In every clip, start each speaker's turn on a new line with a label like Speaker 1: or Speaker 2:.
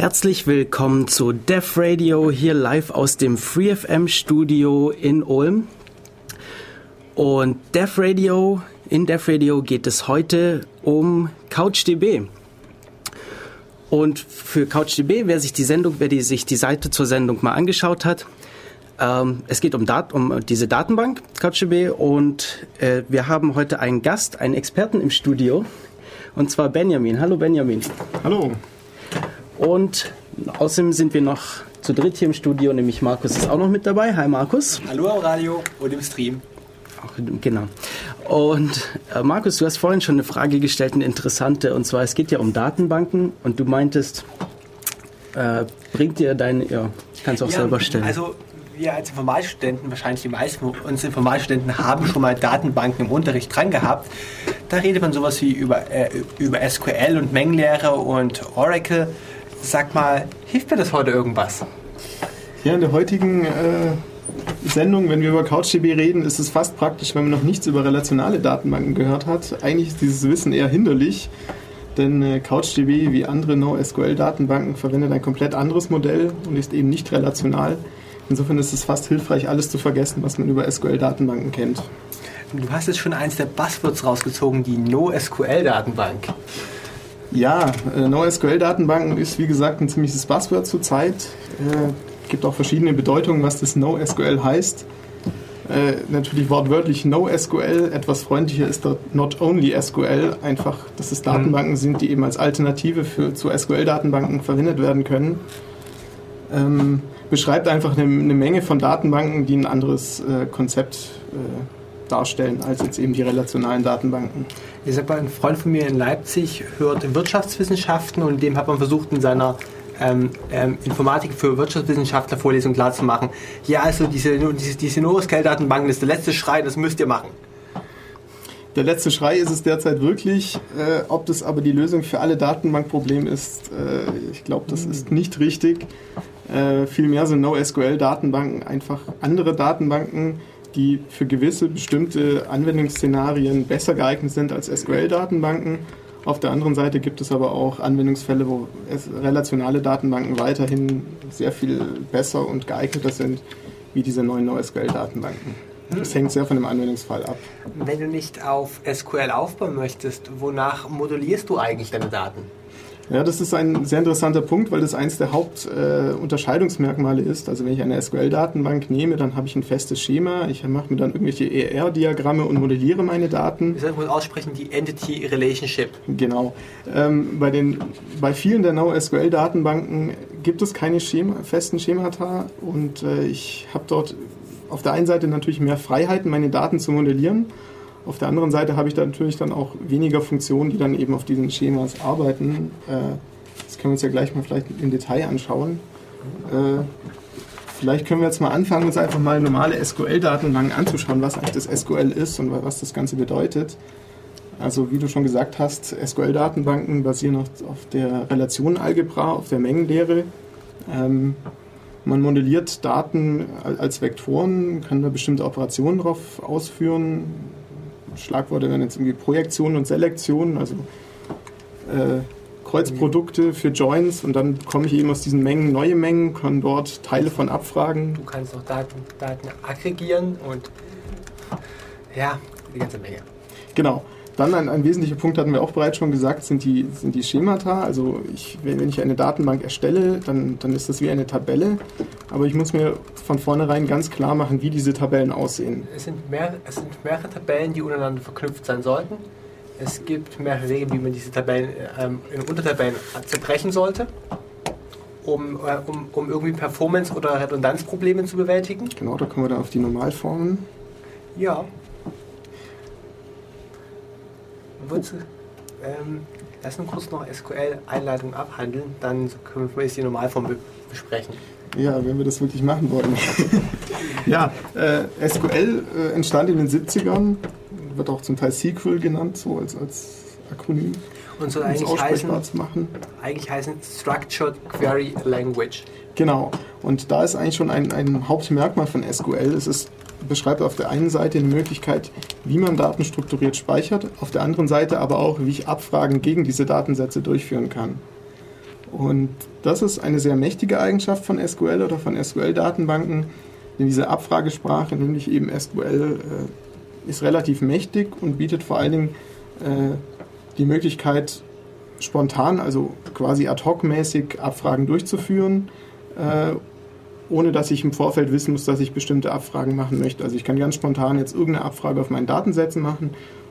Speaker 1: Herzlich willkommen zu Def Radio hier live aus dem FreeFM Studio in Ulm. Und Def Radio, in Def Radio geht es heute um CouchDB. Und für CouchDB, wer sich die Sendung, wer die, sich die Seite zur Sendung mal angeschaut hat, ähm, es geht um, Dat um diese Datenbank CouchDB und äh, wir haben heute einen Gast, einen Experten im Studio, und zwar Benjamin. Hallo Benjamin.
Speaker 2: Hallo.
Speaker 1: Und außerdem sind wir noch zu dritt hier im Studio, nämlich Markus ist auch noch mit dabei. Hi Markus.
Speaker 3: Hallo am Radio und im Stream.
Speaker 1: Auch, genau. Und äh, Markus, du hast vorhin schon eine Frage gestellt, eine interessante, und zwar es geht ja um Datenbanken und du meintest, äh, bringt dir dein, ja, kannst du auch ja, selber stellen.
Speaker 3: Also wir als Informatikstudenten, wahrscheinlich die meisten uns Informatikstudenten haben schon mal Datenbanken im Unterricht dran gehabt. Da redet man sowas wie über, äh, über SQL und Mengenlehre und Oracle. Sag mal, hilft mir das heute irgendwas?
Speaker 2: Ja, in der heutigen äh, Sendung, wenn wir über CouchDB reden, ist es fast praktisch, wenn man noch nichts über relationale Datenbanken gehört hat. Eigentlich ist dieses Wissen eher hinderlich, denn äh, CouchDB wie andere NoSQL-Datenbanken verwendet ein komplett anderes Modell und ist eben nicht relational. Insofern ist es fast hilfreich, alles zu vergessen, was man über SQL-Datenbanken kennt.
Speaker 3: Du hast jetzt schon eins der Buzzwords rausgezogen, die NoSQL-Datenbank.
Speaker 2: Ja, äh, NoSQL-Datenbanken ist wie gesagt ein ziemliches Buzzword zurzeit. Äh, gibt auch verschiedene Bedeutungen, was das NoSQL heißt. Äh, natürlich wortwörtlich NoSQL, etwas freundlicher ist dort Not Only SQL, einfach, dass es Datenbanken sind, die eben als Alternative für, zu SQL-Datenbanken verwendet werden können. Ähm, beschreibt einfach eine, eine, Menge von Datenbanken, die ein anderes Konzept äh, darstellen als jetzt eben die relationalen Datenbanken.
Speaker 3: Ich sag mal, ein Freund von mir in Leipzig hört Wirtschaftswissenschaften und dem hat man versucht in seiner ähm, ähm, Informatik für Wirtschaftswissenschaftler Vorlesung klarzumachen. Ja, also diese, diese, diese NoSQL-Datenbanken ist der letzte Schrei, das müsst ihr machen.
Speaker 2: Der letzte Schrei ist es derzeit wirklich. Äh, ob das aber die Lösung für alle Datenbankprobleme ist, äh, ich glaube, das ist nicht richtig. Äh, vielmehr sind NoSQL-Datenbanken einfach andere Datenbanken, die für gewisse bestimmte Anwendungsszenarien besser geeignet sind als SQL-Datenbanken. Auf der anderen Seite gibt es aber auch Anwendungsfälle, wo relationale Datenbanken weiterhin sehr viel besser und geeigneter sind wie diese neuen NoSQL-Datenbanken. Das hängt sehr von dem Anwendungsfall ab.
Speaker 3: Wenn du nicht auf SQL aufbauen möchtest, wonach modellierst du eigentlich deine Daten?
Speaker 2: Ja, das ist ein sehr interessanter Punkt, weil das eines der Hauptunterscheidungsmerkmale äh, ist. Also wenn ich eine SQL-Datenbank nehme, dann habe ich ein festes Schema. Ich mache mir dann irgendwelche ER-Diagramme und modelliere meine Daten.
Speaker 3: Wir sollten aussprechen, die Entity Relationship.
Speaker 2: Genau. Ähm, bei, den, bei vielen der NoSQL-Datenbanken gibt es keine Schema, festen Schemata und äh, ich habe dort auf der einen Seite natürlich mehr Freiheiten, meine Daten zu modellieren. Auf der anderen Seite habe ich da natürlich dann auch weniger Funktionen, die dann eben auf diesen Schemas arbeiten. Äh, das können wir uns ja gleich mal vielleicht im Detail anschauen. Äh, vielleicht können wir jetzt mal anfangen, uns einfach mal normale SQL-Datenbanken anzuschauen, was eigentlich das SQL ist und was das Ganze bedeutet. Also wie du schon gesagt hast, SQL-Datenbanken basieren auf, der Relationenalgebra, auf der Mengenlehre. Ähm, man modelliert Daten als Vektoren, kann da bestimmte Operationen drauf ausführen, Schlagworte wären jetzt irgendwie Projektion und Selektion, also äh, Kreuzprodukte für Joins und dann komme ich eben aus diesen Mengen neue Mengen, kann dort Teile von abfragen.
Speaker 3: Du kannst auch Daten, Daten aggregieren und ja, die ganze Menge.
Speaker 2: Genau. Dann ein, ein, wesentlicher Punkt hatten wir auch bereits schon gesagt, sind die, sind die Schemata. Also ich, wenn ich eine Datenbank erstelle, dann, dann ist das wie eine Tabelle. Aber ich muss mir von vornherein ganz klar machen, wie diese Tabellen aussehen.
Speaker 3: Es sind, mehr, es sind mehrere Tabellen, die untereinander verknüpft sein sollten. Es gibt mehrere Regeln, wie man diese Tabellen ähm, in Untertabellen zerbrechen sollte, um, äh, um, um irgendwie Performance- oder Redundanzprobleme zu bewältigen.
Speaker 2: Genau, da kommen wir dann auf die Normalformen.
Speaker 3: Ja, Du ähm, erst noch kurz noch SQL-Einleitung abhandeln, dann können wir jetzt die Normalform be besprechen.
Speaker 2: Ja, wenn wir das wirklich machen wollen. ja, äh, SQL äh, entstand in den 70ern, wird auch zum Teil SQL genannt, so als, als Akronym.
Speaker 3: Und soll eigentlich heißen, zu machen. eigentlich heißen Structured Query Language.
Speaker 2: Genau. Und da ist eigentlich schon ein, ein Hauptmerkmal von SQL. Es ist beschreibt auf der einen Seite eine Möglichkeit, wie man Daten strukturiert speichert, auf der anderen Seite aber auch, wie ich Abfragen gegen diese Datensätze durchführen kann. Und das ist eine sehr mächtige Eigenschaft von SQL oder von SQL-Datenbanken, denn diese Abfragesprache, nämlich eben SQL, äh, ist relativ mächtig und bietet vor allen Dingen äh, die Möglichkeit, spontan, also quasi ad hoc-mäßig Abfragen durchzuführen, äh, ohne dass ich im Vorfeld wissen muss, dass ich bestimmte Abfragen machen möchte. Also ich kann ganz spontan jetzt irgendeine Abfrage auf meinen Datensätzen machen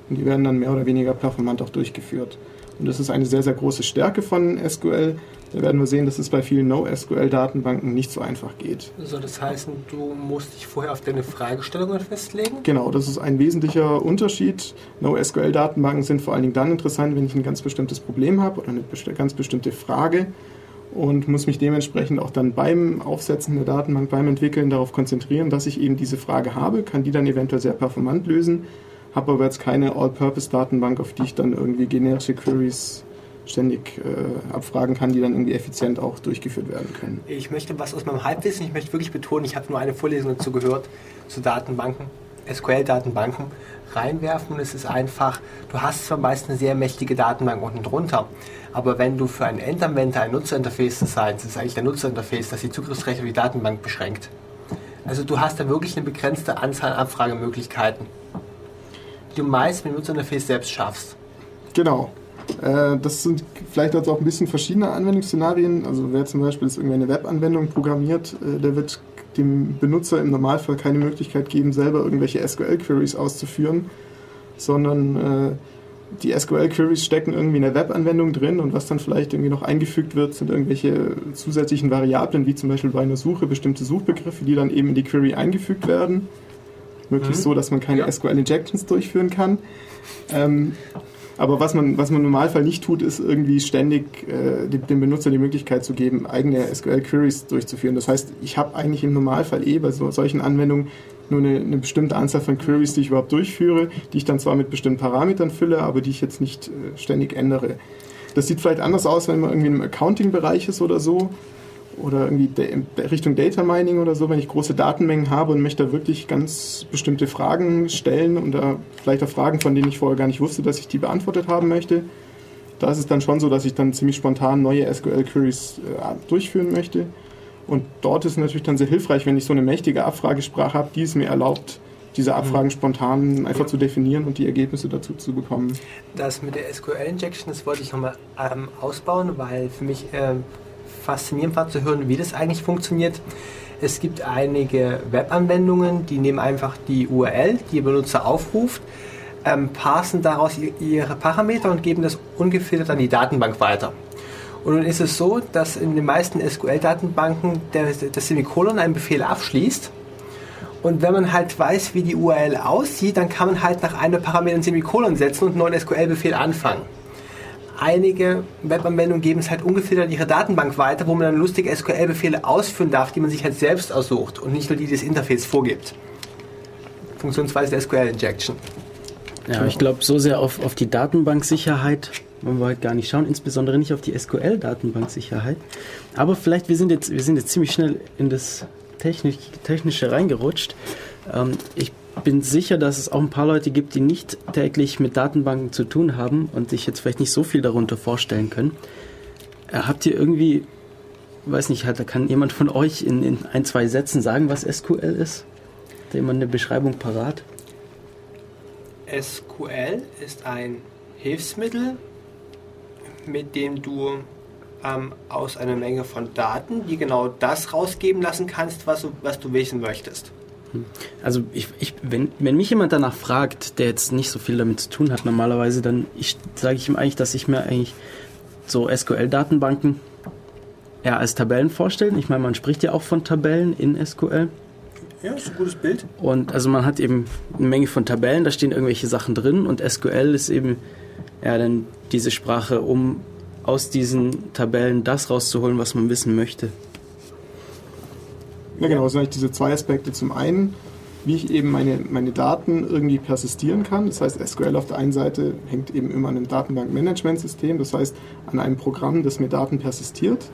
Speaker 2: und die werden dann mehr oder weniger performant auch durchgeführt. Und das ist eine sehr, sehr große Stärke von SQL. Da werden wir sehen, dass es bei vielen NoSQL-Datenbanken nicht so einfach geht.
Speaker 3: Soll das heißen, du musst dich vorher auf deine Fragestellungen festlegen?
Speaker 2: Genau, das ist ein wesentlicher Unterschied. NoSQL-Datenbanken sind vor allen Dingen dann interessant, wenn ich ein ganz bestimmtes Problem habe oder eine ganz bestimmte Frage und muss mich dementsprechend auch dann beim Aufsetzen der Datenbank, beim Entwickeln darauf konzentrieren, dass ich eben diese Frage habe, kann die dann eventuell sehr performant lösen, habe aber jetzt keine All-Purpose-Datenbank, auf die ich dann irgendwie generische Queries ständig äh, abfragen kann, die dann irgendwie effizient auch durchgeführt werden können.
Speaker 3: Ich möchte was aus meinem Halbwissen, ich möchte wirklich betonen, ich habe nur eine Vorlesung dazu gehört, zu Datenbanken, SQL-Datenbanken reinwerfen und es ist einfach, du hast zwar meist eine sehr mächtige Datenbank unten drunter, aber wenn du für einen Endanwender ein Nutzerinterface designst, ist eigentlich der Nutzerinterface, das die Zugriffsrechte auf die Datenbank beschränkt. Also du hast da wirklich eine begrenzte Anzahl an Abfragemöglichkeiten, die du meist mit dem Nutzerinterface selbst schaffst.
Speaker 2: Genau. Äh, das sind vielleicht also auch ein bisschen verschiedene Anwendungsszenarien. Also wer zum Beispiel jetzt irgendwie eine Webanwendung programmiert, äh, der wird dem Benutzer im Normalfall keine Möglichkeit geben, selber irgendwelche SQL-Queries auszuführen, sondern äh, die SQL-Queries stecken irgendwie in der Webanwendung drin und was dann vielleicht irgendwie noch eingefügt wird, sind irgendwelche zusätzlichen Variablen, wie zum Beispiel bei einer Suche bestimmte Suchbegriffe, die dann eben in die Query eingefügt werden. Möglichst mhm. so, dass man keine ja. SQL-Injections durchführen kann. Ähm, aber was man, was man im Normalfall nicht tut, ist irgendwie ständig äh, dem Benutzer die Möglichkeit zu geben, eigene SQL-Queries durchzuführen. Das heißt, ich habe eigentlich im Normalfall eh bei so, solchen Anwendungen nur eine, eine, bestimmte Anzahl von Queries, die ich überhaupt durchführe, die ich dann zwar mit bestimmten Parametern fülle, aber die ich jetzt nicht äh, ständig ändere. Das sieht vielleicht anders aus, wenn man irgendwie im Accounting-Bereich ist oder so oder irgendwie Richtung Data Mining oder so, wenn ich große Datenmengen habe und möchte da wirklich ganz bestimmte Fragen stellen und da vielleicht auch Fragen, von denen ich vorher gar nicht wusste, dass ich die beantwortet haben möchte. Da ist es dann schon so, dass ich dann ziemlich spontan neue SQL-Queries äh, durchführen möchte. Und dort ist es natürlich dann sehr hilfreich, wenn ich so eine mächtige Abfragesprache habe, die es mir erlaubt, diese Abfragen mhm. spontan einfach zu definieren und die Ergebnisse dazu zu bekommen.
Speaker 3: Das mit der SQL-Injection, das wollte ich nochmal ähm, ausbauen, weil für mich ähm, faszinierend war zu hören, wie das eigentlich funktioniert. Es gibt einige Webanwendungen, die nehmen einfach die URL, die der Benutzer aufruft, ähm, parsen daraus ihre Parameter und geben das ungefiltert an die Datenbank weiter. Und nun ist es so, dass in den meisten SQL-Datenbanken das Semikolon einen Befehl abschließt. Und wenn man halt weiß, wie die URL aussieht, dann kann man halt nach einem Parameter ein Semikolon setzen und einen neuen SQL-Befehl anfangen einige Webanwendungen geben es halt ungefiltert ihre Datenbank weiter, wo man dann lustige SQL-Befehle ausführen darf, die man sich halt selbst aussucht und nicht nur die, die das Interface vorgibt. Funktionsweise der SQL-Injection.
Speaker 1: Ja, ich glaube, so sehr auf, auf die Datenbanksicherheit wollen wir halt gar nicht schauen, insbesondere nicht auf die SQL-Datenbanksicherheit. Aber vielleicht, wir sind jetzt, wir sind jetzt ziemlich schnell in das Technisch, Technische reingerutscht. Ähm, ich bin sicher, dass es auch ein paar Leute gibt, die nicht täglich mit Datenbanken zu tun haben und sich jetzt vielleicht nicht so viel darunter vorstellen können. Äh, habt ihr irgendwie, weiß nicht, hat, kann jemand von euch in, in ein, zwei Sätzen sagen, was SQL ist? Hat jemand eine Beschreibung parat?
Speaker 3: SQL ist ein Hilfsmittel, mit dem du ähm, aus einer Menge von Daten, die genau das rausgeben lassen kannst, was was du wissen möchtest.
Speaker 1: Also ich, ich, wenn, wenn mich jemand danach fragt, der jetzt nicht so viel damit zu tun hat normalerweise, dann sage ich ihm eigentlich, dass ich mir eigentlich so SQL-Datenbanken eher als Tabellen vorstelle. Ich meine, man spricht ja auch von Tabellen in SQL.
Speaker 3: Ja, ist ein gutes Bild.
Speaker 1: Und also man hat eben eine Menge von Tabellen, da stehen irgendwelche Sachen drin und SQL ist eben ja dann diese Sprache, um aus diesen Tabellen das rauszuholen, was man wissen möchte.
Speaker 2: Ja, genau, das sind eigentlich diese zwei Aspekte. Zum einen, wie ich eben meine, meine Daten irgendwie persistieren kann. Das heißt, SQL auf der einen Seite hängt eben immer an einem Datenbankmanagementsystem, das heißt an einem Programm, das mir Daten persistiert.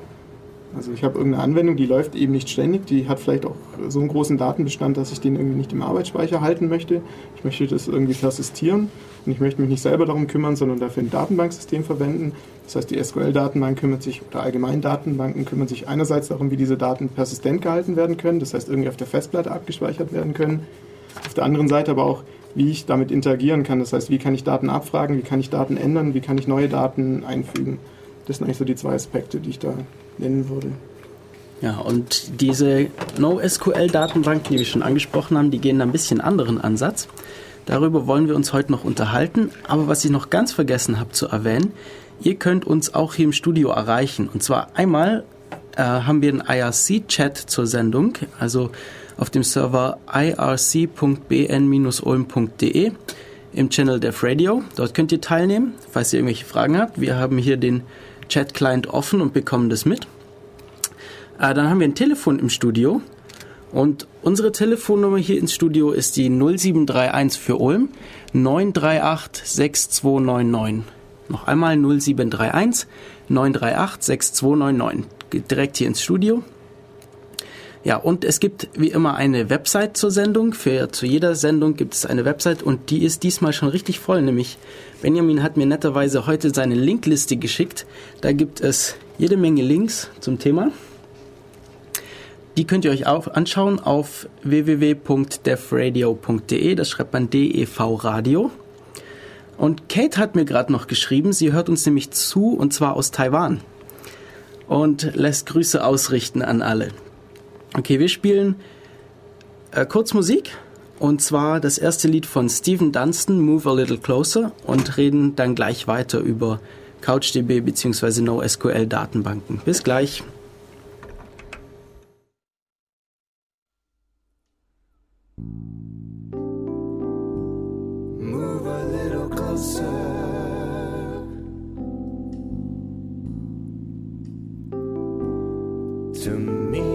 Speaker 2: Also ich habe irgendeine Anwendung, die läuft eben nicht ständig, die hat vielleicht auch so einen großen Datenbestand, dass ich den irgendwie nicht im Arbeitsspeicher halten möchte. Ich möchte das irgendwie persistieren und ich möchte mich nicht selber darum kümmern, sondern dafür ein Datenbanksystem verwenden. Das heißt, die SQL-Datenbank kümmert sich, oder allgemein Datenbanken kümmern sich einerseits darum, wie diese Daten persistent gehalten werden können, das heißt irgendwie auf der Festplatte abgespeichert werden können. Auf der anderen Seite aber auch, wie ich damit interagieren kann. Das heißt, wie kann ich Daten abfragen, wie kann ich Daten ändern, wie kann ich neue Daten einfügen. Das sind eigentlich so die zwei Aspekte, die ich da nennen würde.
Speaker 1: Ja, und diese NoSQL-Datenbanken, die wir schon angesprochen haben, die gehen einen bisschen anderen Ansatz. Darüber wollen wir uns heute noch unterhalten. Aber was ich noch ganz vergessen habe zu erwähnen, ihr könnt uns auch hier im Studio erreichen. Und zwar einmal äh, haben wir einen IRC-Chat zur Sendung, also auf dem Server irc.bn-ulm.de im Channel Dev Radio. Dort könnt ihr teilnehmen, falls ihr irgendwelche Fragen habt. Wir haben hier den Chat-Client offen und bekommen das mit. Äh, dann haben wir ein Telefon im Studio und unsere Telefonnummer hier ins Studio ist die 0731 für Ulm 938 6299. Noch einmal 0731 938 6299. Geht direkt hier ins Studio. Ja, und es gibt wie immer eine Website zur Sendung. Für zu jeder Sendung gibt es eine Website und die ist diesmal schon richtig voll. Nämlich Benjamin hat mir netterweise heute seine Linkliste geschickt. Da gibt es jede Menge Links zum Thema. Die könnt ihr euch auch anschauen auf www.devradio.de. Das schreibt man DEV Radio. Und Kate hat mir gerade noch geschrieben, sie hört uns nämlich zu und zwar aus Taiwan und lässt Grüße ausrichten an alle. Okay, wir spielen äh, kurz Musik und zwar das erste Lied von Stephen Dunstan, Move a Little Closer und reden dann gleich weiter über CouchDB bzw. NoSQL Datenbanken. Bis gleich.
Speaker 4: Move a little closer. To me.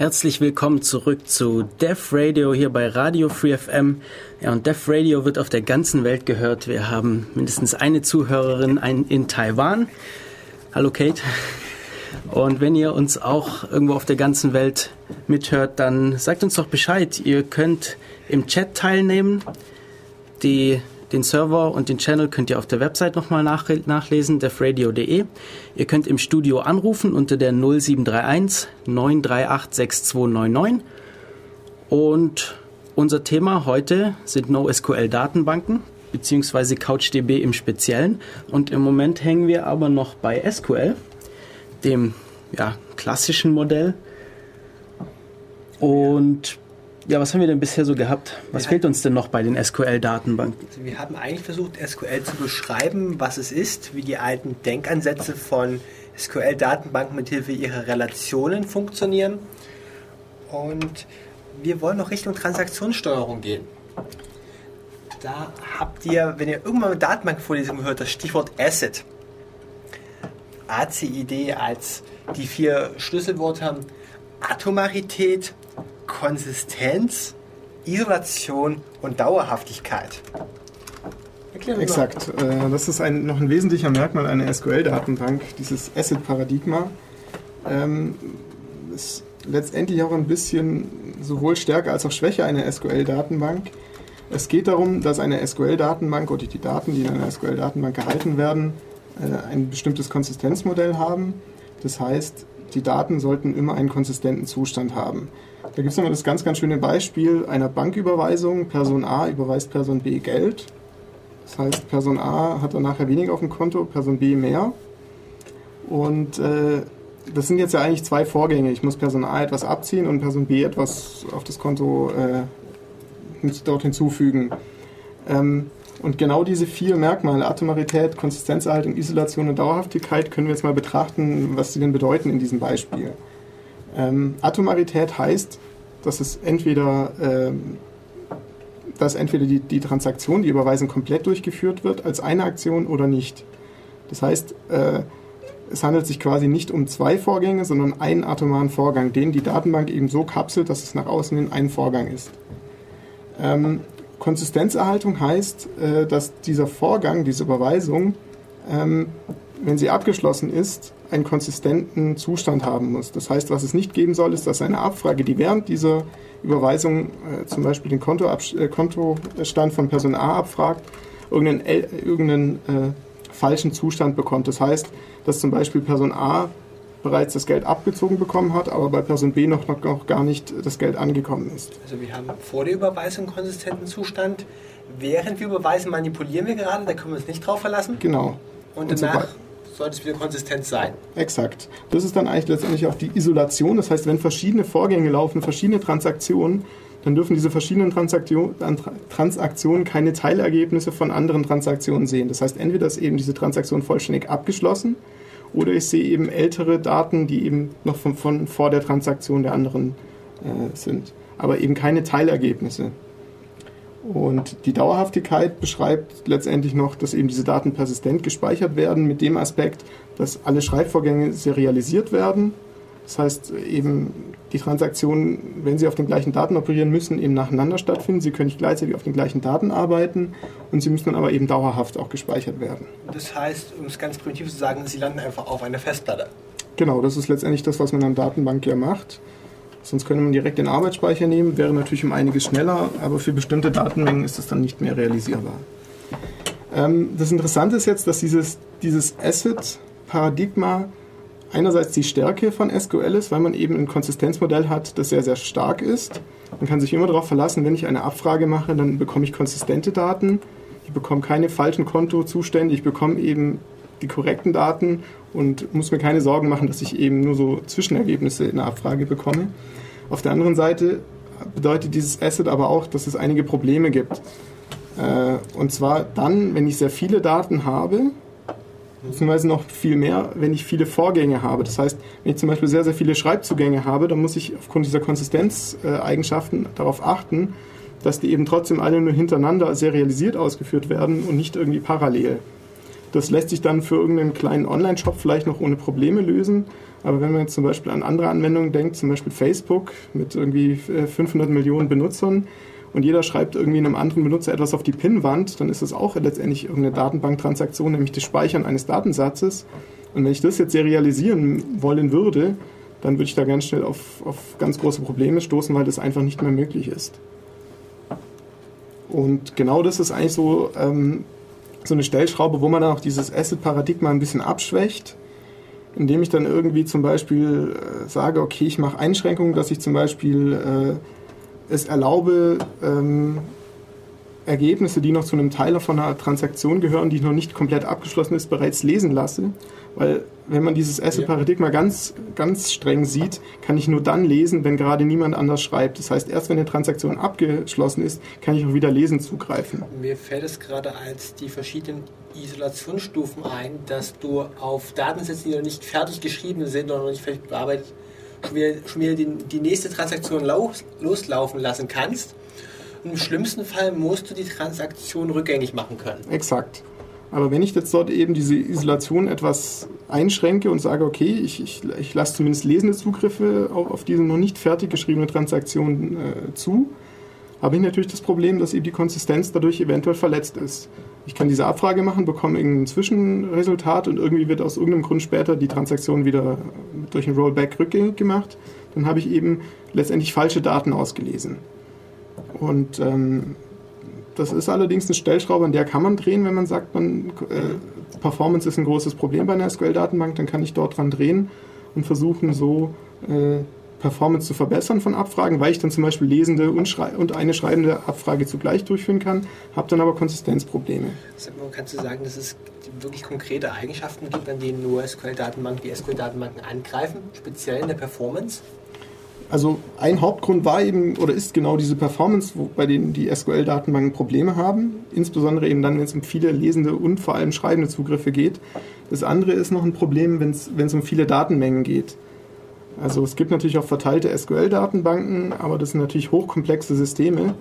Speaker 1: Herzlich willkommen zurück zu Def Radio hier bei Radio Free FM. Ja, und Def Radio wird auf der ganzen Welt gehört. Wir haben mindestens eine Zuhörerin in Taiwan. Hallo Kate. Und wenn ihr uns auch irgendwo auf der ganzen Welt mithört, dann sagt uns doch Bescheid. Ihr könnt im Chat teilnehmen. Die, den Server und den Channel könnt ihr auf der Website nochmal nach, nachlesen, defradio.de. Ihr könnt im Studio anrufen unter der 0731 938 6299. Und unser Thema heute sind NoSQL-Datenbanken, beziehungsweise CouchDB im Speziellen. Und im Moment hängen wir aber noch bei SQL, dem ja, klassischen Modell. Und ja, was haben wir denn bisher so gehabt? Was
Speaker 3: Ja.
Speaker 1: fehlt uns denn noch bei den SQL-Datenbanken?
Speaker 3: Also wir haben eigentlich versucht, SQL zu beschreiben, was es ist, wie die alten Denkansätze von SQL-Datenbanken mithilfe ihrer Relationen funktionieren. Und wir wollen noch Richtung Transaktionssteuerung gehen. Da habt ihr, wenn ihr irgendwann eine Datenbankvorlesung hört, das Stichwort Asset. ACID als die vier Schlüsselworte haben Atomarität, Konsistenz, Isolation und Dauerhaftigkeit. Erklär mir mal.
Speaker 2: Exakt. Äh, Das ist ein, noch ein wesentlicher Merkmal einer SQL-Datenbank, dieses Asset-Paradigma. Ähm, ist letztendlich auch ein bisschen sowohl Stärke als auch Schwäche einer SQL-Datenbank. Es geht darum, dass eine SQL-Datenbank oder die Daten, die in einer SQL-Datenbank gehalten werden, äh, ein bestimmtes Konsistenzmodell haben. Das heißt, die Daten sollten immer einen konsistenten Zustand haben. Da gibt es nochmal das ganz, ganz schöne Beispiel einer Banküberweisung. Person A überweist Person B Geld. Das heißt, Person A hat dann nachher weniger auf dem Konto, Person B mehr. Und äh, das sind jetzt ja eigentlich zwei Vorgänge. Ich muss Person A etwas abziehen und Person B etwas auf das Konto äh, dort hinzufügen. Ähm, und genau diese vier Merkmale, Atomarität, Konsistenzerhaltung, Isolation und Dauerhaftigkeit, können wir jetzt mal betrachten, was sie denn bedeuten in diesem Beispiel. Ähm, Atomarität heißt, dass es entweder, ähm, dass entweder die, die Transaktion, die Überweisung komplett durchgeführt wird als eine Aktion oder nicht. Das heißt, äh, es handelt sich quasi nicht um zwei Vorgänge, sondern einen atomaren Vorgang, den die Datenbank eben so kapselt, dass es nach außen hin ein Vorgang ist. Ähm, Konsistenzerhaltung heißt, äh, dass dieser Vorgang, diese Überweisung, ähm, wenn sie abgeschlossen ist, einen konsistenten Zustand haben muss. Das heißt, was es nicht geben soll, ist, dass eine Abfrage, die während dieser Überweisung äh, zum Beispiel den Kontoabs- äh, Kontostand von Person A abfragt, irgendeinen, el- irgendeinen äh, falschen Zustand bekommt. Das heißt, dass zum Beispiel Person A bereits das Geld abgezogen bekommen hat, aber bei Person B noch, noch, noch gar nicht das Geld angekommen ist.
Speaker 3: Also wir haben vor der Überweisung einen konsistenten Zustand. Während wir überweisen, manipulieren wir gerade, da können wir uns nicht drauf verlassen.
Speaker 2: Genau.
Speaker 3: Und
Speaker 2: Und
Speaker 3: danach sollte es wieder konsistent sein.
Speaker 2: Exakt. Das ist dann eigentlich letztendlich auch die Isolation. Das heißt, wenn verschiedene Vorgänge laufen, verschiedene Transaktionen, dann dürfen diese verschiedenen Transaktion, an- Transaktionen keine Teilergebnisse von anderen Transaktionen sehen. Das heißt, entweder ist eben diese Transaktion vollständig abgeschlossen oder ich sehe eben ältere Daten, die eben noch von, von vor der Transaktion der anderen äh, sind. Aber eben keine Teilergebnisse. Und die Dauerhaftigkeit beschreibt letztendlich noch, dass eben diese Daten persistent gespeichert werden, mit dem Aspekt, dass alle Schreibvorgänge serialisiert werden. Das heißt eben, die Transaktionen, wenn sie auf den gleichen Daten operieren, müssen eben nacheinander stattfinden. Sie können nicht gleichzeitig auf den gleichen Daten arbeiten und sie müssen dann aber eben dauerhaft auch gespeichert werden.
Speaker 3: Das heißt, um es ganz primitiv zu sagen, sie landen einfach auf einer Festplatte.
Speaker 2: Genau, das ist letztendlich das, was man an Datenbank ja macht. Sonst könnte man direkt den Arbeitsspeicher nehmen, wäre natürlich um einiges schneller, aber für bestimmte Datenmengen ist das dann nicht mehr realisierbar. Ähm, das Interessante ist jetzt, dass dieses, dieses Asset-Paradigma einerseits die Stärke von SQL ist, weil man eben ein Konsistenzmodell hat, das sehr, sehr stark ist. Man kann sich immer darauf verlassen, wenn ich eine Abfrage mache, dann bekomme ich konsistente Daten. Ich bekomme keine falschen Kontozustände, ich bekomme eben die korrekten Daten und muss mir keine Sorgen machen, dass ich eben nur so Zwischenergebnisse in der Abfrage bekomme. Auf der anderen Seite bedeutet dieses Asset aber auch, dass es einige Probleme gibt. Äh, Und zwar dann, wenn ich sehr viele Daten habe, beziehungsweise noch viel mehr, wenn ich viele Vorgänge habe. Das heißt, wenn ich zum Beispiel sehr, sehr viele Schreibzugänge habe, dann muss ich aufgrund dieser Konsistenzeigenschaften darauf achten, dass die eben trotzdem alle nur hintereinander serialisiert ausgeführt werden und nicht irgendwie parallel. Das lässt sich dann für irgendeinen kleinen Online-Shop vielleicht noch ohne Probleme lösen. Aber wenn man jetzt zum Beispiel an andere Anwendungen denkt, zum Beispiel Facebook mit irgendwie äh, 500 Millionen Benutzern und jeder schreibt irgendwie einem anderen Benutzer etwas auf die Pinnwand, dann ist das auch letztendlich irgendeine Datenbanktransaktion, nämlich das Speichern eines Datensatzes. Und wenn ich das jetzt serialisieren wollen würde, dann würde ich da ganz schnell auf, auf ganz große Probleme stoßen, weil das einfach nicht mehr möglich ist. Und genau das ist eigentlich so, ähm, so eine Stellschraube, wo man dann auch dieses Asset-Paradigma ein bisschen abschwächt, indem ich dann irgendwie zum Beispiel äh, sage, okay, ich mache Einschränkungen, dass ich zum Beispiel äh, es erlaube, ähm, Ergebnisse, die noch zu einem Teil von einer Transaktion gehören, die noch nicht komplett abgeschlossen ist, bereits lesen lasse. Weil wenn man dieses Asset-Paradigma ganz, ganz streng sieht, kann ich nur dann lesen, wenn gerade niemand anders schreibt. Das heißt, erst wenn eine Transaktion abgeschlossen ist, kann ich auch wieder lesen zugreifen.
Speaker 3: Mir fällt es gerade als die verschiedenen Isolationsstufen ein, dass du auf Datensätzen, die noch nicht fertig geschrieben sind oder noch nicht fertig bearbeitet, schon wieder, schon wieder die, die nächste Transaktion los, loslaufen lassen kannst. Und im schlimmsten Fall musst du die Transaktion rückgängig machen können.
Speaker 2: Exakt. Aber wenn ich jetzt dort eben diese Isolation etwas einschränke und sage, okay, ich, ich, ich lasse zumindest lesende Zugriffe auf, auf diese noch nicht fertig geschriebene Transaktion äh, zu, habe ich natürlich das Problem, dass eben die Konsistenz dadurch eventuell verletzt ist. Ich kann diese Abfrage machen, bekomme irgendein Zwischenresultat und irgendwie wird aus irgendeinem Grund später die Transaktion wieder durch ein Rollback rückgängig gemacht. Dann habe ich eben letztendlich falsche Daten ausgelesen. Und ähm, das ist allerdings eine Stellschraube, an der kann man drehen, wenn man sagt, man, äh, Performance ist ein großes Problem bei einer SQL-Datenbank, dann kann ich dort dran drehen und versuchen, so äh, Performance zu verbessern von Abfragen, weil ich dann zum Beispiel lesende und, und eine schreibende Abfrage zugleich durchführen kann, habe dann aber Konsistenzprobleme.
Speaker 3: Kannst du sagen, dass es wirklich konkrete Eigenschaften gibt, an denen nur SQL-Datenbanken die SQL-Datenbanken angreifen, speziell in der Performance?
Speaker 2: Also ein Hauptgrund war eben oder ist genau diese Performance, wo, bei denen die SQL-Datenbanken Probleme haben, insbesondere eben dann, wenn es um viele lesende und vor allem schreibende Zugriffe geht. Das andere ist noch ein Problem, wenn es um viele Datenmengen geht. Also es gibt natürlich auch verteilte SQL-Datenbanken, aber das sind natürlich hochkomplexe Systeme.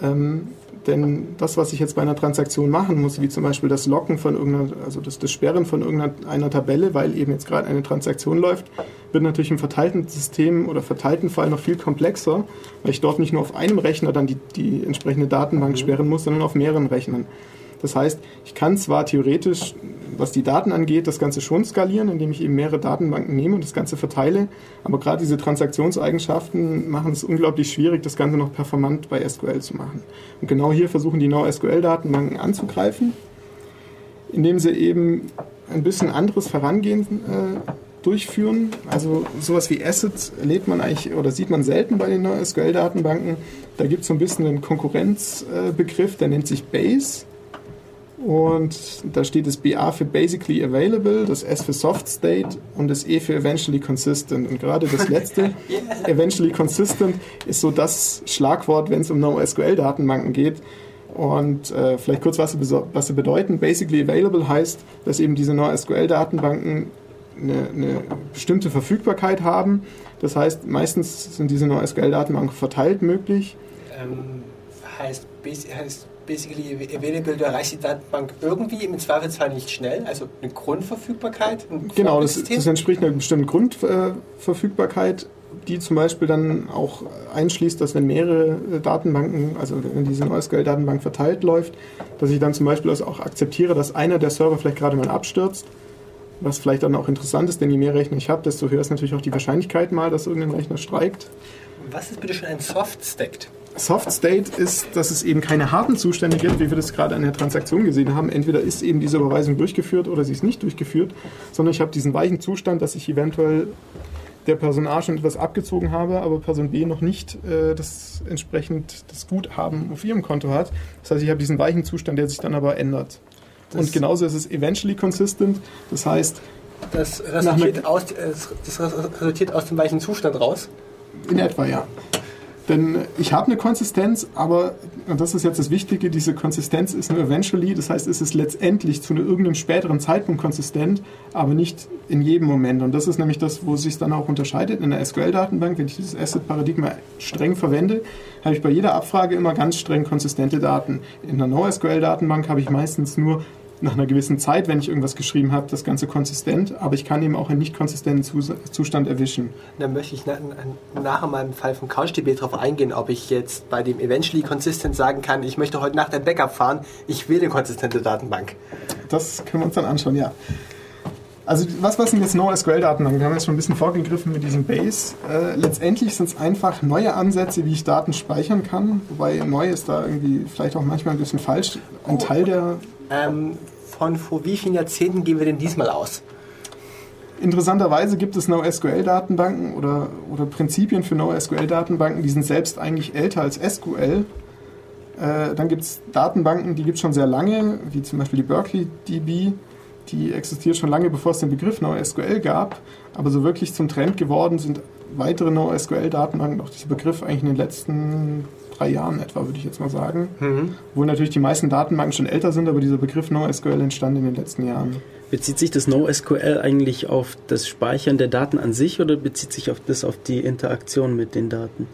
Speaker 2: Ähm, denn das, was ich jetzt bei einer Transaktion machen muss, wie zum Beispiel das Locken von irgendeiner, also das, das Sperren von irgendeiner Tabelle, weil eben jetzt gerade eine Transaktion läuft, wird natürlich im verteilten System oder verteilten Fall noch viel komplexer, weil ich dort nicht nur auf einem Rechner dann die, die entsprechende Datenbank sperren muss, sondern auf mehreren Rechnern. Das heißt, ich kann zwar theoretisch, was die Daten angeht, das Ganze schon skalieren, indem ich eben mehrere Datenbanken nehme und das Ganze verteile, aber gerade diese Transaktionseigenschaften machen es unglaublich schwierig, das Ganze noch performant bei SQL zu machen. Und genau hier versuchen die NoSQL-Datenbanken anzugreifen, indem sie eben ein bisschen anderes Herangehen äh, durchführen. Also sowas wie Assets erlebt man eigentlich oder sieht man selten bei den NoSQL-Datenbanken. Da gibt es so ein bisschen einen Konkurrenzbegriff, der nennt sich Base. Und da steht das BA für Basically Available, das S für Soft State und das E für Eventually Consistent. Und gerade das letzte, Eventually Consistent, ist so das Schlagwort, wenn es um NoSQL-Datenbanken geht. Und äh, vielleicht kurz, was sie, was sie bedeuten. Basically Available heißt, dass eben diese NoSQL-Datenbanken eine, eine bestimmte Verfügbarkeit haben. Das heißt, meistens sind diese NoSQL-Datenbanken verteilt möglich.
Speaker 3: Ähm, heißt, heißt basically available, du erreichst die Datenbank irgendwie im Zweifelsfall nicht schnell, also eine Grundverfügbarkeit. Ein
Speaker 2: genau, das, das, entspricht einer bestimmten Grundverfügbarkeit, die zum Beispiel dann auch einschließt, dass wenn mehrere Datenbanken, also wenn diese NoSQL-Datenbank verteilt läuft, dass ich dann zum Beispiel auch akzeptiere, dass einer der Server vielleicht gerade mal abstürzt was vielleicht dann auch interessant ist, denn je mehr Rechner ich habe, desto höher ist natürlich auch die Wahrscheinlichkeit mal, dass irgendein Rechner streikt.
Speaker 3: Was ist bitte schon ein Soft State?
Speaker 2: Soft State ist, dass es eben keine harten Zustände gibt, wie wir das gerade an der Transaktion gesehen haben. Entweder ist eben diese Überweisung durchgeführt oder sie ist nicht durchgeführt, sondern ich habe diesen weichen Zustand, dass ich eventuell der Person A schon etwas abgezogen habe, aber Person B noch nicht äh, das entsprechend das Guthaben auf ihrem Konto hat. Das heißt, ich habe diesen weichen Zustand, der sich dann aber ändert. Das Und genauso ist es eventually consistent. Das heißt,
Speaker 3: das resultiert, aus, das resultiert aus dem weichen Zustand raus?
Speaker 2: In etwa, ja. Denn ich habe eine Konsistenz, aber, und das ist jetzt das Wichtige, diese Konsistenz ist nur eventually, das heißt, es ist letztendlich zu irgendeinem späteren Zeitpunkt konsistent, aber nicht in jedem Moment. Und das ist nämlich das, wo es sich dann auch unterscheidet. In der SQL-Datenbank, wenn ich dieses Asset-Paradigma streng verwende, habe ich bei jeder Abfrage immer ganz streng konsistente Daten. In der NoSQL-Datenbank habe ich meistens nur nach einer gewissen Zeit, wenn ich irgendwas geschrieben habe, das Ganze konsistent, aber ich kann eben auch einen nicht konsistenten Zustand erwischen.
Speaker 3: Dann möchte ich nachher mal im Fall von CouchDB darauf eingehen, ob ich jetzt bei dem Eventually Consistent sagen kann, ich möchte heute Nacht ein Backup fahren, ich will eine konsistente Datenbank.
Speaker 2: Das können wir uns dann anschauen, ja. Also was, was sind jetzt NoSQL-Datenbanken? Wir haben jetzt schon ein bisschen vorgegriffen mit diesem Base. Äh, letztendlich sind es einfach neue Ansätze, wie ich Daten speichern kann. Wobei neu ist da irgendwie vielleicht auch manchmal ein bisschen falsch. Ein oh. Teil der
Speaker 3: ähm, von vor wie vielen Jahrzehnten gehen wir denn diesmal aus?
Speaker 2: Interessanterweise gibt es NoSQL-Datenbanken oder, oder Prinzipien für NoSQL-Datenbanken, die sind selbst eigentlich älter als SQL. Äh, dann gibt es Datenbanken, die gibt es schon sehr lange, wie zum Beispiel die Berkeley DB. Die existiert schon lange, bevor es den Begriff NoSQL gab. Aber so wirklich zum Trend geworden sind weitere NoSQL-Datenbanken, auch dieser Begriff eigentlich in den letzten drei Jahren etwa, würde ich jetzt mal sagen. Mhm. Wo natürlich die meisten Datenbanken schon älter sind, aber dieser Begriff NoSQL entstand in den letzten Jahren.
Speaker 1: Bezieht sich das NoSQL eigentlich auf das Speichern der Daten an sich oder bezieht sich auf das auf die Interaktion mit den Daten?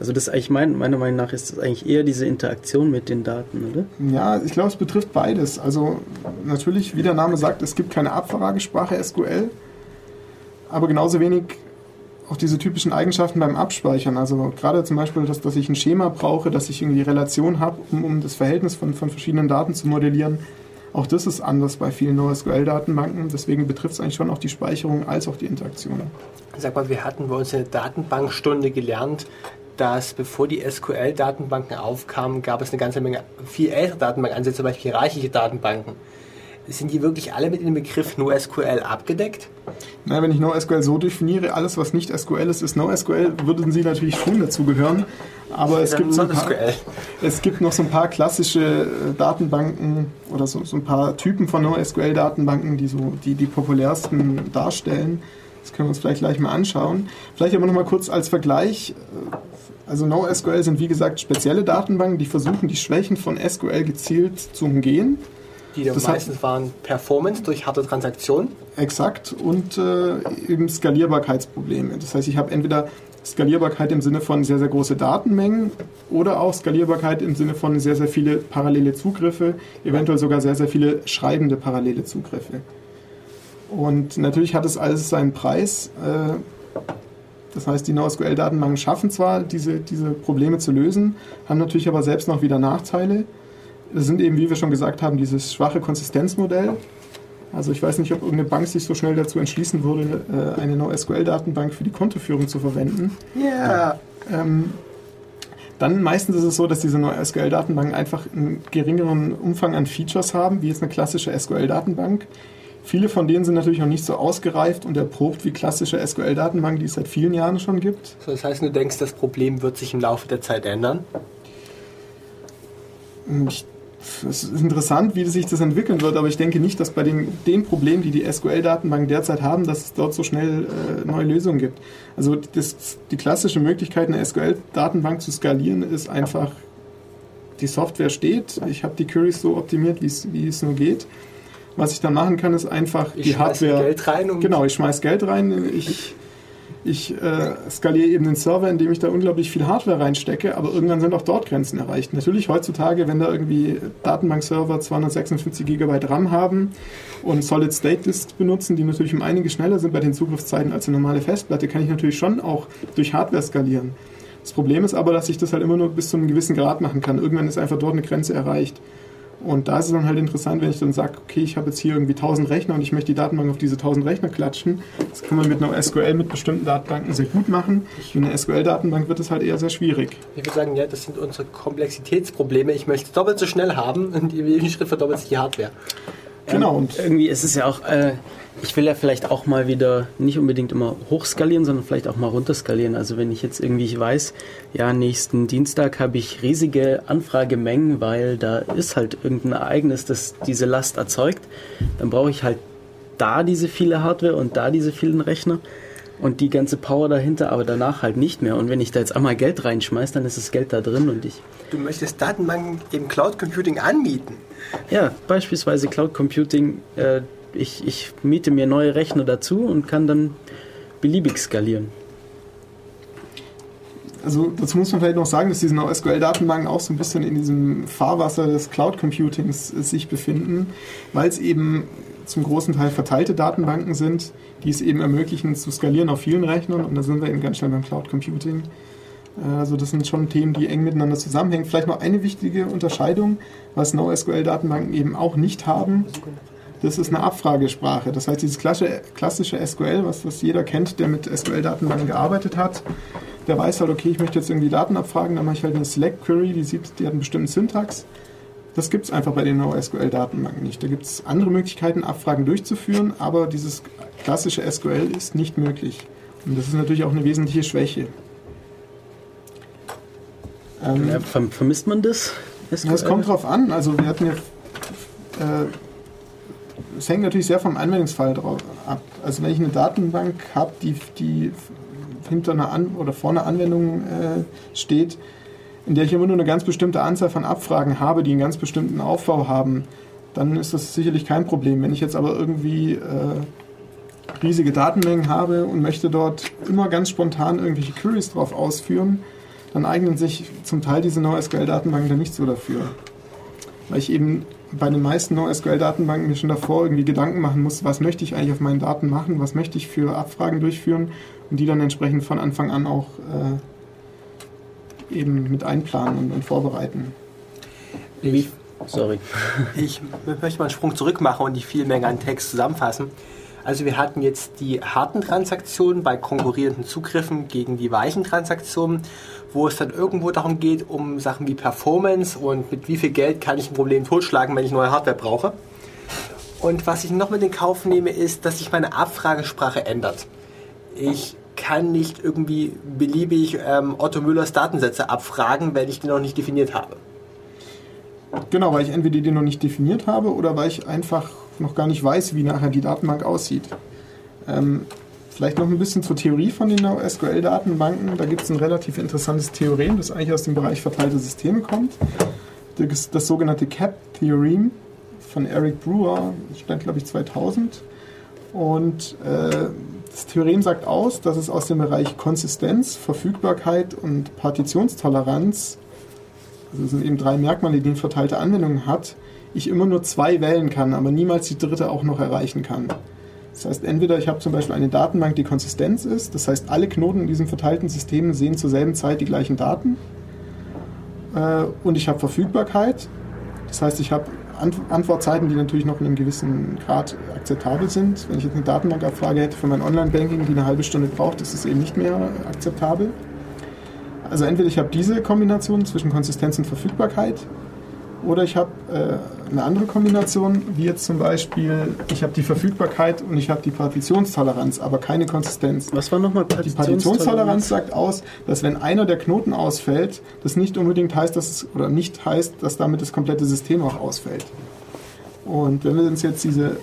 Speaker 1: Also das eigentlich mein, meiner Meinung nach ist das eigentlich eher diese Interaktion mit den Daten, oder?
Speaker 2: Ja, ich glaube, es betrifft beides. Also natürlich, wie der Name sagt, es gibt keine Abfragesprache SQL, aber genauso wenig auch diese typischen Eigenschaften beim Abspeichern. Also gerade zum Beispiel, dass, dass ich ein Schema brauche, dass ich irgendwie Relation habe, um, um das Verhältnis von, von verschiedenen Daten zu modellieren. Auch das ist anders bei vielen NoSQL-Datenbanken. Deswegen betrifft es eigentlich schon auch die Speicherung als auch die Interaktion.
Speaker 3: Sag mal, wir hatten bei uns in der Datenbankstunde gelernt, dass bevor die SQL-Datenbanken aufkamen, gab es eine ganze Menge viel ältere Datenbankansätze, zum Beispiel hierarchische Datenbanken. Sind die wirklich alle mit dem Begriff NoSQL abgedeckt?
Speaker 2: Na, wenn ich NoSQL so definiere, alles was nicht SQL ist, ist NoSQL, würden sie natürlich schon dazugehören. Aber es gibt, so ein paar, es gibt noch so ein paar klassische äh, Datenbanken oder so, so ein paar Typen von NoSQL-Datenbanken, die so die, die populärsten darstellen. Das können wir uns vielleicht gleich mal anschauen. Vielleicht aber noch mal kurz als Vergleich. Also NoSQL sind wie gesagt spezielle Datenbanken, die versuchen, die Schwächen von SQL gezielt zu umgehen.
Speaker 3: Die
Speaker 2: Das
Speaker 3: meistens waren Performance durch harte Transaktionen.
Speaker 2: Exakt. Und äh, eben Skalierbarkeitsprobleme. Das heißt, ich habe entweder Skalierbarkeit im Sinne von sehr, sehr große Datenmengen oder auch Skalierbarkeit im Sinne von sehr, sehr viele parallele Zugriffe, eventuell sogar sehr, sehr viele schreibende parallele Zugriffe. Und natürlich hat es alles seinen Preis. Äh, das heißt, die NoSQL-Datenbanken schaffen zwar, diese, diese Probleme zu lösen, haben natürlich aber selbst noch wieder Nachteile. Das sind eben, wie wir schon gesagt haben, dieses schwache Konsistenzmodell. Also ich weiß nicht, ob irgendeine Bank sich so schnell dazu entschließen würde, äh, eine NoSQL-Datenbank für die Kontoführung zu verwenden.
Speaker 3: Ja.
Speaker 2: Ähm, dann meistens ist es so, dass diese NoSQL-Datenbanken einfach einen geringeren Umfang an Features haben, wie jetzt eine klassische SQL-Datenbank. Viele von denen sind natürlich noch nicht so ausgereift und erprobt wie klassische SQL-Datenbanken, die es seit vielen Jahren schon gibt.
Speaker 3: So, das heißt, du denkst, das Problem wird sich im Laufe der Zeit ändern?
Speaker 2: Ich, es ist interessant, wie sich das entwickeln wird, aber ich denke nicht, dass bei den, den Problemen, die die SQL-Datenbanken derzeit haben, dass es dort so schnell äh, neue Lösungen gibt. Also das, die klassische Möglichkeit, eine SQL-Datenbank zu skalieren, ist einfach, die Software steht, ich habe die Queries so optimiert, wie es- nur geht. Was ich dann machen kann, ist einfach
Speaker 3: Ich
Speaker 2: die
Speaker 3: schmeiß
Speaker 2: Hardware...
Speaker 3: Geld rein und
Speaker 2: Genau, ich schmeiß Geld rein, ich, ich äh, skaliere eben den Server, indem ich da unglaublich viel Hardware reinstecke, aber irgendwann sind auch dort Grenzen erreicht. Natürlich heutzutage, wenn da irgendwie Datenbankserver 256 GB RAM haben und Solid-State-Disks benutzen, die natürlich um einiges schneller sind bei den Zugriffszeiten als eine normale Festplatte, kann ich natürlich schon auch durch Hardware skalieren. Das Problem ist aber, dass ich das halt immer nur bis zu einem gewissen Grad machen kann. Irgendwann ist einfach dort eine Grenze erreicht. Und da ist es dann halt interessant, wenn ich dann sage, okay, ich habe jetzt hier irgendwie 1000 Rechner und ich möchte die Datenbank auf diese 1000 Rechner klatschen. Das kann man mit einer SQL mit bestimmten Datenbanken sehr gut machen. Mit einer SQL-Datenbank wird es halt eher sehr schwierig.
Speaker 3: Ich würde sagen, ja, das sind unsere Komplexitätsprobleme. Ich möchte doppelt so schnell haben und jeden Schritt verdoppelt sich die Hardware.
Speaker 2: Genau, und
Speaker 1: Irgendwie ist es ja auch, äh, ich will ja vielleicht auch mal wieder nicht unbedingt immer hochskalieren, sondern vielleicht auch mal runterskalieren. Also wenn ich jetzt irgendwie ich weiß, ja, nächsten Dienstag habe ich riesige Anfragemengen, weil da ist halt irgendein Ereignis, das diese Last erzeugt, dann brauche ich halt da diese viele Hardware und da diese vielen Rechner und die ganze Power dahinter, aber danach halt nicht mehr. Und wenn ich da jetzt einmal Geld reinschmeiß, dann ist das Geld da drin und ich
Speaker 3: Du möchtest Datenbanken im Cloud Computing anbieten.
Speaker 1: Ja, beispielsweise Cloud Computing. Äh, ich, ich miete mir neue Rechner dazu und kann dann beliebig skalieren.
Speaker 2: also dazu muss man vielleicht noch sagen, dass diese SQL-Datenbanken auch so ein bisschen in diesem Fahrwasser des Cloud-Computings äh, sich befinden, weil es eben zum großen Teil verteilte Datenbanken sind, die es eben ermöglichen zu skalieren auf vielen Rechnern und da sind wir eben ganz schnell beim Cloud-Computing. Äh, Also das sind schon Themen, die eng miteinander zusammenhängen. Vielleicht noch eine wichtige Unterscheidung, was NoSQL-Datenbanken eben auch nicht haben. Das ist eine Abfragesprache. Das heißt, dieses klassische, klassische SQL, was, was jeder kennt, der mit SQL-Datenbanken gearbeitet hat, der weiß halt, okay, ich möchte jetzt irgendwie Daten abfragen, dann mache ich halt eine Select-Query, die, sieht, die hat einen bestimmten Syntax. Das gibt es einfach bei den NoSQL-Datenbanken nicht. Da gibt es andere Möglichkeiten, Abfragen durchzuführen, aber dieses klassische SQL ist nicht möglich. Und das ist natürlich auch eine wesentliche Schwäche. Ähm,
Speaker 1: Ja, verm- vermisst man das?
Speaker 2: ja, Es kommt drauf an. Also wir hatten ja, äh, es hängt natürlich sehr vom Anwendungsfall drauf ab. Also wenn ich eine Datenbank habe, die, die hinter einer An oder vor einer Anwendung äh, steht, in der ich immer nur eine ganz bestimmte Anzahl von Abfragen habe, die einen ganz bestimmten Aufbau haben, dann ist das sicherlich kein Problem. Wenn ich jetzt aber irgendwie äh, riesige Datenmengen habe und möchte dort immer ganz spontan irgendwelche Queries drauf ausführen, dann eignen sich zum Teil diese NoSQL-Datenbanken dann nicht so dafür. Weil ich eben bei den meisten NoSQL-Datenbanken mir schon davor irgendwie Gedanken machen muss, was möchte ich eigentlich auf meinen Daten machen, was möchte ich für Abfragen durchführen und die dann entsprechend von Anfang an auch äh, eben mit einplanen und, und vorbereiten.
Speaker 1: Wie? Sorry.
Speaker 3: Ich möchte mal einen Sprung zurück machen und die viel Menge an Text zusammenfassen. Also wir hatten jetzt die harten Transaktionen bei konkurrierenden Zugriffen gegen die weichen Transaktionen, wo es dann irgendwo darum geht, um Sachen wie Performance und mit wie viel Geld kann ich ein Problem totschlagen, wenn ich neue Hardware brauche. Und was ich noch mit in Kauf nehme, ist, dass sich meine Abfragesprache ändert. Ich kann nicht irgendwie beliebig ähm, Otto Müllers Datensätze abfragen, wenn ich die noch nicht definiert habe.
Speaker 2: Genau, weil ich entweder die noch nicht definiert habe oder weil ich einfach noch gar nicht weiß, wie nachher die Datenbank aussieht. Ähm, vielleicht noch ein bisschen zur Theorie von den SQL-Datenbanken. Da gibt es ein relativ interessantes Theorem, das eigentlich aus dem Bereich verteilte Systeme kommt. Das, das sogenannte CAP-Theorem von Eric Brewer, das stand glaube ich 2000. Und äh, das Theorem sagt aus, dass es aus dem Bereich Konsistenz, Verfügbarkeit und Partitionstoleranz also das sind eben drei Merkmale, die eine verteilte Anwendung hat, ich immer nur zwei wählen kann, aber niemals die dritte auch noch erreichen kann. Das heißt, entweder ich habe zum Beispiel eine Datenbank, die Konsistenz ist, das heißt, alle Knoten in diesem verteilten System sehen zur selben Zeit die gleichen Daten. Äh, und ich habe Verfügbarkeit, das heißt, ich habe Antwortzeiten, die natürlich noch in einem gewissen Grad akzeptabel sind. Wenn ich jetzt eine Datenbankabfrage hätte für mein Online-Banking, die eine halbe Stunde braucht, ist es eben nicht mehr akzeptabel. Also entweder ich habe diese Kombination zwischen Konsistenz und Verfügbarkeit oder ich habe äh, eine andere Kombination, wie jetzt zum Beispiel, ich habe die Verfügbarkeit und ich habe die Partitionstoleranz, aber keine Konsistenz.
Speaker 1: Was war nochmal
Speaker 2: Die Partitionstoleranz sagt aus, dass wenn einer der Knoten ausfällt, das nicht unbedingt heißt, dass es, oder nicht heißt, dass damit das komplette System auch ausfällt. Und wenn wir uns jetzt diese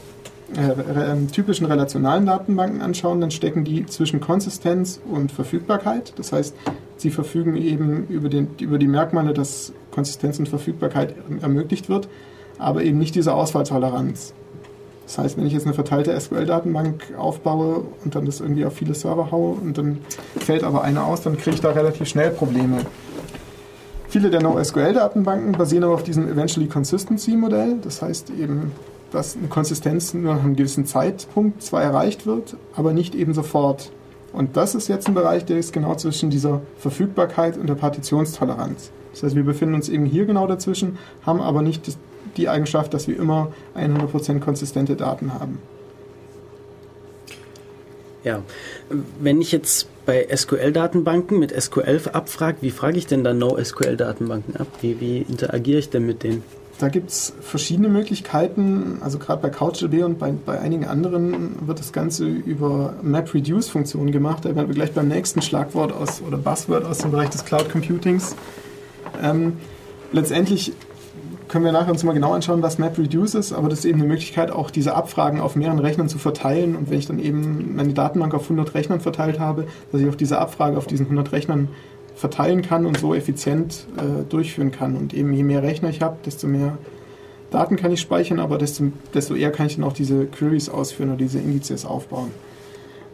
Speaker 2: äh, ähm, typischen relationalen Datenbanken anschauen, dann stecken die zwischen Konsistenz und Verfügbarkeit. Das heißt, sie verfügen eben über, den, über die Merkmale, dass Konsistenz und Verfügbarkeit ermöglicht wird, aber eben nicht diese Ausfalltoleranz. Das heißt, wenn ich jetzt eine verteilte SQL-Datenbank aufbaue und dann das irgendwie auf viele Server haue und dann fällt aber eine aus, dann kriege ich da relativ schnell Probleme. Viele der NoSQL-Datenbanken basieren aber auf diesem Eventually Consistency-Modell. Das heißt eben, dass eine Konsistenz nur nach einem gewissen Zeitpunkt zwar erreicht wird, aber nicht eben sofort. Und das ist jetzt ein Bereich, der ist genau zwischen dieser Verfügbarkeit und der Partitionstoleranz. Das heißt, wir befinden uns eben hier genau dazwischen, haben aber nicht die Eigenschaft, dass wir immer 100% konsistente Daten haben.
Speaker 1: Ja, wenn ich jetzt bei SQL-Datenbanken mit SQL abfrage, wie frage ich denn dann NoSQL-Datenbanken ab? Wie, wie interagiere ich denn mit denen?
Speaker 2: Da gibt es verschiedene Möglichkeiten. Also gerade bei CouchDB und bei, bei einigen anderen wird das Ganze über MapReduce-Funktionen gemacht. Da werden wir gleich beim nächsten Schlagwort aus oder Buzzword aus dem Bereich des Cloud Computings. Ähm, letztendlich können wir nachher uns mal genau anschauen, was MapReduce ist, aber das ist eben eine Möglichkeit, auch diese Abfragen auf mehreren Rechnern zu verteilen. Und wenn ich dann eben meine Datenbank auf 100 Rechnern verteilt habe, dass ich auf diese Abfrage auf diesen 100 Rechnern verteilen kann und so effizient äh, durchführen kann. Und eben je mehr Rechner ich habe, desto mehr Daten kann ich speichern, aber desto, desto eher kann ich dann auch diese Queries ausführen oder diese Indizes aufbauen.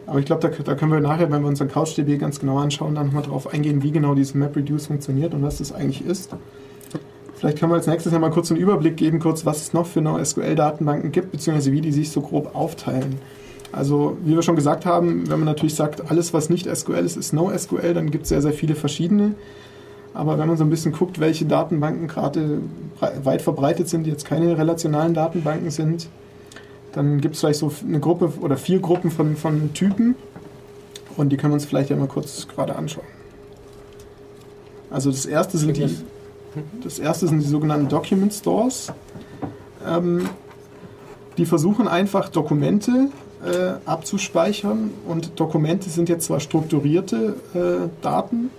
Speaker 2: Aber ich glaube, da, da, können wir nachher, wenn wir unseren CouchDB ganz genau anschauen, dann nochmal darauf eingehen, wie genau dieses MapReduce funktioniert und was das eigentlich ist. Vielleicht können wir als nächstes ja mal kurz einen Überblick geben, kurz, was es noch für NoSQL-Datenbanken gibt, beziehungsweise wie die sich so grob aufteilen. Also, wie wir schon gesagt haben, wenn man natürlich sagt, alles, was nicht SQL ist, ist NoSQL, dann gibt es sehr, sehr viele verschiedene. Aber wenn man so ein bisschen guckt, welche Datenbanken gerade weit verbreitet sind, die jetzt keine relationalen Datenbanken sind, dann gibt es vielleicht so eine Gruppe oder vier Gruppen von, von Typen. Und die können wir uns vielleicht ja mal kurz gerade anschauen. Also das erste sind die, das erste sind die sogenannten Document Stores. Ähm, die versuchen einfach Dokumente äh, abzuspeichern. Und Dokumente sind jetzt zwar strukturierte äh, Daten,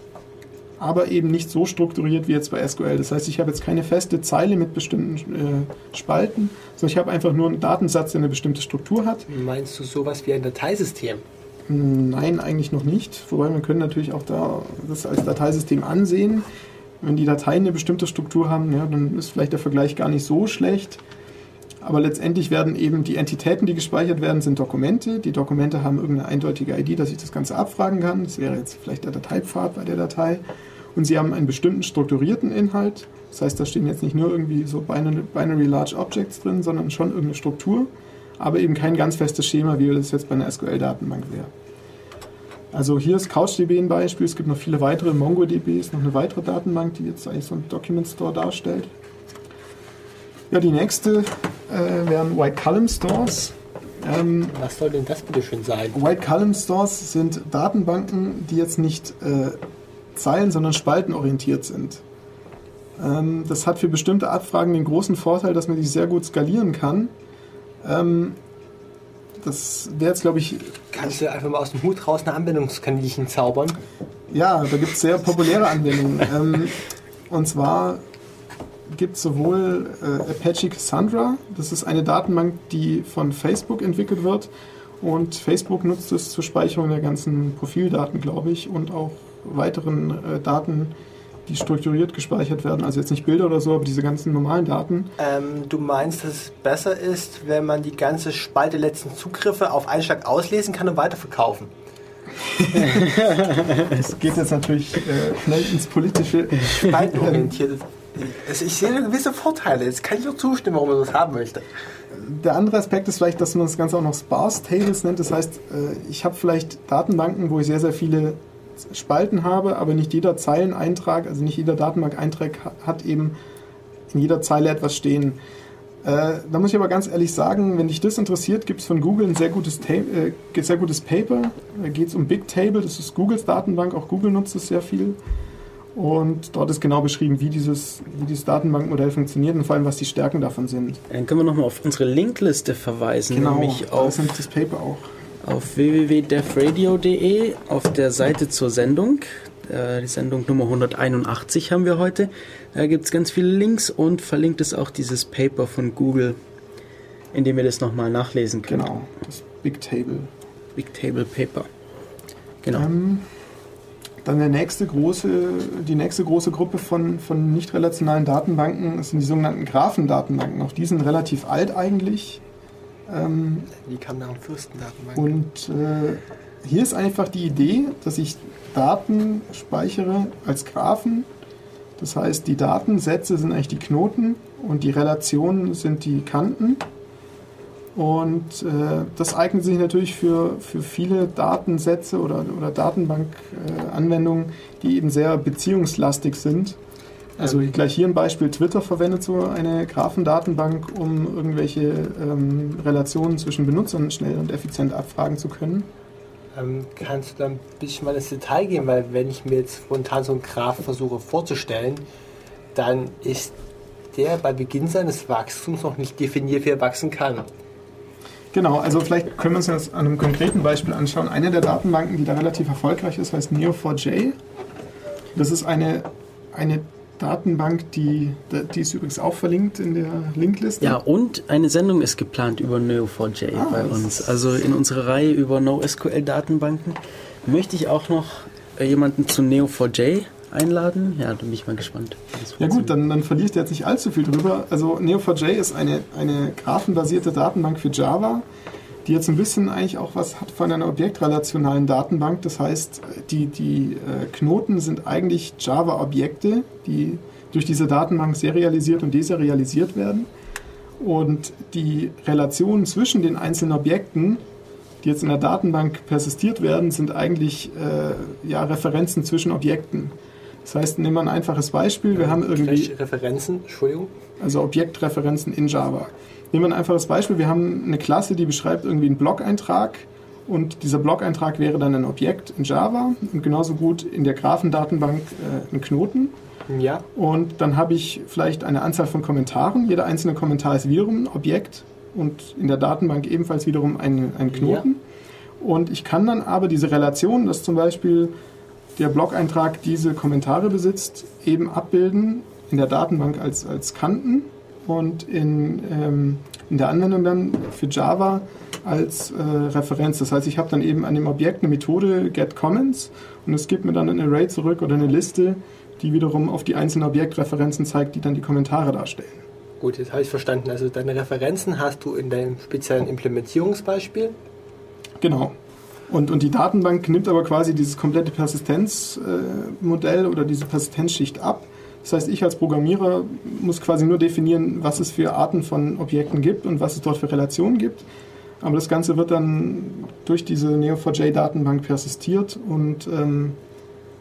Speaker 2: aber eben nicht so strukturiert wie jetzt bei SQL. Das heißt, ich habe jetzt keine feste Zeile mit bestimmten äh, Spalten, sondern ich habe einfach nur einen Datensatz, der eine bestimmte Struktur hat.
Speaker 3: Meinst du sowas wie ein Dateisystem?
Speaker 2: Nein, eigentlich noch nicht. Wobei wir können natürlich auch da das als Dateisystem ansehen. Wenn die Dateien eine bestimmte Struktur haben, ja, dann ist vielleicht der Vergleich gar nicht so schlecht. Aber letztendlich werden eben die Entitäten, die gespeichert werden, sind Dokumente. Die Dokumente haben irgendeine eindeutige ID, dass ich das Ganze abfragen kann. Das wäre jetzt vielleicht der Dateipfad bei der Datei. Und sie haben einen bestimmten strukturierten Inhalt. Das heißt, da stehen jetzt nicht nur irgendwie so Binary Large Objects drin, sondern schon irgendeine Struktur, aber eben kein ganz festes Schema, wie das jetzt bei einer SQL-Datenbank wäre. Also hier ist CouchDB ein Beispiel. Es gibt noch viele weitere. MongoDB ist noch eine weitere Datenbank, die jetzt eigentlich so ein Document Store darstellt. Ja, die nächste äh, wären White Column Stores.
Speaker 3: Ähm, Was soll denn das bitte schön sein?
Speaker 2: White Column Stores sind Datenbanken, die jetzt nicht äh, zeilen, sondern spaltenorientiert sind. Ähm, das hat für bestimmte Abfragen den großen Vorteil, dass man die sehr gut skalieren kann. Ähm, das wäre jetzt, glaube ich,
Speaker 3: Kannst du einfach mal aus dem Hut raus eine Anwendungskaninchen zaubern?
Speaker 2: Ja, da gibt es sehr populäre Anwendungen. ähm, und zwar gibt es sowohl äh, Apache Cassandra, das ist eine Datenbank, die von Facebook entwickelt wird. Und Facebook nutzt es zur Speicherung der ganzen Profildaten, glaube ich, und auch weiteren äh, Daten, die strukturiert gespeichert werden. Also jetzt nicht Bilder oder so, aber diese ganzen normalen Daten.
Speaker 3: Ähm, du meinst, dass es besser ist, wenn man die ganze Spalte letzten Zugriffe auf einen Schlag auslesen kann und weiterverkaufen?
Speaker 2: Es geht jetzt natürlich äh, schnell ins Politische.
Speaker 3: Spaltenorientiert. Also ich sehe gewisse Vorteile. Jetzt kann ich auch zustimmen, warum man das haben möchte.
Speaker 2: Der andere Aspekt ist vielleicht, dass man das Ganze auch noch Sparse Tables nennt. Das heißt, äh, ich habe vielleicht Datenbanken, wo ich sehr, sehr viele Spalten habe, aber nicht jeder Zeileneintrag, also nicht jeder Datenbank-Eintrag ha- hat eben in jeder Zeile etwas stehen. Äh, da muss ich aber ganz ehrlich sagen, wenn dich das interessiert, gibt es von Google ein sehr gutes, Ta äh, sehr gutes Paper. Da geht es um Big Table, das ist Googles Datenbank, auch Google nutzt es sehr viel. Und dort ist genau beschrieben, wie dieses, wie dieses Datenbankmodell funktioniert und vor allem, was die Stärken davon sind.
Speaker 1: Dann können wir nochmal auf unsere Linkliste verweisen,
Speaker 2: Genau,
Speaker 1: nämlich
Speaker 2: da
Speaker 1: auf,
Speaker 2: nämlich das Paper auch.
Speaker 1: auf www.defradio.de auf der Seite zur Sendung. Äh, die Sendung Nummer 181 haben wir heute. Da gibt es ganz viele Links und verlinkt ist auch dieses Paper von Google, in dem ihr das nochmal nachlesen könnt.
Speaker 2: Genau, das Big Table.
Speaker 1: Big Table Paper. Genau.
Speaker 2: Ähm, dann der nächste große, die nächste große Gruppe von, von nicht relationalen Datenbanken sind die sogenannten Graphendatenbanken. Auch die sind relativ alt eigentlich. Ähm,
Speaker 3: Die kam nach dem Fürstendatenbank.
Speaker 2: und äh, hier ist einfach die Idee, dass ich Daten speichere als Graphen. Das heißt, die Datensätze sind eigentlich die Knoten und die Relationen sind die Kanten. Und äh, das eignet sich natürlich für, für viele Datensätze oder, oder Datenbankanwendungen, die eben sehr beziehungslastig sind. Also
Speaker 3: Ähm.
Speaker 2: gleich hier ein Beispiel, Twitter verwendet so eine Graphendatenbank, um irgendwelche ähm, Relationen zwischen Benutzern schnell und effizient abfragen zu können.
Speaker 3: Ähm, kannst du da ein bisschen mal ins Detail gehen? Weil wenn ich mir jetzt spontan so einen Graph versuche vorzustellen, dann ist der bei Beginn seines Wachstums noch nicht definiert, wie er wachsen kann.
Speaker 2: Genau, also vielleicht können wir uns das an einem konkreten Beispiel anschauen. Eine der Datenbanken, die da relativ erfolgreich ist, heißt Neo4j. Das ist eine, eine Datenbank, die, die ist übrigens auch verlinkt in der Linkliste.
Speaker 1: Ja, und eine Sendung ist geplant über Neo4j
Speaker 2: Ah,
Speaker 1: bei uns. Also in unserer Reihe über NoSQL-Datenbanken möchte ich auch noch äh, jemanden zu Neo4j einladen. Ja, da bin ich mal gespannt.
Speaker 2: Ja gut, dann, dann verliert ihr jetzt nicht allzu viel drüber. Also Neo4j ist eine, eine graphenbasierte Datenbank für Java, die jetzt ein bisschen eigentlich auch was hat von einer objektrelationalen Datenbank. Das heißt, die, die äh, Knoten sind eigentlich Java-Objekte, die durch diese Datenbank serialisiert und deserialisiert werden. Und die Relationen zwischen den einzelnen Objekten, die jetzt in der Datenbank persistiert werden, sind eigentlich äh, ja, Referenzen zwischen Objekten. Das heißt, nehmen wir ein einfaches Beispiel. Wir haben irgendwie
Speaker 3: Referenzen, Entschuldigung.
Speaker 2: also Objektreferenzen in Java. Nehmen wir ein einfaches Beispiel. Wir haben eine Klasse, die beschreibt irgendwie einen Blog-Eintrag und dieser Blog-Eintrag wäre dann ein Objekt in Java und genauso gut in der Graphendatenbank äh, ein Knoten.
Speaker 3: Ja,
Speaker 2: Und dann habe ich vielleicht eine Anzahl von Kommentaren. Jeder einzelne Kommentar ist wiederum ein Objekt und in der Datenbank ebenfalls wiederum ein, ein Knoten. Und ich kann dann aber diese Relation, dass zum Beispiel der Blog-Eintrag diese Kommentare besitzt, eben abbilden in der Datenbank als, als Kanten und in, ähm, in der Anwendung dann für Java als äh, Referenz. Das heißt, ich habe dann eben an dem Objekt eine Methode getComments und es gibt mir dann ein Array zurück oder eine Liste, die wiederum auf die einzelnen Objektreferenzen zeigt, die dann die Kommentare darstellen.
Speaker 3: gut, jetzt habe ich verstanden. Also deine Referenzen hast du in deinem speziellen Implementierungsbeispiel.
Speaker 2: Genau. Und, und die Datenbank nimmt aber quasi dieses komplette Persistenzmodell oder diese Persistenzschicht ab. Das heißt, ich als Programmierer muss quasi nur definieren, was es für Arten von Objekten gibt und was es dort für Relationen gibt. Aber das Ganze wird dann durch diese Neo4j-Datenbank persistiert und ähm,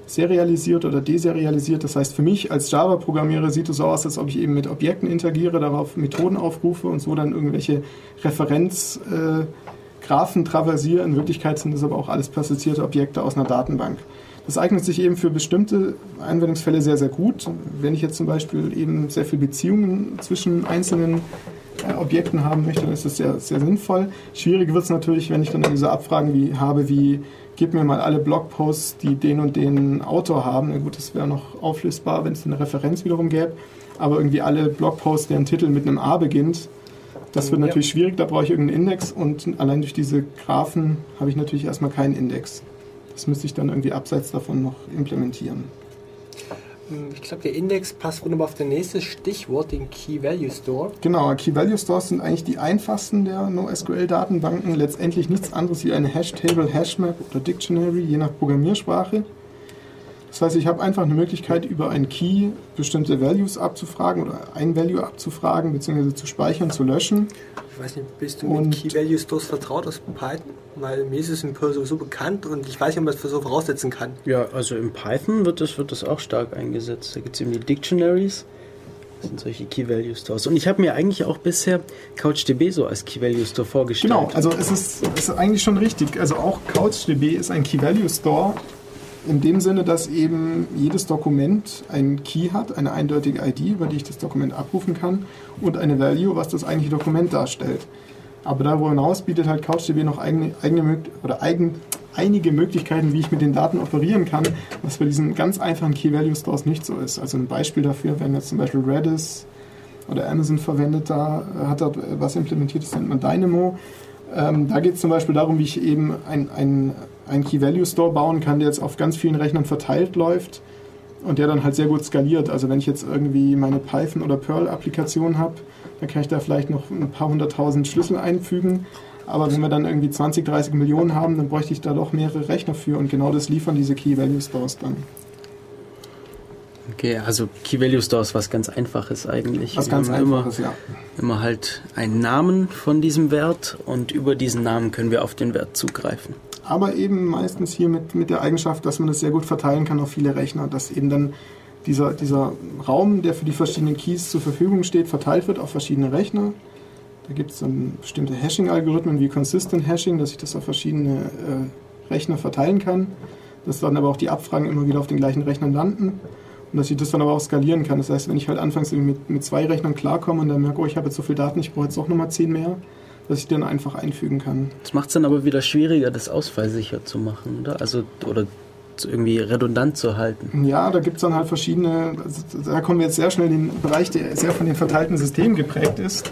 Speaker 2: serialisiert oder deserialisiert. Das heißt, für mich als Java-Programmierer sieht es so aus, als ob ich eben mit Objekten interagiere, darauf Methoden aufrufe und so dann irgendwelche Referenzgraphen äh, Graphen traversiere. In Wirklichkeit sind das aber auch alles persistierte Objekte aus einer Datenbank. Das eignet sich eben für bestimmte Anwendungsfälle sehr, sehr gut. Wenn ich jetzt zum Beispiel eben sehr viele Beziehungen zwischen einzelnen äh, Objekten haben möchte, dann ist das sehr, sehr sinnvoll. Schwierig wird es natürlich, wenn ich dann diese Abfragen wie, habe wie, gib mir mal alle Blogposts, die den und den Autor haben. Na gut, das wäre noch auflösbar, wenn es eine Referenz wiederum gäbe. Aber irgendwie alle Blogposts, deren Titel mit einem A beginnt, das wird
Speaker 3: Ja.
Speaker 2: natürlich schwierig, da brauche ich irgendeinen Index und allein durch diese Graphen habe ich natürlich erstmal keinen Index. Das müsste ich dann irgendwie abseits davon noch implementieren.
Speaker 3: Ich glaube, der Index passt wunderbar auf das nächste Stichwort, den Key Value Store.
Speaker 2: Genau, Key Value Stores sind eigentlich die einfachsten der NoSQL-Datenbanken. Letztendlich nichts anderes wie eine Hash-Table, Hashmap oder Dictionary, je nach Programmiersprache. Das heißt, ich habe einfach eine Möglichkeit, über ein Key bestimmte Values abzufragen oder ein Value abzufragen, beziehungsweise zu speichern, zu löschen.
Speaker 3: Ich weiß nicht, bist du
Speaker 2: Und-
Speaker 3: mit Key Value Stores vertraut aus Python? Weil mir ist es in Perl sowieso bekannt und ich weiß nicht, ob man das so voraussetzen kann.
Speaker 1: Ja, also im Python wird das, wird das auch stark eingesetzt. Da gibt es eben die Dictionaries. Das sind solche Key Value Stores. Und ich habe mir eigentlich auch bisher CouchDB so als Key Value Store vorgestellt.
Speaker 2: Genau, also es ist, es ist eigentlich schon richtig. Also auch CouchDB ist ein Key Value Store in dem Sinne, dass eben jedes Dokument einen Key hat, eine eindeutige ID, über die ich das Dokument abrufen kann und eine Value, was das eigentliche Dokument darstellt. Aber darüber hinaus bietet halt CouchDB noch eigene, eigene oder eigen, einige Möglichkeiten, wie ich mit den Daten operieren kann, was bei diesen ganz einfachen Key Value Stores nicht so ist. Also ein Beispiel dafür, wenn jetzt zum Beispiel Redis oder Amazon verwendet, da hat dort was implementiert, das nennt man Dynamo. Ähm, da geht es zum Beispiel darum, wie ich eben ein, ein, ein Key-Value-Store bauen kann, der jetzt auf ganz vielen Rechnern verteilt läuft und der dann halt sehr gut skaliert. Also wenn ich jetzt irgendwie meine Python- oder Perl-Applikation habe, dann kann ich da vielleicht noch ein paar hunderttausend Schlüssel einfügen. Aber wenn wir dann irgendwie 20, 30 Millionen haben, dann bräuchte ich da doch mehrere Rechner für und genau das liefern diese Key-Value-Stores dann.
Speaker 1: Okay, also Key Value Store ist was ganz Einfaches eigentlich.
Speaker 2: Was ganz
Speaker 1: haben immer,
Speaker 2: einfaches, ja.
Speaker 1: immer halt einen Namen von diesem Wert und über diesen Namen können wir auf den Wert zugreifen.
Speaker 2: Aber eben meistens hier mit, mit der Eigenschaft, dass man das sehr gut verteilen kann auf viele Rechner, dass eben dann dieser, dieser Raum, der für die verschiedenen Keys zur Verfügung steht, verteilt wird auf verschiedene Rechner. Da gibt es dann bestimmte Hashing-Algorithmen wie Consistent Hashing, dass ich das auf verschiedene äh, Rechner verteilen kann, dass dann aber auch die Abfragen immer wieder auf den gleichen Rechnern landen und dass ich das dann aber auch skalieren kann. Das heißt, wenn ich halt anfangs mit, mit zwei Rechnern klarkomme und dann merke, oh, ich habe jetzt so viel Daten, ich brauche jetzt auch nochmal zehn mehr, dass ich dann einfach einfügen kann.
Speaker 1: Das macht es dann aber wieder schwieriger, das ausfallsicher zu machen, oder? Also, oder irgendwie redundant zu halten.
Speaker 2: Ja, da gibt es dann halt verschiedene, also da kommen wir jetzt sehr schnell in den Bereich, der sehr von den verteilten Systemen geprägt ist.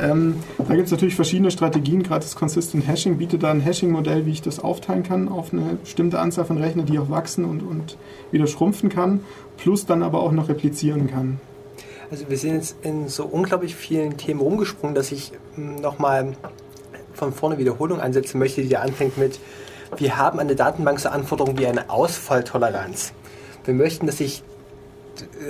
Speaker 2: Ähm, da gibt es natürlich verschiedene Strategien, gerade das Consistent Hashing bietet da ein Hashing-Modell, wie ich das aufteilen kann auf eine bestimmte Anzahl von Rechnern, die auch wachsen und, und wieder schrumpfen kann, plus dann aber auch noch replizieren kann.
Speaker 3: Also wir sind jetzt in so unglaublich vielen Themen rumgesprungen, dass ich nochmal von vorne Wiederholung ansetzen möchte, die da anfängt mit, wir haben eine Datenbank so Anforderungen wie eine Ausfalltoleranz. Wir möchten, dass sich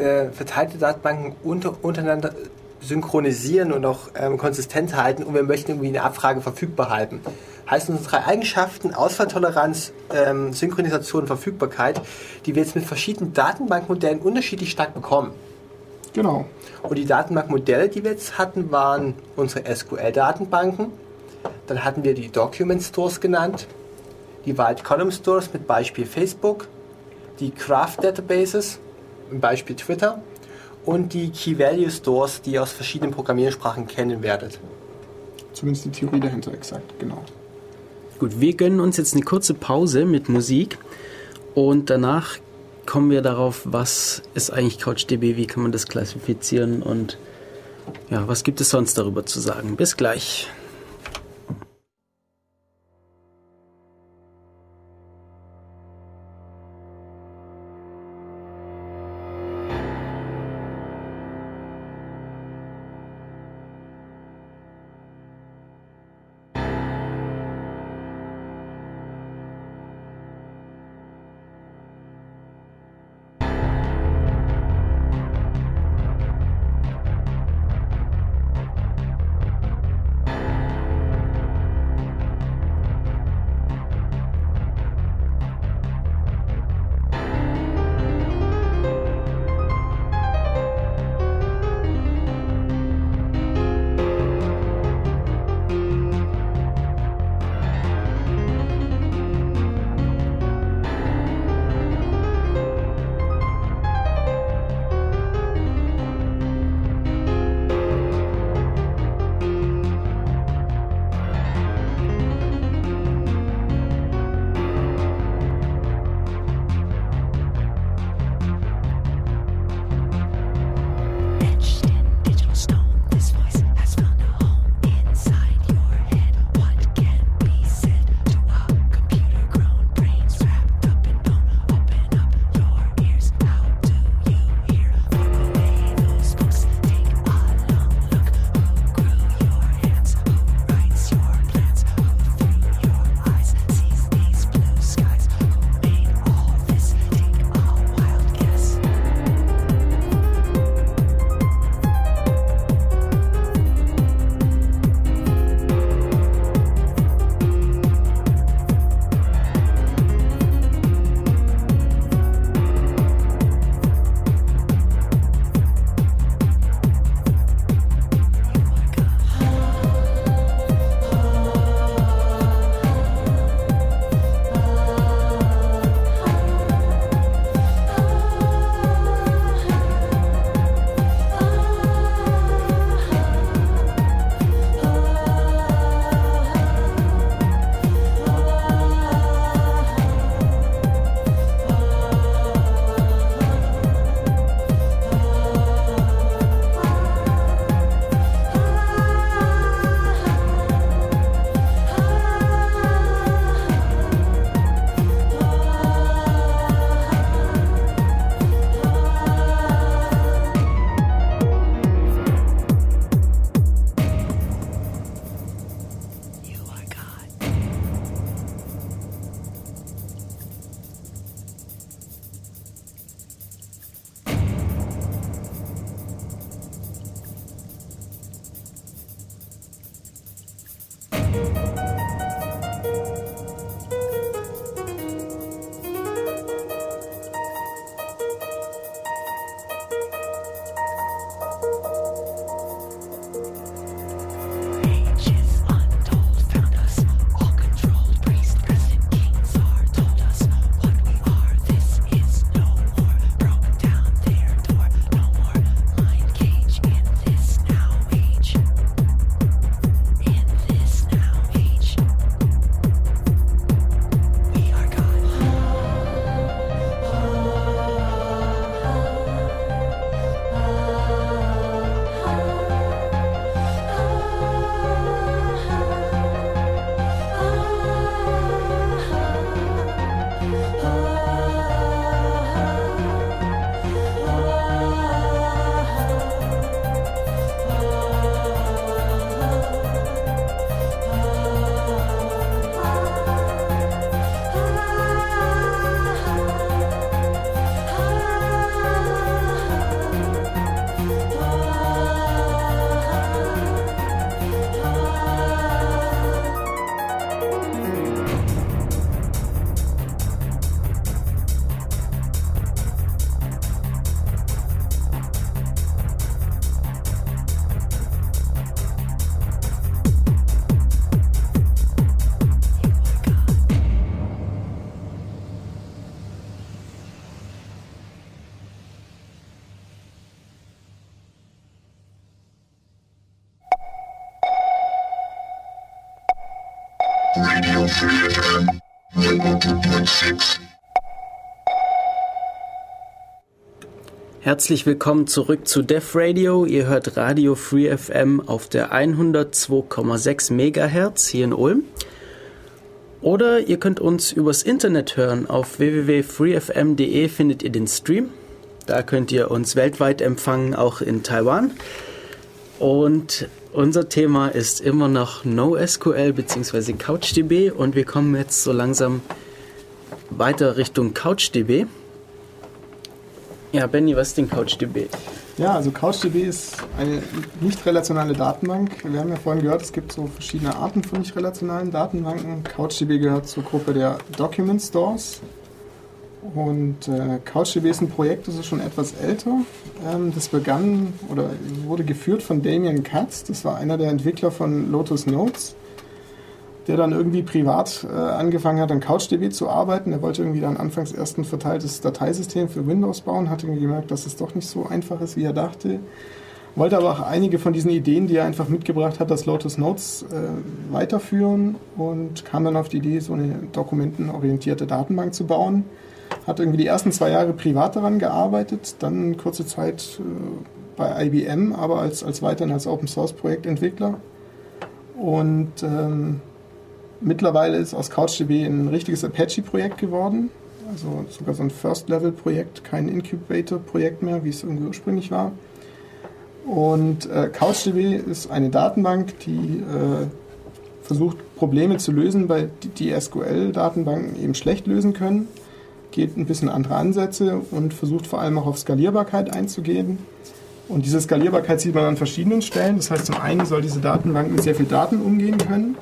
Speaker 3: äh, verteilte Datenbanken unter, untereinander synchronisieren und auch ähm, konsistent halten und wir möchten irgendwie eine Abfrage verfügbar halten. Heißt unsere drei Eigenschaften, Ausfalltoleranz, ähm, Synchronisation und Verfügbarkeit, die wir jetzt mit verschiedenen Datenbankmodellen unterschiedlich stark bekommen.
Speaker 2: Genau.
Speaker 3: Und die Datenbankmodelle, die wir jetzt hatten, waren unsere SQL-Datenbanken. Dann hatten wir die Document Stores genannt, die Wide Column Stores mit Beispiel Facebook, die Craft Databases mit Beispiel Twitter und die Key Value Stores, die ihr aus verschiedenen Programmiersprachen kennen werdet.
Speaker 2: Zumindest die Theorie dahinter exakt, genau.
Speaker 1: Gut, wir gönnen uns jetzt eine kurze Pause mit Musik und danach kommen wir darauf, was ist eigentlich CouchDB, wie kann man das klassifizieren und ja, was gibt es sonst darüber zu sagen. Bis gleich. Herzlich willkommen zurück zu Def Radio. Ihr hört Radio Free FM auf der 102,6 Megahertz hier in Ulm. Oder ihr könnt uns übers Internet hören. Auf www.freefm.de findet ihr den Stream. Da könnt ihr uns weltweit empfangen, auch in Taiwan. Und unser Thema ist immer noch NoSQL bzw. CouchDB und wir kommen jetzt so langsam weiter Richtung CouchDB. Ja, Benny, was ist denn CouchDB?
Speaker 2: Ja, also CouchDB ist eine nicht relationale Datenbank. Wir haben ja vorhin gehört, es gibt so verschiedene Arten von nicht relationalen Datenbanken. CouchDB gehört zur Gruppe der Document Stores. Und äh, CouchDB ist ein Projekt, das ist schon etwas älter. Ähm, das begann oder wurde geführt von Damien Katz. Das war einer der Entwickler von Lotus Notes, der dann irgendwie privat äh, angefangen hat, an CouchDB zu arbeiten. Er wollte irgendwie dann anfangs erst ein verteiltes Dateisystem für Windows bauen, hat irgendwie gemerkt, dass es doch nicht so einfach ist, wie er dachte. Wollte aber auch einige von diesen Ideen, die er einfach mitgebracht hat, das Lotus Notes äh, weiterführen und kam dann auf die Idee, so eine dokumentenorientierte Datenbank zu bauen hat irgendwie die ersten zwei Jahre privat daran gearbeitet, dann kurze Zeit äh, bei IBM, aber als, als weiterhin als Open Source Projektentwickler. Und ähm, mittlerweile ist aus CouchDB ein richtiges Apache-Projekt geworden. Also sogar so ein First-Level-Projekt, kein Incubator-Projekt mehr, wie es irgendwie ursprünglich war. Und äh, CouchDB ist eine Datenbank, die äh, versucht, Probleme zu lösen, weil die, die SQL-Datenbanken eben schlecht lösen können geht ein bisschen andere Ansätze und versucht vor allem auch auf Skalierbarkeit einzugehen. Und diese Skalierbarkeit sieht man an verschiedenen Stellen. Das heißt, zum einen soll diese Datenbank mit sehr viel Daten umgehen können.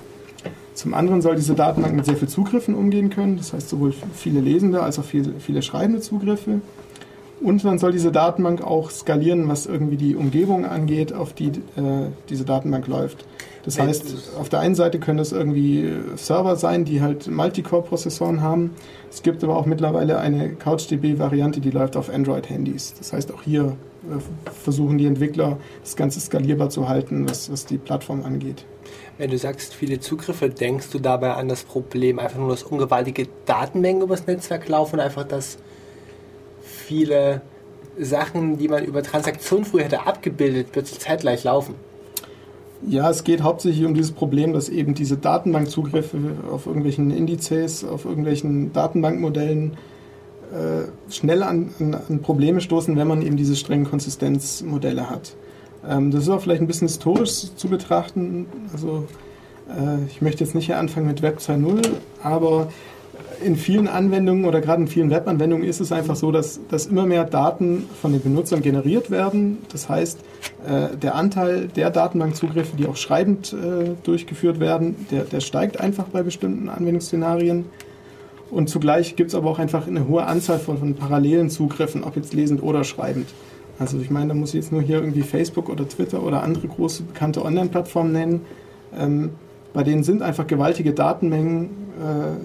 Speaker 2: Zum anderen soll diese Datenbank mit sehr viel Zugriffen umgehen können. Das heißt, sowohl viele lesende als auch viele, viele schreibende Zugriffe. Und dann soll diese Datenbank auch skalieren, was irgendwie die Umgebung angeht, auf die äh, diese Datenbank läuft. Das heißt, auf der einen Seite können das irgendwie Server sein, die halt Multicore-Prozessoren haben. Es gibt aber auch mittlerweile eine CouchDB-Variante, die läuft auf Android-Handys. Das heißt, auch hier äh, versuchen die Entwickler, das Ganze skalierbar zu halten, was, was die Plattform angeht.
Speaker 3: Wenn du sagst, viele Zugriffe, denkst du dabei an das Problem, einfach nur, dass ungewaltige Datenmengen übers Netzwerk laufen, einfach, dass viele Sachen, die man über Transaktionen früher hätte abgebildet, plötzlich zeitgleich laufen?
Speaker 2: Ja, es geht hauptsächlich um dieses Problem, dass eben diese Datenbankzugriffe auf irgendwelchen Indizes, auf irgendwelchen Datenbankmodellen äh, schnell an, an, an, Probleme stoßen, wenn man eben diese strengen Konsistenzmodelle hat. Ähm, das ist auch vielleicht ein bisschen historisch zu betrachten. Also äh, ich möchte jetzt nicht hier anfangen mit Web 2.0, aber in vielen Anwendungen oder gerade in vielen Webanwendungen ist es einfach so, dass, dass immer mehr Daten von den Benutzern generiert werden. Das heißt, äh, der Anteil der Datenbankzugriffe, die auch schreibend äh, durchgeführt werden, der, der steigt einfach bei bestimmten Anwendungsszenarien. Und zugleich gibt es aber auch einfach eine hohe Anzahl von, von parallelen Zugriffen, ob jetzt lesend oder schreibend. Also ich meine, da muss ich jetzt nur hier irgendwie Facebook oder Twitter oder andere große bekannte Online-Plattformen nennen. Ähm, bei denen sind einfach gewaltige Datenmengen äh,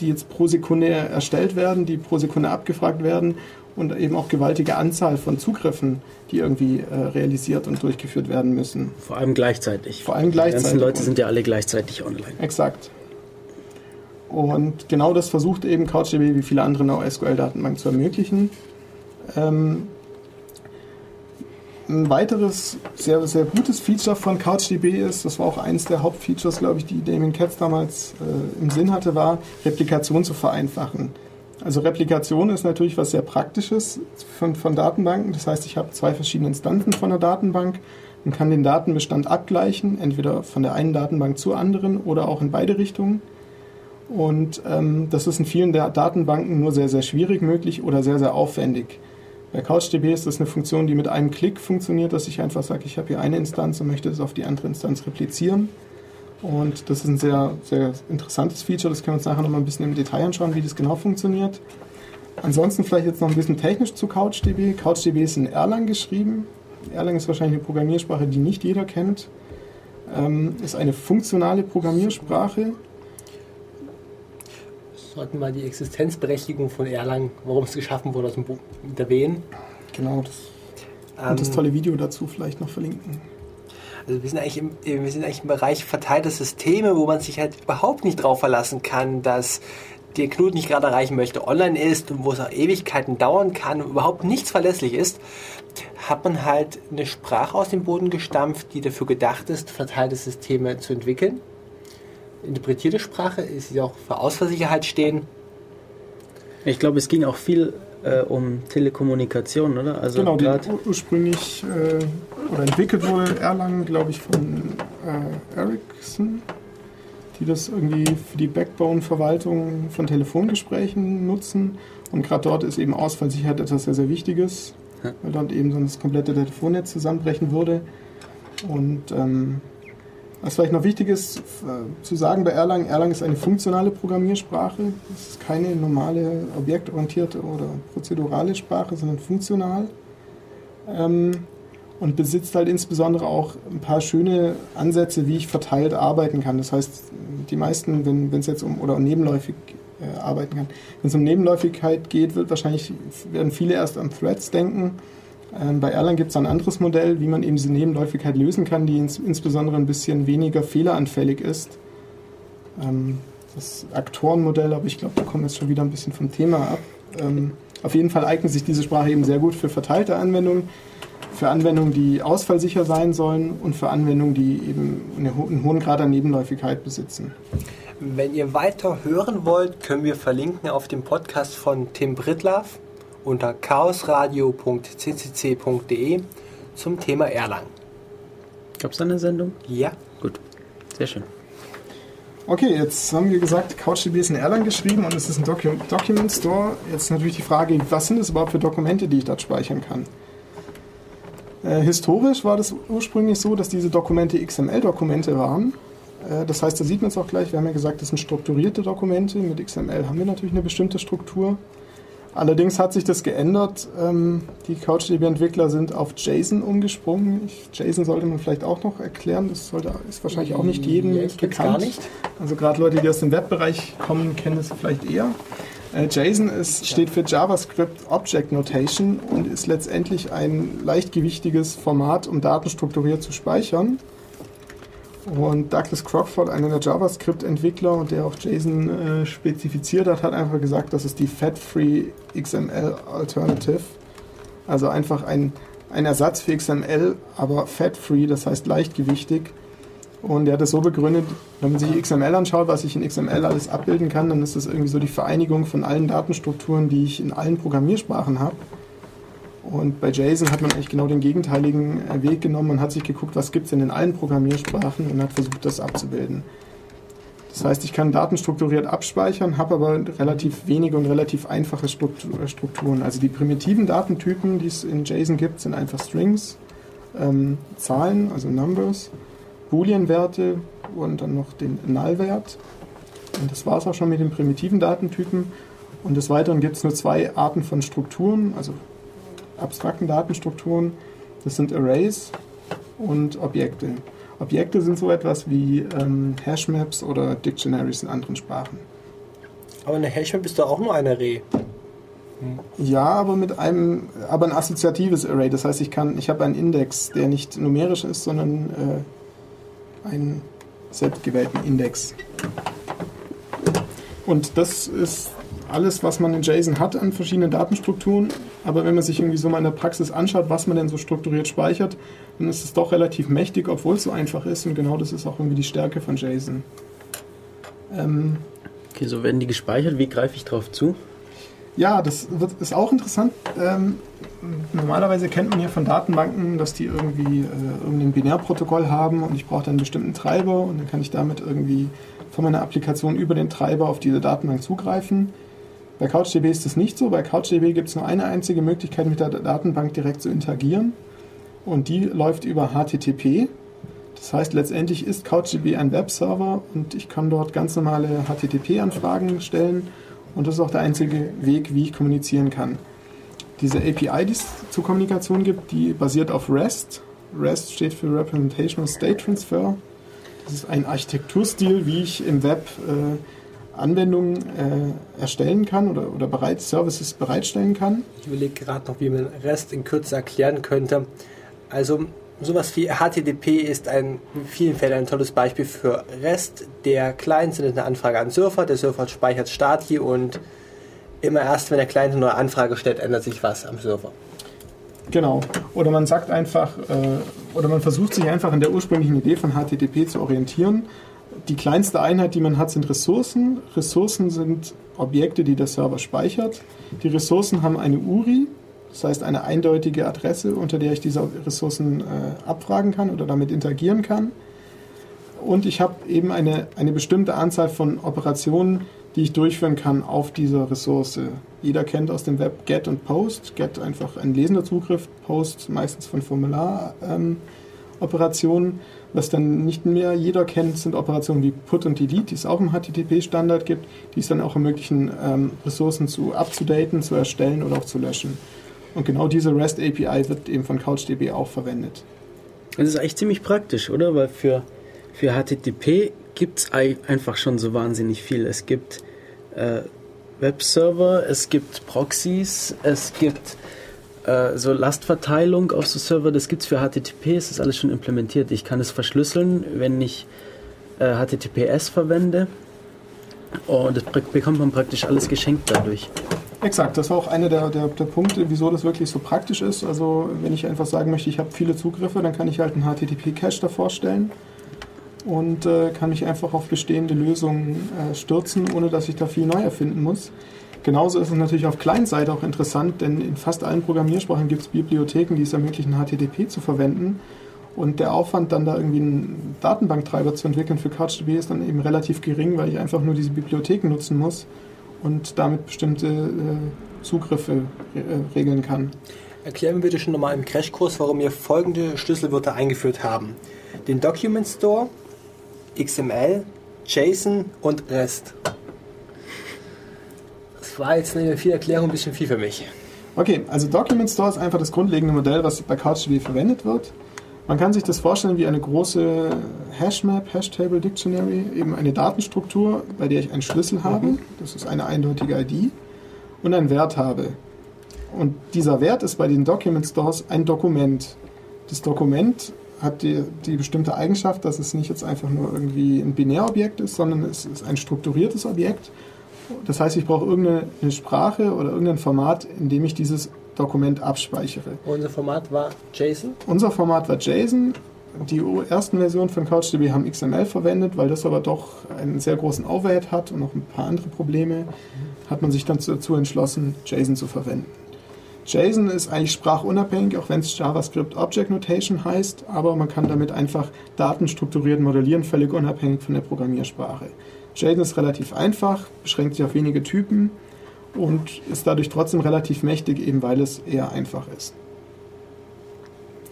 Speaker 2: die jetzt pro Sekunde erstellt werden, die pro Sekunde abgefragt werden und eben auch gewaltige Anzahl von Zugriffen, die irgendwie äh, realisiert und durchgeführt werden müssen.
Speaker 1: Vor allem gleichzeitig.
Speaker 2: Vor allem gleichzeitig.
Speaker 1: Die ganzen Leute sind ja alle gleichzeitig online.
Speaker 2: Exakt. Und genau das versucht eben CouchDB wie viele andere NoSQL-Datenbanken zu ermöglichen. Ähm, ein weiteres sehr, sehr gutes Feature von CouchDB ist, das war auch eines der Hauptfeatures, glaube ich, die Damien Katz damals äh, im Sinn hatte, war, Replikation zu vereinfachen. Also Replikation ist natürlich was sehr Praktisches von, von Datenbanken. Das heißt, ich habe zwei verschiedene Instanzen von der Datenbank und kann den Datenbestand abgleichen, entweder von der einen Datenbank zur anderen oder auch in beide Richtungen. Und ähm, das ist in vielen der Datenbanken nur sehr, sehr schwierig möglich oder sehr, sehr aufwendig. Bei CouchDB ist das eine Funktion, die mit einem Klick funktioniert, dass ich einfach sage, ich habe hier eine Instanz und möchte es auf die andere Instanz replizieren. Und das ist ein sehr, sehr interessantes Feature. Das können wir uns nachher noch mal ein bisschen im Detail anschauen, wie das genau funktioniert. Ansonsten vielleicht jetzt noch ein bisschen technisch zu CouchDB. CouchDB ist in Erlang geschrieben. Erlang ist wahrscheinlich eine Programmiersprache, die nicht jeder kennt. Ähm, ist eine funktionale Programmiersprache
Speaker 3: sollten wir die Existenzberechtigung von Erlang, warum es geschaffen wurde, aus dem Buch erwähnen.
Speaker 2: Genau, das, und das ähm, tolle Video dazu vielleicht noch verlinken.
Speaker 3: Also wir sind, eigentlich im, wir sind eigentlich im Bereich verteilter Systeme, wo man sich halt überhaupt nicht drauf verlassen kann, dass der Knut nicht gerade erreichen möchte, online ist und wo es auch Ewigkeiten dauern kann und überhaupt nichts verlässlich ist, hat man halt eine Sprache aus dem Boden gestampft, die dafür gedacht ist, verteilte Systeme zu entwickeln. Interpretierte Sprache ist die auch für Ausfallsicherheit stehen.
Speaker 1: Ich glaube, es ging auch viel äh, um Telekommunikation, oder? Also
Speaker 2: genau, die ursprünglich äh, oder entwickelt wurde Erlangen, glaube ich, von äh, Ericsson, die das irgendwie für die Backbone-Verwaltung von Telefongesprächen nutzen. Und gerade dort ist eben Ausfallsicherheit etwas sehr, sehr Wichtiges,
Speaker 1: Ja.
Speaker 2: weil dort eben sonst das komplette Telefonnetz zusammenbrechen würde. Und ähm, was vielleicht noch wichtig ist äh, zu sagen bei Erlang, Erlang ist eine funktionale Programmiersprache. Es ist keine normale objektorientierte oder prozedurale Sprache, sondern funktional. Ähm, und besitzt halt insbesondere auch ein paar schöne Ansätze, wie ich verteilt arbeiten kann. Das heißt, die meisten, wenn es jetzt um oder nebenläufig äh, arbeiten kann, wenn es um Nebenläufigkeit geht, wird wahrscheinlich werden viele erst an Threads denken. Ähm, bei Erlang gibt es ein anderes Modell, wie man eben diese Nebenläufigkeit lösen kann, die ins, insbesondere ein bisschen weniger fehleranfällig ist. Ähm, das Aktorenmodell, aber ich glaube, da kommen wir jetzt schon wieder ein bisschen vom Thema ab. Ähm, auf jeden Fall eignet sich diese Sprache eben sehr gut für verteilte Anwendungen, für Anwendungen, die ausfallsicher sein sollen und für Anwendungen, die eben einen hohen Grad an Nebenläufigkeit besitzen.
Speaker 3: Wenn ihr weiter hören wollt, können wir verlinken auf dem Podcast von Tim Brittlaff unter chaosradio.ccc.de zum Thema Erlang.
Speaker 1: Gab es da eine Sendung?
Speaker 3: Ja,
Speaker 1: Gut, sehr schön.
Speaker 2: Okay, jetzt haben wir gesagt, CouchDB ist in Erlang geschrieben und es ist ein Docu Document Store. Jetzt natürlich die Frage, was sind es überhaupt für Dokumente, die ich dort speichern kann? Äh, historisch war das ursprünglich so, dass diese Dokumente XML-Dokumente waren. Äh, das heißt, da sieht man es auch gleich, wir haben ja gesagt, das sind strukturierte Dokumente. Mit XML haben wir natürlich eine bestimmte Struktur. Allerdings hat sich das geändert. Ähm, die CouchDB-Entwickler sind auf JSON umgesprungen. Ich, JSON sollte man vielleicht auch noch erklären. Das sollte, ist wahrscheinlich auch nicht jedem
Speaker 3: Ja,
Speaker 2: bekannt.
Speaker 3: gar nicht.
Speaker 2: Also gerade Leute, die aus dem Webbereich kommen, kennen es vielleicht eher. Äh, JSON ist, steht für JavaScript Object Notation und ist letztendlich ein leichtgewichtiges Format, um Daten strukturiert zu speichern. Und Douglas Crockford, einer der JavaScript-Entwickler und der auch JSON äh, spezifiziert hat, hat einfach gesagt, das ist die Fat-Free XML Alternative. Also einfach ein, ein Ersatz für XML, aber fat-free, das heißt leichtgewichtig. Und er hat es so begründet, wenn man sich XML anschaut, was ich in XML alles abbilden kann, dann ist das irgendwie so die Vereinigung von allen Datenstrukturen, die ich in allen Programmiersprachen habe. Und bei JSON hat man eigentlich genau den gegenteiligen äh, Weg genommen. Man hat sich geguckt, was gibt es denn in allen Programmiersprachen und hat versucht, das abzubilden. Das heißt, ich kann Daten strukturiert abspeichern, habe aber relativ wenige und relativ einfache äh, Strukturen. Also die primitiven Datentypen, die es in JSON gibt, sind einfach Strings, ähm, Zahlen, also Numbers, Boolean-Werte und dann noch den Null-Wert. Und das war es auch schon mit den primitiven Datentypen. Und des Weiteren gibt es nur zwei Arten von Strukturen, also abstrakten Datenstrukturen. Das sind Arrays und Objekte. Objekte sind so etwas wie ähm, Hashmaps oder Dictionaries in anderen Sprachen.
Speaker 3: aber eine Hashmap ist doch auch nur ein Array.
Speaker 2: Ja, aber mit einem, aber ein assoziatives Array. Das heißt, ich kann, ich habe einen Index, der nicht numerisch ist, sondern äh, einen selbstgewählten Index. Und das ist alles, was man in JSON hat an verschiedenen Datenstrukturen. Aber wenn man sich irgendwie so mal in der Praxis anschaut, was man denn so strukturiert speichert, dann ist es doch relativ mächtig, obwohl es so einfach ist. Und genau das ist auch irgendwie die Stärke von JSON. Ähm,
Speaker 1: Okay, so werden die gespeichert. Wie greife ich drauf zu?
Speaker 2: Ja, das wird, ist auch interessant. Ähm, normalerweise kennt man ja von Datenbanken, dass die irgendwie äh, irgendein Binärprotokoll haben und ich brauche dann einen bestimmten Treiber und dann kann ich damit irgendwie von meiner Applikation über den Treiber auf diese Datenbank zugreifen. Bei CouchDB ist das nicht so. Bei CouchDB gibt es nur eine einzige Möglichkeit, mit der Datenbank direkt zu interagieren und die läuft über HTTP. Das heißt, letztendlich ist CouchDB ein Webserver und ich kann dort ganz normale HTTP-Anfragen stellen und das ist auch der einzige Weg, wie ich kommunizieren kann. Diese API, die es zur Kommunikation gibt, die basiert auf REST. REST steht für Representational State Transfer. Das ist ein Architekturstil, wie ich im Web äh, Anwendungen äh, erstellen kann oder, oder bereit, Services bereitstellen kann.
Speaker 3: Ich überlege gerade noch, wie man REST in Kürze erklären könnte. Also Sowas wie HTTP ist ein, in vielen Fällen ein tolles Beispiel für REST. Der Client sendet eine Anfrage an den Surfer, der Surfer speichert Stati und immer erst, wenn der Client eine neue Anfrage stellt, ändert sich was am Server.
Speaker 2: Genau. Oder man sagt einfach, äh, oder man versucht sich einfach an der ursprünglichen Idee von HTTP zu orientieren. Die kleinste Einheit, die man hat, sind Ressourcen. Ressourcen sind Objekte, die der Server speichert. Die Ressourcen haben eine URI, das heißt eine eindeutige Adresse, unter der ich diese Ressourcen äh, abfragen kann oder damit interagieren kann. Und ich habe eben eine, eine bestimmte Anzahl von Operationen, die ich durchführen kann auf dieser Ressource. Jeder kennt aus dem Web Get und Post. Get einfach ein lesender Zugriff, Post meistens von Formularoperationen. Was dann nicht mehr jeder kennt, sind Operationen wie Put und Delete, die es auch im HTTP-Standard gibt, die es dann auch ermöglichen, ähm, Ressourcen zu abzudaten, zu erstellen oder auch zu löschen. Und genau diese REST API wird eben von CouchDB auch verwendet.
Speaker 1: Das ist eigentlich ziemlich praktisch, oder? Weil für, für HTTP gibt es einfach schon so wahnsinnig viel. Es gibt äh, Webserver, es gibt Proxys, es gibt äh, so Lastverteilung auf so Server. Das gibt es für HTTP, es ist alles schon implementiert. Ich kann es verschlüsseln, wenn ich äh, HTTPS verwende. Und das bekommt man praktisch alles geschenkt dadurch.
Speaker 2: Exakt, das war auch einer der, der, der Punkte, wieso das wirklich so praktisch ist. Also wenn ich einfach sagen möchte, ich habe viele Zugriffe, dann kann ich halt einen HTTP-Cache davor stellen und äh, kann mich einfach auf bestehende Lösungen äh, stürzen, ohne dass ich da viel neu erfinden muss. Genauso ist es natürlich auf Client-Seite auch interessant, denn in fast allen Programmiersprachen gibt es Bibliotheken, die es ermöglichen, HTTP zu verwenden. Und der Aufwand, dann da irgendwie einen Datenbanktreiber zu entwickeln für CouchDB ist dann eben relativ gering, weil ich einfach nur diese Bibliotheken nutzen muss und damit bestimmte äh, Zugriffe äh, regeln kann.
Speaker 3: Erklären wir bitte schon nochmal im Crashkurs, warum wir folgende Schlüsselwörter eingeführt haben. Den Document Store, XML, JSON und REST. War jetzt eine viel Erklärung ein bisschen viel für mich.
Speaker 2: Okay, also Document Store ist einfach das grundlegende Modell, was bei CouchDB verwendet wird. Man kann sich das vorstellen wie eine große Hashmap, Hashtable Dictionary, eben eine Datenstruktur, bei der ich einen Schlüssel habe, das ist eine eindeutige ID, und einen Wert habe. Und dieser Wert ist bei den Document Stores ein Dokument. Das Dokument hat die, die bestimmte Eigenschaft, dass es nicht jetzt einfach nur irgendwie ein Binärobjekt ist, sondern es ist ein strukturiertes Objekt. Das heißt, ich brauche irgendeine Sprache oder irgendein Format, in dem ich dieses Dokument abspeichere.
Speaker 3: Unser Format war JSON.
Speaker 2: Unser Format war JSON. Die ersten Versionen von CouchDB haben XML verwendet, weil das aber doch einen sehr großen Overhead hat und noch ein paar andere Probleme, hat man sich dann dazu entschlossen, JSON zu verwenden. JSON ist eigentlich sprachunabhängig, auch wenn es JavaScript Object Notation heißt, aber man kann damit einfach Daten strukturiert modellieren, völlig unabhängig von der Programmiersprache. JSON ist relativ einfach, beschränkt sich auf wenige Typen und ist dadurch trotzdem relativ mächtig, eben weil es eher einfach ist.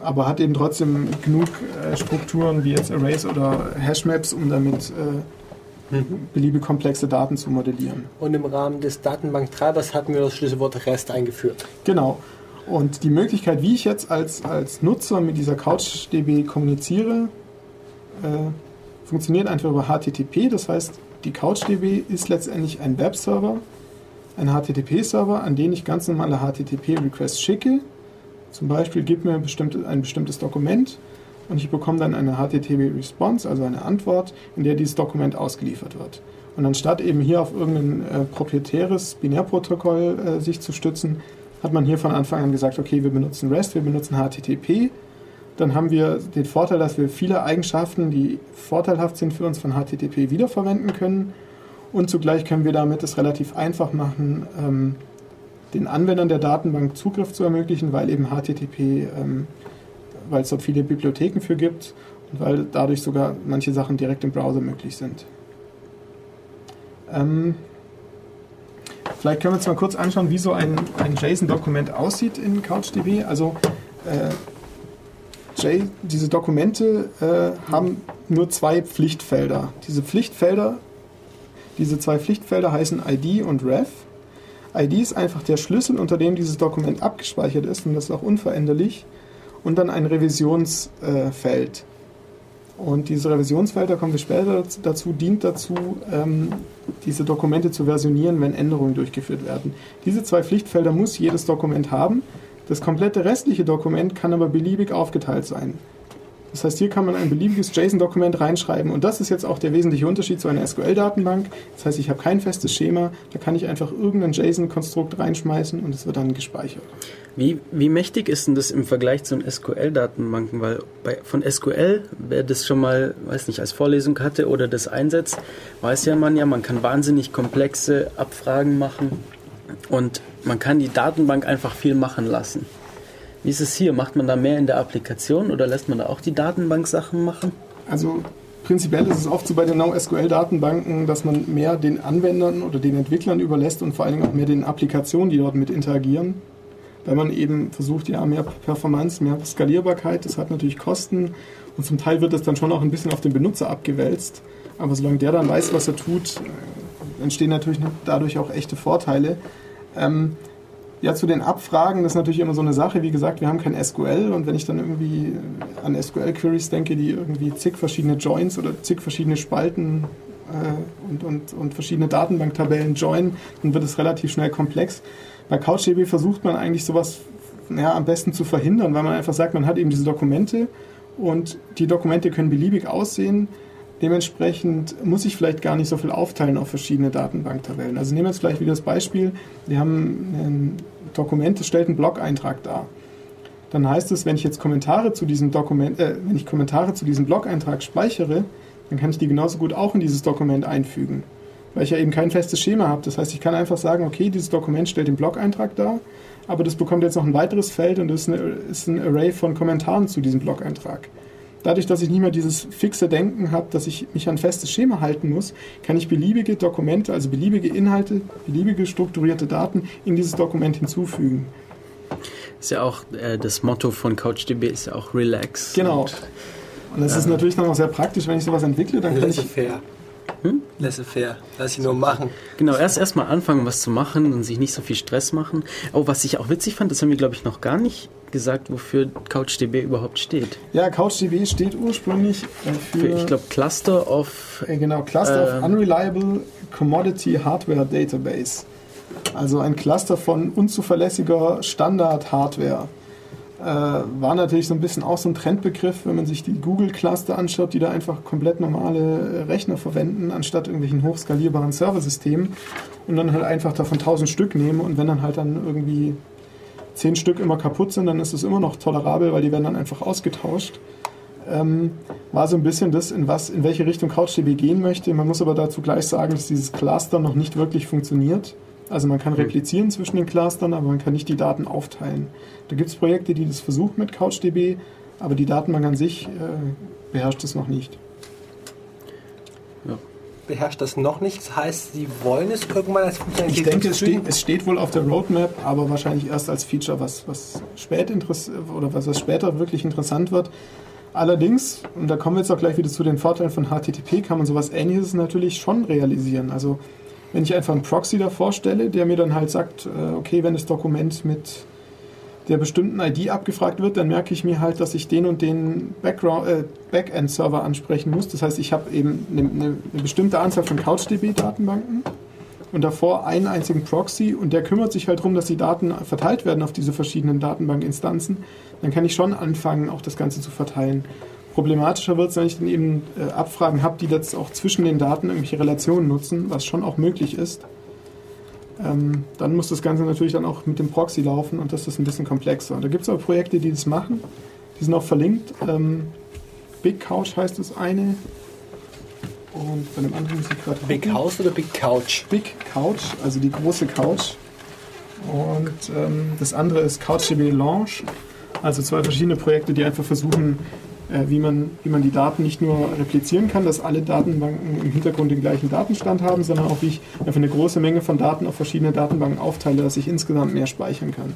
Speaker 2: Aber hat eben trotzdem genug äh, Strukturen wie jetzt Arrays oder Hashmaps, um damit äh, beliebig komplexe Daten zu modellieren.
Speaker 3: Und im Rahmen des Datenbanktreibers hatten wir das Schlüsselwort REST eingeführt.
Speaker 2: Genau. Und die Möglichkeit, wie ich jetzt als, als Nutzer mit dieser CouchDB kommuniziere, äh, funktioniert einfach über HTTP. Das heißt, die CouchDB ist letztendlich ein Webserver, ein HTTP-Server, an den ich ganz normale HTTP-Requests schicke. Zum Beispiel gib mir bestimmte, ein bestimmtes Dokument und ich bekomme dann eine HTTP-Response, also eine Antwort, in der dieses Dokument ausgeliefert wird. Und anstatt eben hier auf irgendein äh, proprietäres Binärprotokoll äh, sich zu stützen, hat man hier von Anfang an gesagt, okay, wir benutzen REST, wir benutzen HTTP. Dann haben wir den Vorteil, dass wir viele Eigenschaften, die vorteilhaft sind für uns von HTTP, wiederverwenden können. Und zugleich können wir damit es relativ einfach machen, ähm, den Anwendern der Datenbank Zugriff zu ermöglichen, weil eben HTTP, ähm, weil es dort viele Bibliotheken für gibt und weil dadurch sogar manche Sachen direkt im Browser möglich sind. Ähm, vielleicht können wir uns mal kurz anschauen, wie so ein, ein JSON-Dokument aussieht in CouchDB. Also äh, J, diese Dokumente äh, haben nur zwei Pflichtfelder. Diese Pflichtfelder, diese zwei Pflichtfelder heißen ID und Ref. ID ist einfach der Schlüssel, unter dem dieses Dokument abgespeichert ist und das ist auch unveränderlich. Und dann ein Revisionsfeld. Und diese Revisionsfelder, kommen wir später dazu, dient dazu, ähm, diese Dokumente zu versionieren, wenn Änderungen durchgeführt werden. Diese zwei Pflichtfelder muss jedes Dokument haben. Das komplette restliche Dokument kann aber beliebig aufgeteilt sein. Das heißt, hier kann man ein beliebiges JSON-Dokument reinschreiben und das ist jetzt auch der wesentliche Unterschied zu einer SQL-Datenbank. Das heißt, ich habe kein festes Schema, da kann ich einfach irgendein JSON-Konstrukt reinschmeißen und es wird dann gespeichert.
Speaker 1: Wie, wie mächtig ist denn das im Vergleich zu SQL-Datenbanken? Weil bei, von SQL, wer das schon mal, weiß nicht, als Vorlesung hatte oder das einsetzt, weiß ja man ja, man kann wahnsinnig komplexe Abfragen machen und man kann die Datenbank einfach viel machen lassen. Wie ist es hier? Macht man da mehr in der Applikation oder lässt man da auch die Datenbank-Sachen machen?
Speaker 2: Also prinzipiell ist es oft so bei den NoSQL-Datenbanken, dass man mehr den Anwendern oder den Entwicklern überlässt und vor allen Dingen auch mehr den Applikationen, die dort mit interagieren. Weil man eben versucht, ja, mehr Performance, mehr Skalierbarkeit, das hat natürlich Kosten und zum Teil wird das dann schon auch ein bisschen auf den Benutzer abgewälzt. Aber solange der dann weiß, was er tut, entstehen natürlich dadurch auch echte Vorteile. Ähm, ja, zu den Abfragen, das ist natürlich immer so eine Sache. Wie gesagt, wir haben kein SQL und wenn ich dann irgendwie an SQL-Queries denke, die irgendwie zig verschiedene Joins oder zig verschiedene Spalten äh, und, und, und verschiedene Datenbanktabellen joinen, dann wird es relativ schnell komplex. Bei CouchDB versucht man eigentlich sowas ja, am besten zu verhindern, weil man einfach sagt, man hat eben diese Dokumente und die Dokumente können beliebig aussehen. Dementsprechend muss ich vielleicht gar nicht so viel aufteilen auf verschiedene Datenbanktabellen. Also nehmen wir jetzt vielleicht wieder das Beispiel, wir haben ein Dokument, das stellt einen Blog-Eintrag dar. Dann heißt es, wenn ich jetzt Kommentare zu diesem Dokument, äh, wenn ich Kommentare zu diesem Blog-Eintrag speichere, dann kann ich die genauso gut auch in dieses Dokument einfügen. Weil ich ja eben kein festes Schema habe. Das heißt, ich kann einfach sagen, okay, dieses Dokument stellt den Blog-Eintrag dar, aber das bekommt jetzt noch ein weiteres Feld und das ist, eine, ist ein Array von Kommentaren zu diesem Blog-Eintrag. Dadurch, dass ich nicht mehr dieses fixe Denken habe, dass ich mich an ein festes Schema halten muss, kann ich beliebige Dokumente, also beliebige Inhalte, beliebige strukturierte Daten in dieses Dokument hinzufügen.
Speaker 1: Ist ja auch äh, das Motto von CouchDB ist ja auch Relax.
Speaker 2: Genau.
Speaker 1: Und,
Speaker 2: Und das ist natürlich dann auch sehr praktisch, wenn ich sowas entwickle, dann kann ich
Speaker 3: Laissez-faire. Laissez-faire. Lass ihn nur machen.
Speaker 1: genau, erst erstmal anfangen, was zu machen und sich nicht so viel Stress machen. Oh, was ich auch witzig fand, das haben wir, glaube ich, noch gar nicht gesagt, wofür CouchDB überhaupt steht.
Speaker 2: Ja, CouchDB steht ursprünglich äh, für,
Speaker 1: Für, ich glaube, Cluster of
Speaker 2: äh, genau, Cluster of
Speaker 1: ähm,
Speaker 2: Unreliable Commodity Hardware Database. Also ein Cluster von unzuverlässiger Standard-Hardware. Äh, war natürlich so ein bisschen auch so ein Trendbegriff, wenn man sich die Google-Cluster anschaut, die da einfach komplett normale Rechner verwenden, anstatt irgendwelchen hochskalierbaren Serversystemen und dann halt einfach davon 1000 Stück nehmen und wenn dann halt dann irgendwie 10 Stück immer kaputt sind, dann ist es immer noch tolerabel, weil die werden dann einfach ausgetauscht. Ähm, war so ein bisschen das, in, was, in welche Richtung CouchDB gehen möchte. Man muss aber dazu gleich sagen, dass dieses Cluster noch nicht wirklich funktioniert. Also man kann replizieren zwischen den Clustern, aber man kann nicht die Daten aufteilen. Da gibt es Projekte, die das versuchen mit CouchDB, aber die Datenbank an sich äh, beherrscht es noch nicht.
Speaker 3: Beherrscht das noch nicht. Das heißt, sie wollen es irgendwann als
Speaker 2: Ich
Speaker 3: Funktionalität
Speaker 2: denke, es steht, es steht wohl auf der Roadmap, aber wahrscheinlich erst als Feature, was, was, spät oder was, was später wirklich interessant wird. Allerdings, und da kommen wir jetzt auch gleich wieder zu den Vorteilen von HTTP, kann man sowas ähnliches natürlich schon realisieren. Also wenn ich einfach einen Proxy davor stelle, der mir dann halt sagt, äh, okay, wenn das Dokument mit der bestimmten ID abgefragt wird, dann merke ich mir halt, dass ich den und den äh, Backend-Server ansprechen muss. Das heißt, ich habe eben eine, eine bestimmte Anzahl von CouchDB-Datenbanken und davor einen einzigen Proxy und der kümmert sich halt darum, dass die Daten verteilt werden auf diese verschiedenen Datenbankinstanzen. Dann kann ich schon anfangen, auch das Ganze zu verteilen. Problematischer wird es, wenn ich dann eben äh, Abfragen habe, die jetzt auch zwischen den Daten irgendwelche Relationen nutzen, was schon auch möglich ist. Ähm, dann muss das Ganze natürlich dann auch mit dem Proxy laufen und das ist ein bisschen komplexer. Und da gibt es aber Projekte, die das machen. Die sind auch verlinkt. Ähm, Big Couch heißt das eine. Und bei dem anderen muss ich gerade
Speaker 3: Big. House oder Big Couch?
Speaker 2: Big Couch, also die große Couch. Und ähm, das andere ist CouchDB Launch. Also zwei verschiedene Projekte, die einfach versuchen, wie, man, wie man die Daten nicht nur replizieren kann, dass alle Datenbanken im Hintergrund den gleichen Datenstand haben, sondern auch wie ich einfach eine große Menge von Daten auf verschiedene Datenbanken aufteile, dass ich insgesamt mehr speichern kann.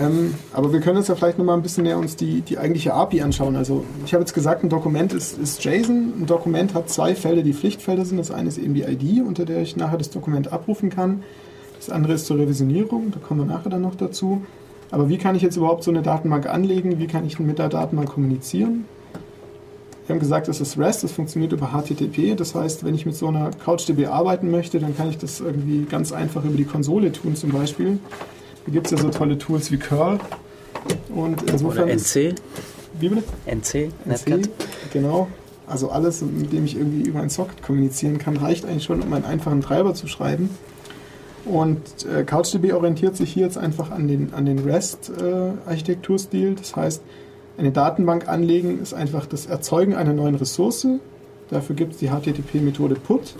Speaker 2: Ähm, aber wir können uns ja vielleicht nochmal ein bisschen näher uns die, die eigentliche API anschauen. Also ich habe jetzt gesagt, ein Dokument ist, ist JSON. Ein Dokument hat zwei Felder, die Pflichtfelder sind. Das eine ist eben die ID, unter der ich nachher das Dokument abrufen kann. Das andere ist zur Revisionierung, da kommen wir nachher dann noch dazu. Aber wie kann ich jetzt überhaupt so eine Datenbank anlegen? Wie kann ich mit der Datenbank kommunizieren? Wir haben gesagt, das ist REST, das funktioniert über HTTP. Das heißt, wenn ich mit so einer CouchDB arbeiten möchte, dann kann ich das irgendwie ganz einfach über die Konsole tun zum Beispiel. Da gibt es ja so tolle Tools wie curl. Und insofern
Speaker 1: Oder NC,
Speaker 2: Wie bitte?
Speaker 1: NC,
Speaker 2: NC, genau. Also alles, mit dem ich irgendwie über einen Socket kommunizieren kann, reicht eigentlich schon, um einen einfachen Treiber zu schreiben. Und äh, CouchDB orientiert sich hier jetzt einfach an den, an den REST-Architekturstil. das heißt, eine Datenbank anlegen ist einfach das Erzeugen einer neuen Ressource. Dafür gibt es die HTTP-Methode put.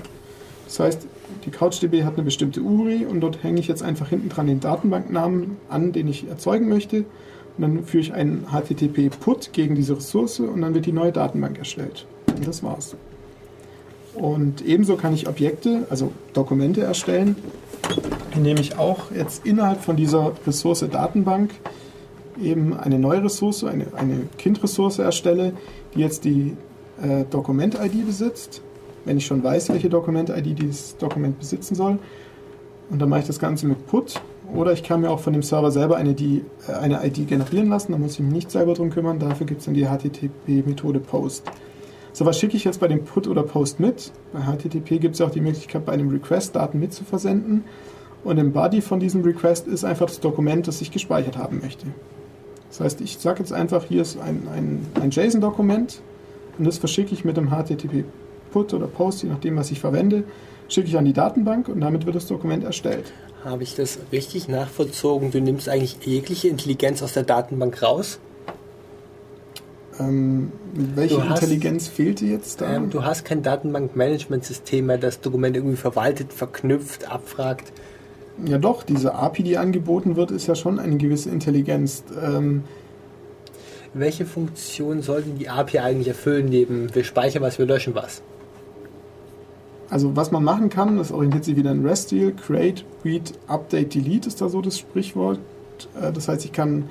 Speaker 2: Das heißt, die CouchDB hat eine bestimmte URI und dort hänge ich jetzt einfach hinten dran den Datenbanknamen an, den ich erzeugen möchte. Und dann führe ich einen HTTP-Put gegen diese Ressource und dann wird die neue Datenbank erstellt. Und das war's. Und ebenso kann ich Objekte, also Dokumente erstellen, indem ich auch jetzt innerhalb von dieser Ressource Datenbank eben eine neue Ressource, eine, eine Kindressource erstelle, die jetzt die äh, Dokument-ID besitzt, wenn ich schon weiß, welche Dokument-ID dieses Dokument besitzen soll. Und dann mache ich das Ganze mit Put. Oder ich kann mir auch von dem Server selber eine, die, äh, eine ID generieren lassen, da muss ich mich nicht selber drum kümmern. Dafür gibt es dann die HTTP-Methode Post. So, was schicke ich jetzt bei dem Put oder Post mit? Bei HTTP gibt es ja auch die Möglichkeit, bei einem Request Daten mitzuversenden. Und im Body von diesem Request ist einfach das Dokument, das ich gespeichert haben möchte. Das heißt, ich sage jetzt einfach, hier ist ein, ein, ein JSON-Dokument und das verschicke ich mit dem HTTP-Put oder Post, je nachdem, was ich verwende, schicke ich an die Datenbank und damit wird das Dokument erstellt.
Speaker 5: Habe ich das richtig nachvollzogen? Du nimmst eigentlich jegliche Intelligenz aus der Datenbank raus?
Speaker 2: Ähm, welche
Speaker 5: hast-
Speaker 2: Intelligenz fehlte jetzt da?
Speaker 5: Ähm, du hast kein Datenbankmanagementsystem mehr, das Dokumente irgendwie verwaltet, verknüpft, abfragt.
Speaker 2: Ja doch, diese API, die angeboten wird, ist ja schon eine gewisse Intelligenz. Ähm,
Speaker 5: Welche Funktion sollte die API eigentlich erfüllen, neben wir speichern was, wir löschen was?
Speaker 2: also was man machen kann, das orientiert sich wieder an REST-Deal, Create, Read, Update, Delete ist da so das Sprichwort. Äh, Das heißt, ich kann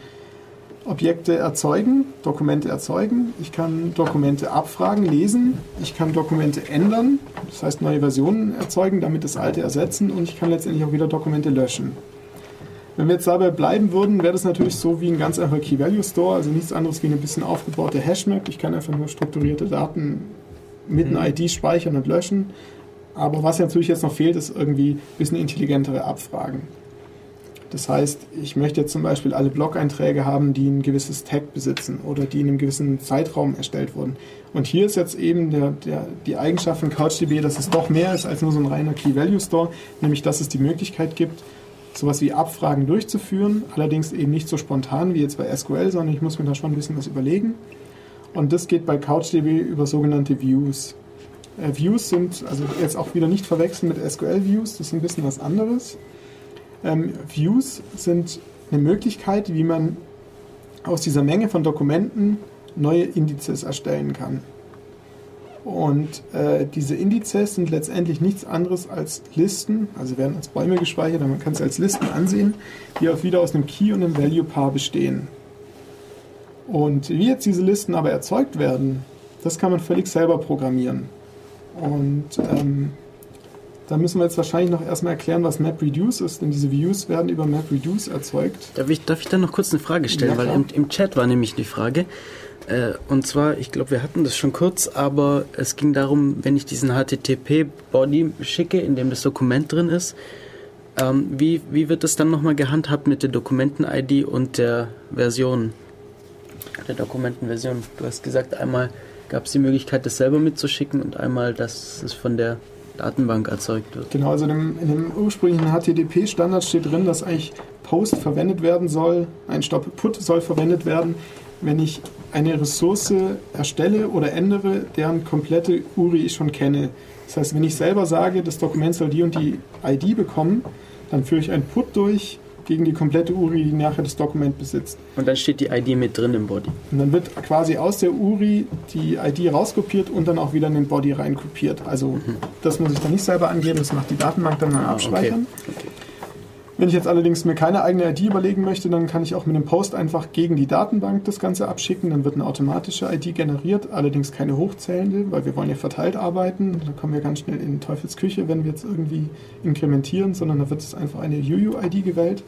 Speaker 2: Objekte erzeugen, Dokumente erzeugen, ich kann Dokumente abfragen, lesen, ich kann Dokumente ändern, das heißt neue Versionen erzeugen, damit das alte ersetzen und ich kann letztendlich auch wieder Dokumente löschen. Wenn wir jetzt dabei bleiben würden, wäre das natürlich so wie ein ganz einfacher Key-Value-Store, also nichts anderes wie eine bisschen aufgebaute Hashmap. Ich kann einfach nur strukturierte Daten mit einer ID speichern und löschen. Aber was natürlich jetzt noch fehlt, ist irgendwie ein bisschen intelligentere Abfragen. Das heißt, ich möchte jetzt zum Beispiel alle Blog-Einträge haben, die ein gewisses Tag besitzen oder die in einem gewissen Zeitraum erstellt wurden. Und hier ist jetzt eben der, der, die Eigenschaft von CouchDB, dass es doch mehr ist als nur so ein reiner Key-Value-Store, nämlich dass es die Möglichkeit gibt, sowas wie Abfragen durchzuführen, allerdings eben nicht so spontan wie jetzt bei SQL, sondern ich muss mir da schon ein bisschen was überlegen. Und das geht bei CouchDB über sogenannte Views. Äh, Views sind, also jetzt auch wieder nicht verwechseln mit SQL-Views, das ist ein bisschen was anderes. Ähm, Views sind eine Möglichkeit, wie man aus dieser Menge von Dokumenten neue Indizes erstellen kann. Und äh, diese Indizes sind letztendlich nichts anderes als Listen, also werden als Bäume gespeichert, aber man kann es als Listen ansehen, die auch wieder aus einem Key und einem Value-Paar bestehen. Und wie jetzt diese Listen aber erzeugt werden, das kann man völlig selber programmieren. Und ähm, da müssen wir jetzt wahrscheinlich noch erstmal erklären, was MapReduce ist, denn diese Views werden über MapReduce erzeugt.
Speaker 1: Darf ich, darf ich da noch kurz eine Frage stellen?
Speaker 2: Ja,
Speaker 1: Weil im, im Chat war nämlich die Frage. Äh, und zwar, ich glaube, wir hatten das schon kurz, aber es ging darum, wenn ich diesen HTTP-Body schicke, in dem das Dokument drin ist, ähm, wie, wie wird das dann nochmal gehandhabt mit der Dokumenten-ID und der Version? Der Dokumentenversion. Du hast gesagt, einmal gab es die Möglichkeit, das selber mitzuschicken und einmal, dass es von der Datenbank erzeugt wird.
Speaker 2: Genau, also in dem, in dem ursprünglichen HTTP-Standard steht drin, dass eigentlich Post verwendet werden soll, ein Stopp Put soll verwendet werden, wenn ich eine Ressource erstelle oder ändere, deren komplette URI ich schon kenne. Das heißt, wenn ich selber sage, das Dokument soll die und die ID bekommen, dann führe ich ein Put durch gegen die komplette URI, die nachher das Dokument besitzt.
Speaker 1: Und dann steht die ID mit drin im Body.
Speaker 2: Und dann wird quasi aus der URI die ID rauskopiert und dann auch wieder in den Body reinkopiert. Also das muss ich dann nicht selber angeben, das macht die Datenbank dann mal
Speaker 1: Ah,
Speaker 2: abspeichern.
Speaker 1: okay.
Speaker 2: Wenn ich jetzt allerdings mir keine eigene ID überlegen möchte, dann kann ich auch mit dem Post einfach gegen die Datenbank das Ganze abschicken. Dann wird eine automatische ID generiert, allerdings keine hochzählende, weil wir wollen ja verteilt arbeiten. Da kommen wir ganz schnell in Teufels Küche, wenn wir jetzt irgendwie inkrementieren, sondern da wird es einfach eine UU-ID gewählt,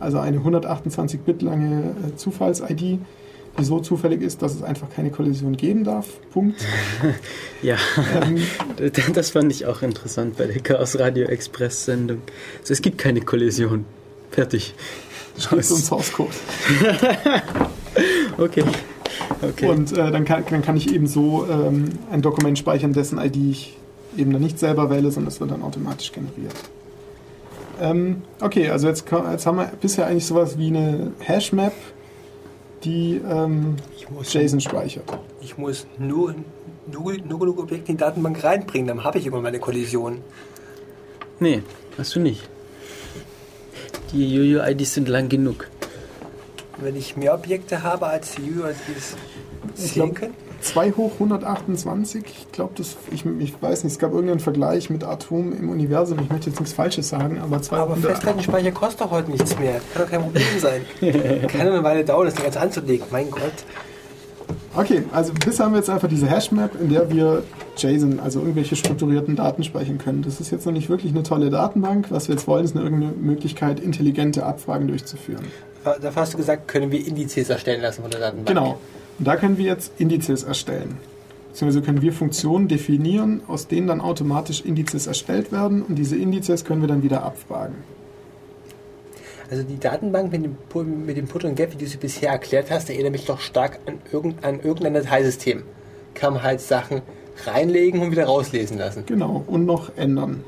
Speaker 2: also eine 128-Bit lange äh, Zufalls-ID, die so zufällig ist, dass es einfach keine Kollision geben darf. Punkt.
Speaker 1: Ja,
Speaker 2: Ähm,
Speaker 1: das fand ich auch interessant bei der Chaos Radio Express Sendung. Also es gibt keine Kollision. Fertig.
Speaker 2: so im Source Code.
Speaker 1: Okay. Okay.
Speaker 2: Und äh, dann, kann, dann kann ich eben so ähm, ein Dokument speichern, dessen ID ich eben dann nicht selber wähle, sondern es wird dann automatisch generiert. Ähm, okay, also jetzt, jetzt haben wir bisher eigentlich sowas wie eine Hashmap, die ähm,
Speaker 3: Ich muss,
Speaker 2: JSON speichert.
Speaker 3: ich muss nur, nur, nur genug Objekte in die Datenbank reinbringen, dann habe ich immer meine Kollision.
Speaker 1: nee, hast du nicht. Die UUIDs sind lang genug.
Speaker 3: Wenn ich mehr Objekte habe, als die UIDs
Speaker 2: Ich
Speaker 3: sehen können,
Speaker 2: 2 hoch 128, ich glaube, das, ich, ich weiß nicht, es gab irgendeinen Vergleich mit Atomen im Universum, ich möchte jetzt nichts Falsches sagen, aber 2
Speaker 3: aber Festplattenspeicher kostet doch heute nichts mehr. Kann doch kein Problem sein. Kann eine Weile dauern, das Ding ganz anzulegen. Mein Gott.
Speaker 2: Okay, also bisher haben wir jetzt einfach diese Hashmap, in der wir JSON, also irgendwelche strukturierten Daten speichern können. Das ist jetzt noch nicht wirklich eine tolle Datenbank. Was wir jetzt wollen, ist eine irgendeine Möglichkeit, intelligente Abfragen durchzuführen.
Speaker 3: Da hast du gesagt, können wir Indizes erstellen lassen von der Datenbank.
Speaker 2: Genau. Und da können wir jetzt Indizes erstellen. Beziehungsweise können wir Funktionen definieren, aus denen dann automatisch Indizes erstellt werden und diese Indizes können wir dann wieder abfragen.
Speaker 3: Also die Datenbank mit dem, mit dem Put und Get, wie du sie bisher erklärt hast, erinnert mich doch stark an, irgend, an irgendein Dateisystem. Kann man halt Sachen reinlegen und wieder rauslesen lassen.
Speaker 2: Genau, und noch ändern.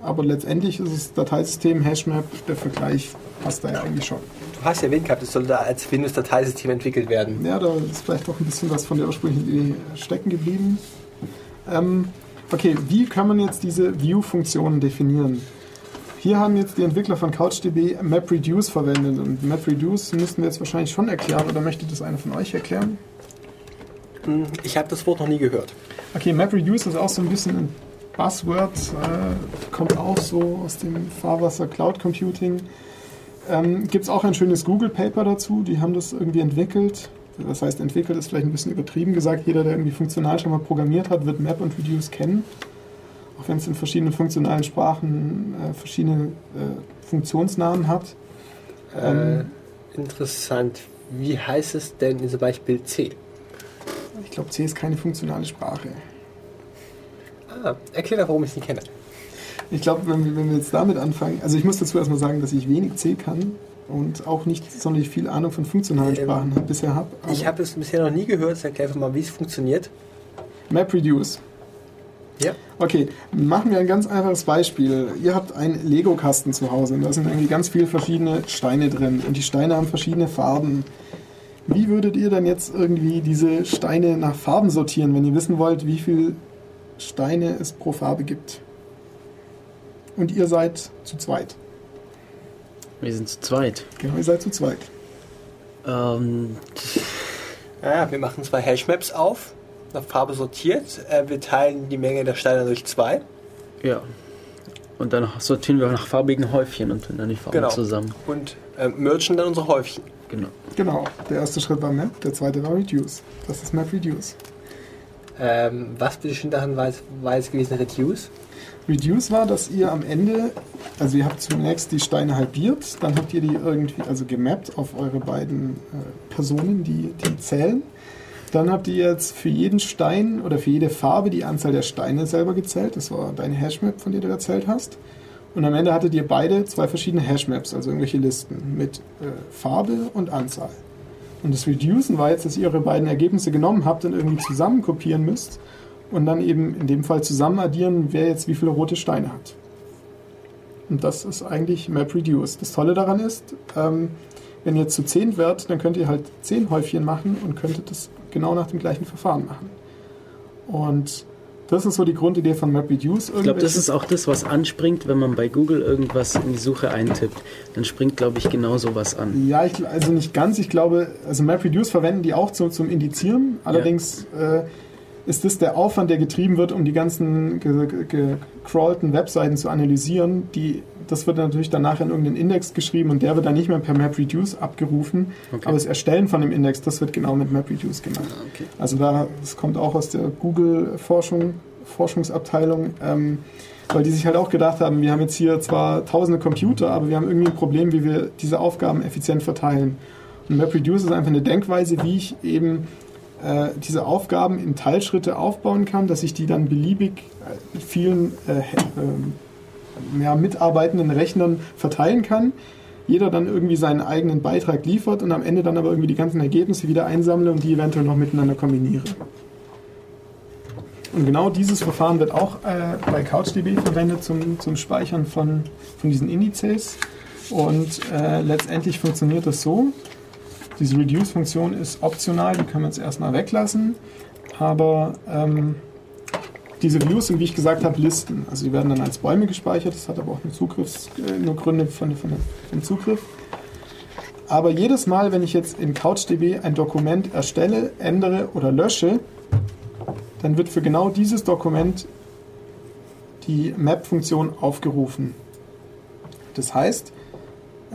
Speaker 2: Aber letztendlich ist das Dateisystem Hashmap, der Vergleich passt da ja eigentlich schon.
Speaker 3: Du hast ja erwähnt gehabt, es soll da als Windows-Dateisystem entwickelt werden.
Speaker 2: Ja, da ist vielleicht doch ein bisschen was von der ursprünglichen Idee stecken geblieben. Ähm, okay, wie kann man jetzt diese View-Funktionen definieren? Hier haben jetzt die Entwickler von CouchDB MapReduce verwendet und MapReduce müssten wir jetzt wahrscheinlich schon erklären oder möchte das einer von euch erklären?
Speaker 3: Hm, Ich habe das Wort noch nie gehört.
Speaker 2: Okay, MapReduce ist auch so ein bisschen ein Buzzword, äh, kommt auch so aus dem Fahrwasser Cloud Computing. Ähm, Gibt es auch ein schönes Google-Paper dazu, die haben das irgendwie entwickelt. Das heißt, entwickelt ist vielleicht ein bisschen übertrieben gesagt. Jeder, der irgendwie funktional schon mal programmiert hat, wird Map und Reduce kennen. Auch wenn es in verschiedenen funktionalen Sprachen äh, verschiedene äh, Funktionsnamen hat. Ähm,
Speaker 3: Äh, interessant. Wie heißt es denn in zum Beispiel C?
Speaker 2: ich glaube, C ist keine funktionale Sprache.
Speaker 3: Ah, erklär doch, warum ich nicht kenne.
Speaker 2: Ich glaube, wenn, wir- wenn wir jetzt damit anfangen, also ich muss dazu erstmal sagen, dass ich wenig C kann und auch nicht sonderlich viel Ahnung von funktionalen
Speaker 3: Ähm,
Speaker 2: Sprachen bisher habe.
Speaker 3: Ich habe es bisher noch nie gehört. Sag einfach mal, wie es funktioniert.
Speaker 2: MapReduce.
Speaker 3: Ja.
Speaker 2: Okay, machen wir ein ganz einfaches Beispiel. Ihr habt einen Lego-Kasten zu Hause und da sind irgendwie ganz viele verschiedene Steine drin und die Steine haben verschiedene Farben. Wie würdet ihr dann jetzt irgendwie diese Steine nach Farben sortieren, wenn ihr wissen wollt, wie viele Steine es pro Farbe gibt? Und ihr seid zu zweit.
Speaker 1: Wir sind zu zweit.
Speaker 2: Genau, ihr seid zu zweit.
Speaker 1: Ähm,
Speaker 3: Ah, wir machen zwei Hashmaps auf, nach Farbe sortiert. Äh, wir teilen die Menge der Steine durch zwei.
Speaker 1: ja. Und dann sortieren wir nach farbigen Häufchen und tun dann die Farben
Speaker 3: Genau.
Speaker 1: zusammen.
Speaker 3: Und äh, mergen dann unsere Häufchen.
Speaker 1: Genau.
Speaker 2: Genau, der erste Schritt war Map, der zweite war Reduce. Das ist Map Reduce.
Speaker 3: Ähm, was bitte schön daran war es gewesen, Reduce?
Speaker 2: Reduce war, dass ihr am Ende, also ihr habt zunächst die Steine halbiert, dann habt ihr die irgendwie, also gemappt auf eure beiden äh, Personen, die, die zählen. Dann habt ihr jetzt für jeden Stein oder für jede Farbe die Anzahl der Steine selber gezählt. Das war deine Hashmap, von der du erzählt hast. Und am Ende hattet ihr beide zwei verschiedene Hashmaps, also irgendwelche Listen mit äh, Farbe und Anzahl. Und das Reducen war jetzt, dass ihr eure beiden Ergebnisse genommen habt und irgendwie zusammen kopieren müsst und dann eben in dem Fall zusammen addieren, wer jetzt wie viele rote Steine hat. Und das ist eigentlich MapReduce. Das Tolle daran ist, ähm, wenn ihr zu 10 werdet, dann könnt ihr halt 10 Häufchen machen und könntet das genau nach dem gleichen Verfahren machen. Und das ist so die Grundidee von MapReduce.
Speaker 1: Ich glaube, das ist auch das, was anspringt, wenn man bei Google irgendwas in die Suche eintippt. Dann springt, glaube ich, genau sowas an.
Speaker 2: Ja, ich, also nicht ganz. Ich glaube, also MapReduce verwenden die auch zum, zum Indizieren. Allerdings äh, ist das der Aufwand, der getrieben wird, um die ganzen ge- ge- gecrawlten Webseiten zu analysieren. Die, das wird natürlich danach in irgendeinen Index geschrieben und der wird dann nicht mehr per MapReduce abgerufen.
Speaker 1: Okay.
Speaker 2: Aber das Erstellen von dem Index, das wird genau mit MapReduce gemacht.
Speaker 1: Okay.
Speaker 2: Also da, das kommt auch aus der Google-Forschung, Forschungsabteilung, ähm, weil die sich halt auch gedacht haben, wir haben jetzt hier zwar tausende Computer, aber wir haben irgendwie ein Problem, wie wir diese Aufgaben effizient verteilen. Und MapReduce ist einfach eine Denkweise, wie ich eben äh, diese Aufgaben in Teilschritte aufbauen kann, dass ich die dann beliebig äh, vielen äh, ähm, ja, mitarbeitenden Rechnern verteilen kann. Jeder dann irgendwie seinen eigenen Beitrag liefert und am Ende dann aber irgendwie die ganzen Ergebnisse wieder einsammle und die eventuell noch miteinander kombiniere. Und genau dieses Verfahren wird auch äh, bei CouchDB verwendet zum, zum Speichern von, von diesen Indizes. Und äh, letztendlich funktioniert das so. Diese Reduce-Funktion ist optional, die können wir jetzt erstmal weglassen. Aber ähm, diese Views sind, wie ich gesagt habe, Listen. Also die werden dann als Bäume gespeichert. Das hat aber auch nur, Zugriffs, äh, nur Gründe von, von, vom Zugriff. Aber jedes Mal, wenn ich jetzt in CouchDB ein Dokument erstelle, ändere oder lösche, dann wird für genau dieses Dokument die Map-Funktion aufgerufen. Das heißt,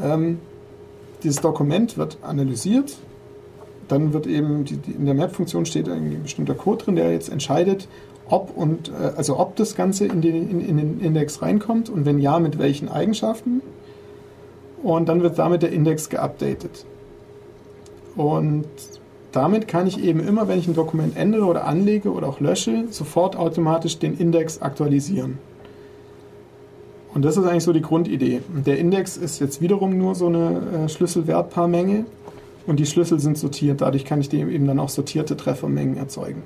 Speaker 2: ähm, dieses Dokument wird analysiert, dann wird eben die, die, in der Map-Funktion steht ein bestimmter Code drin, der jetzt entscheidet, ob und äh, also ob das Ganze in den, in, in den Index reinkommt und wenn ja, mit welchen Eigenschaften. Und dann wird damit der Index geupdatet. Und damit kann ich eben immer, wenn ich ein Dokument ändere oder anlege oder auch lösche, sofort automatisch den Index aktualisieren. Und das ist eigentlich so die Grundidee. Und der Index ist jetzt wiederum nur so eine äh, Schlüsselwertpaarmenge und die Schlüssel sind sortiert. Dadurch kann ich eben dann auch sortierte Treffermengen erzeugen.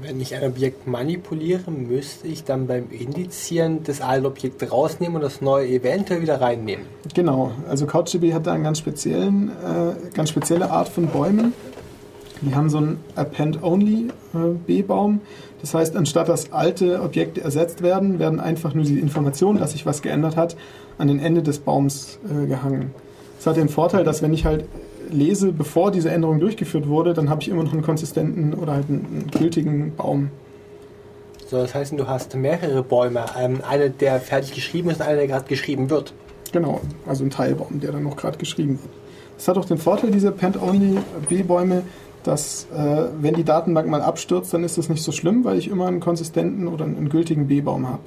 Speaker 5: Wenn ich ein Objekt manipuliere, müsste ich dann beim Indizieren das alte Objekt rausnehmen und das neue eventuell wieder reinnehmen.
Speaker 2: Genau, also CouchDB hat da eine ganz, speziellen, äh, ganz spezielle Art von Bäumen. Die haben so einen Append-Only-B-Baum. Das heißt, anstatt dass alte Objekte ersetzt werden, werden einfach nur die Informationen, dass sich was geändert hat, an den Ende des Baums äh, gehangen. Das hat den Vorteil, dass wenn ich halt lese, bevor diese Änderung durchgeführt wurde, dann habe ich immer noch einen konsistenten oder halt einen, einen gültigen Baum.
Speaker 5: So, das heißt, du hast mehrere Bäume. Ähm, einer, der fertig geschrieben ist und einer, der gerade geschrieben wird.
Speaker 2: Genau, also ein Teilbaum, der dann noch gerade geschrieben wird. Das hat auch den Vorteil, diese Pend-Only-B-Bäume, dass äh, wenn die Datenbank mal abstürzt, dann ist das nicht so schlimm, weil ich immer einen konsistenten oder einen gültigen B-Baum habe.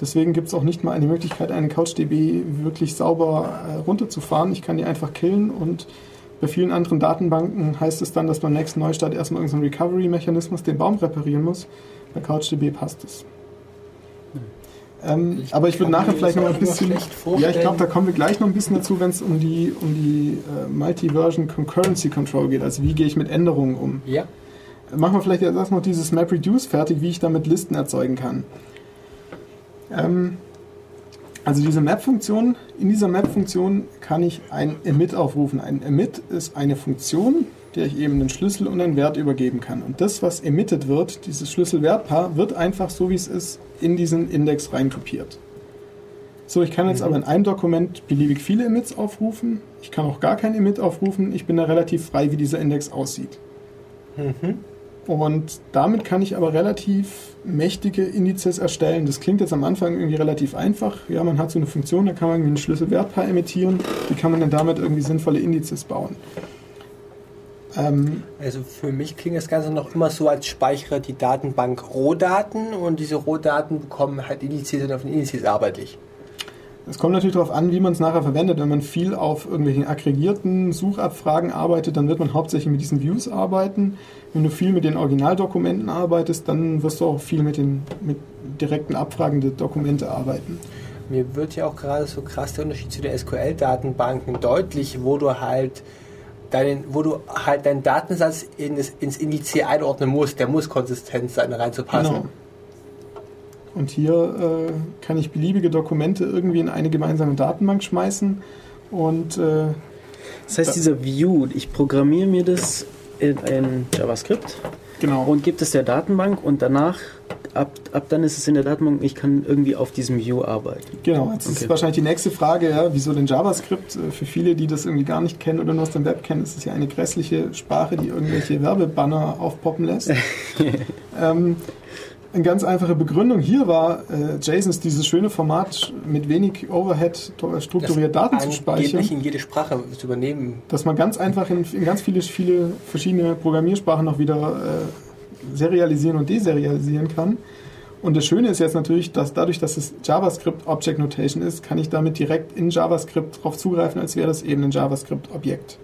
Speaker 2: Deswegen gibt es auch nicht mal eine Möglichkeit, einen CouchDB wirklich sauber äh, runterzufahren. Ich kann die einfach killen und bei vielen anderen Datenbanken heißt es dann, dass beim nächsten Neustart erstmal irgendein Recovery-Mechanismus den Baum reparieren muss. Bei CouchDB passt es. Ähm, aber ich würde nachher vielleicht noch ein bisschen. Ja, ich glaube, da kommen wir gleich noch ein bisschen dazu, wenn es um die, um die äh, Multi-Version Concurrency Control geht. Also wie gehe ich mit Änderungen um.
Speaker 5: Ja.
Speaker 2: Machen wir vielleicht erst noch dieses MapReduce fertig, wie ich damit Listen erzeugen kann. Ähm, also diese Map-Funktion, in dieser Map-Funktion kann ich ein Emit aufrufen. Ein Emit ist eine Funktion, der ich eben einen Schlüssel und einen Wert übergeben kann. Und das, was emitted wird, dieses Schlüssel-Wert-Paar, wird einfach so, wie es ist, in diesen Index reinkopiert. So, ich kann jetzt aber in einem Dokument beliebig viele Emits aufrufen. Ich kann auch gar kein Emit aufrufen. Ich bin da relativ frei, wie dieser Index aussieht. Und damit kann ich aber relativ mächtige Indizes erstellen. Das klingt jetzt am Anfang irgendwie relativ einfach. Ja, man hat so eine Funktion, da kann man irgendwie ein Schlüsselwertpaar emittieren. Wie kann man denn damit irgendwie sinnvolle Indizes bauen? Ähm,
Speaker 5: Also für mich klingt das Ganze noch immer so, als speichere die Datenbank Rohdaten und diese Rohdaten bekommen halt Indizes und auf den Indizes arbeite ich.
Speaker 2: Es kommt natürlich darauf an, wie man es nachher verwendet. Wenn man viel auf irgendwelchen aggregierten Suchabfragen arbeitet, dann wird man hauptsächlich mit diesen Views arbeiten. Wenn du viel mit den Originaldokumenten arbeitest, dann wirst du auch viel mit den mit direkten Abfragen der Dokumente arbeiten.
Speaker 5: Mir wird ja auch gerade so krass der Unterschied zu den SQL-Datenbanken deutlich, wo du halt deinen, wo du halt deinen Datensatz in das, ins Indiz einordnen musst. Der muss konsistent sein, reinzupassen.
Speaker 2: Genau. Und hier äh, kann ich beliebige Dokumente irgendwie in eine gemeinsame Datenbank schmeißen und äh,
Speaker 1: Das heißt, dieser View, ich programmiere mir das in, in JavaScript
Speaker 2: genau.
Speaker 1: und gebe es der Datenbank und danach, ab, ab dann ist es in der Datenbank, ich kann irgendwie auf diesem View arbeiten.
Speaker 2: Genau, jetzt ist
Speaker 1: Okay.
Speaker 2: wahrscheinlich die nächste Frage, ja, wieso denn JavaScript? Äh, Für viele, die das irgendwie gar nicht kennen oder nur aus dem Web kennen, ist es ja eine grässliche Sprache, die irgendwelche Werbebanner aufpoppen lässt. ähm, eine ganz einfache Begründung hier war, äh, JSON ist dieses schöne Format, mit wenig Overhead strukturiert Daten zu speichern.
Speaker 5: angeblich in jede Sprache zu übernehmen.
Speaker 2: dass man ganz einfach in, in ganz viele, viele verschiedene Programmiersprachen noch wieder äh, serialisieren und deserialisieren kann. Und das Schöne ist jetzt natürlich, dass dadurch, dass es JavaScript Object Notation ist, kann ich damit direkt in JavaScript darauf zugreifen, als wäre das eben ein JavaScript-Objekt.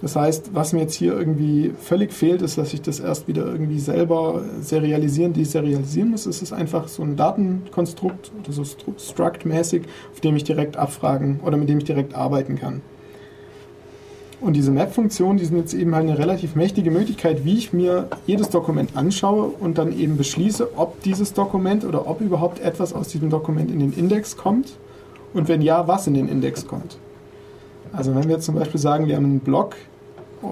Speaker 2: Das heißt, was mir jetzt hier irgendwie völlig fehlt, ist, dass ich das erst wieder irgendwie selber serialisieren, deserialisieren muss. Es ist einfach so ein Datenkonstrukt oder so Stru- Struct-mäßig, auf dem ich direkt abfragen oder mit dem ich direkt arbeiten kann. Und diese Map-Funktionen, die sind jetzt eben halt eine relativ mächtige Möglichkeit, wie ich mir jedes Dokument anschaue und dann eben beschließe, ob dieses Dokument oder ob überhaupt etwas aus diesem Dokument in den Index kommt und wenn ja, was in den Index kommt. Also wenn wir jetzt zum Beispiel sagen, wir haben einen Blog, äh,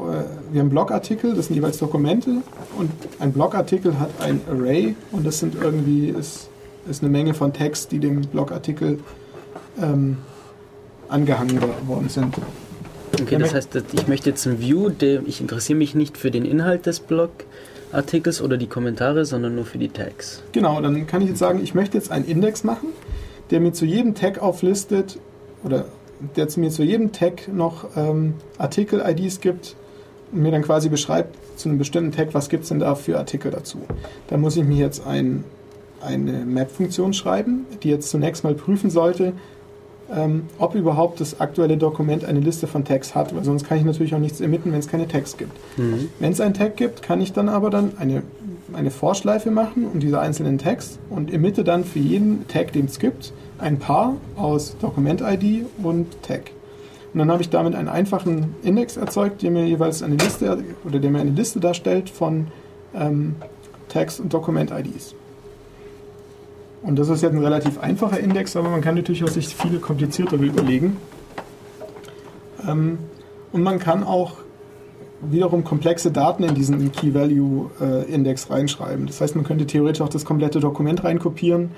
Speaker 2: wir haben Blogartikel, das sind jeweils Dokumente und ein Blogartikel hat ein Array und das sind irgendwie ist, ist eine Menge von Text, die dem Blogartikel ähm, angehangen worden sind.
Speaker 1: Okay, das heißt, ich möchte jetzt ein View, der, ich interessiere mich nicht für den Inhalt des Blogartikels oder die Kommentare, sondern nur für die Tags.
Speaker 2: Genau, dann kann ich jetzt sagen, ich möchte jetzt einen Index machen, der mir zu jedem Tag auflistet oder der zu mir zu jedem Tag noch ähm, Artikel-IDs gibt und mir dann quasi beschreibt zu einem bestimmten Tag, was gibt es denn da für Artikel dazu. Da muss ich mir jetzt ein, eine Map-Funktion schreiben, die jetzt zunächst mal prüfen sollte, ähm, ob überhaupt das aktuelle Dokument eine Liste von Tags hat, weil sonst kann ich natürlich auch nichts emitten, wenn es keine Tags gibt. Wenn es einen Tag gibt, kann ich dann aber dann eine, eine Vorschleife machen um diese einzelnen Tags und emitte dann für jeden Tag, den es gibt, ein Paar aus Dokument-ID und Tag. Und dann habe ich damit einen einfachen Index erzeugt, der mir jeweils eine Liste oder der mir eine Liste darstellt von ähm, Tags und Dokument-IDs. Und das ist jetzt ein relativ einfacher Index, aber man kann natürlich auch sich viele kompliziertere überlegen. Ähm, und man kann auch wiederum komplexe Daten in diesen Key-Value-Index reinschreiben. Das heißt, man könnte theoretisch auch das komplette Dokument reinkopieren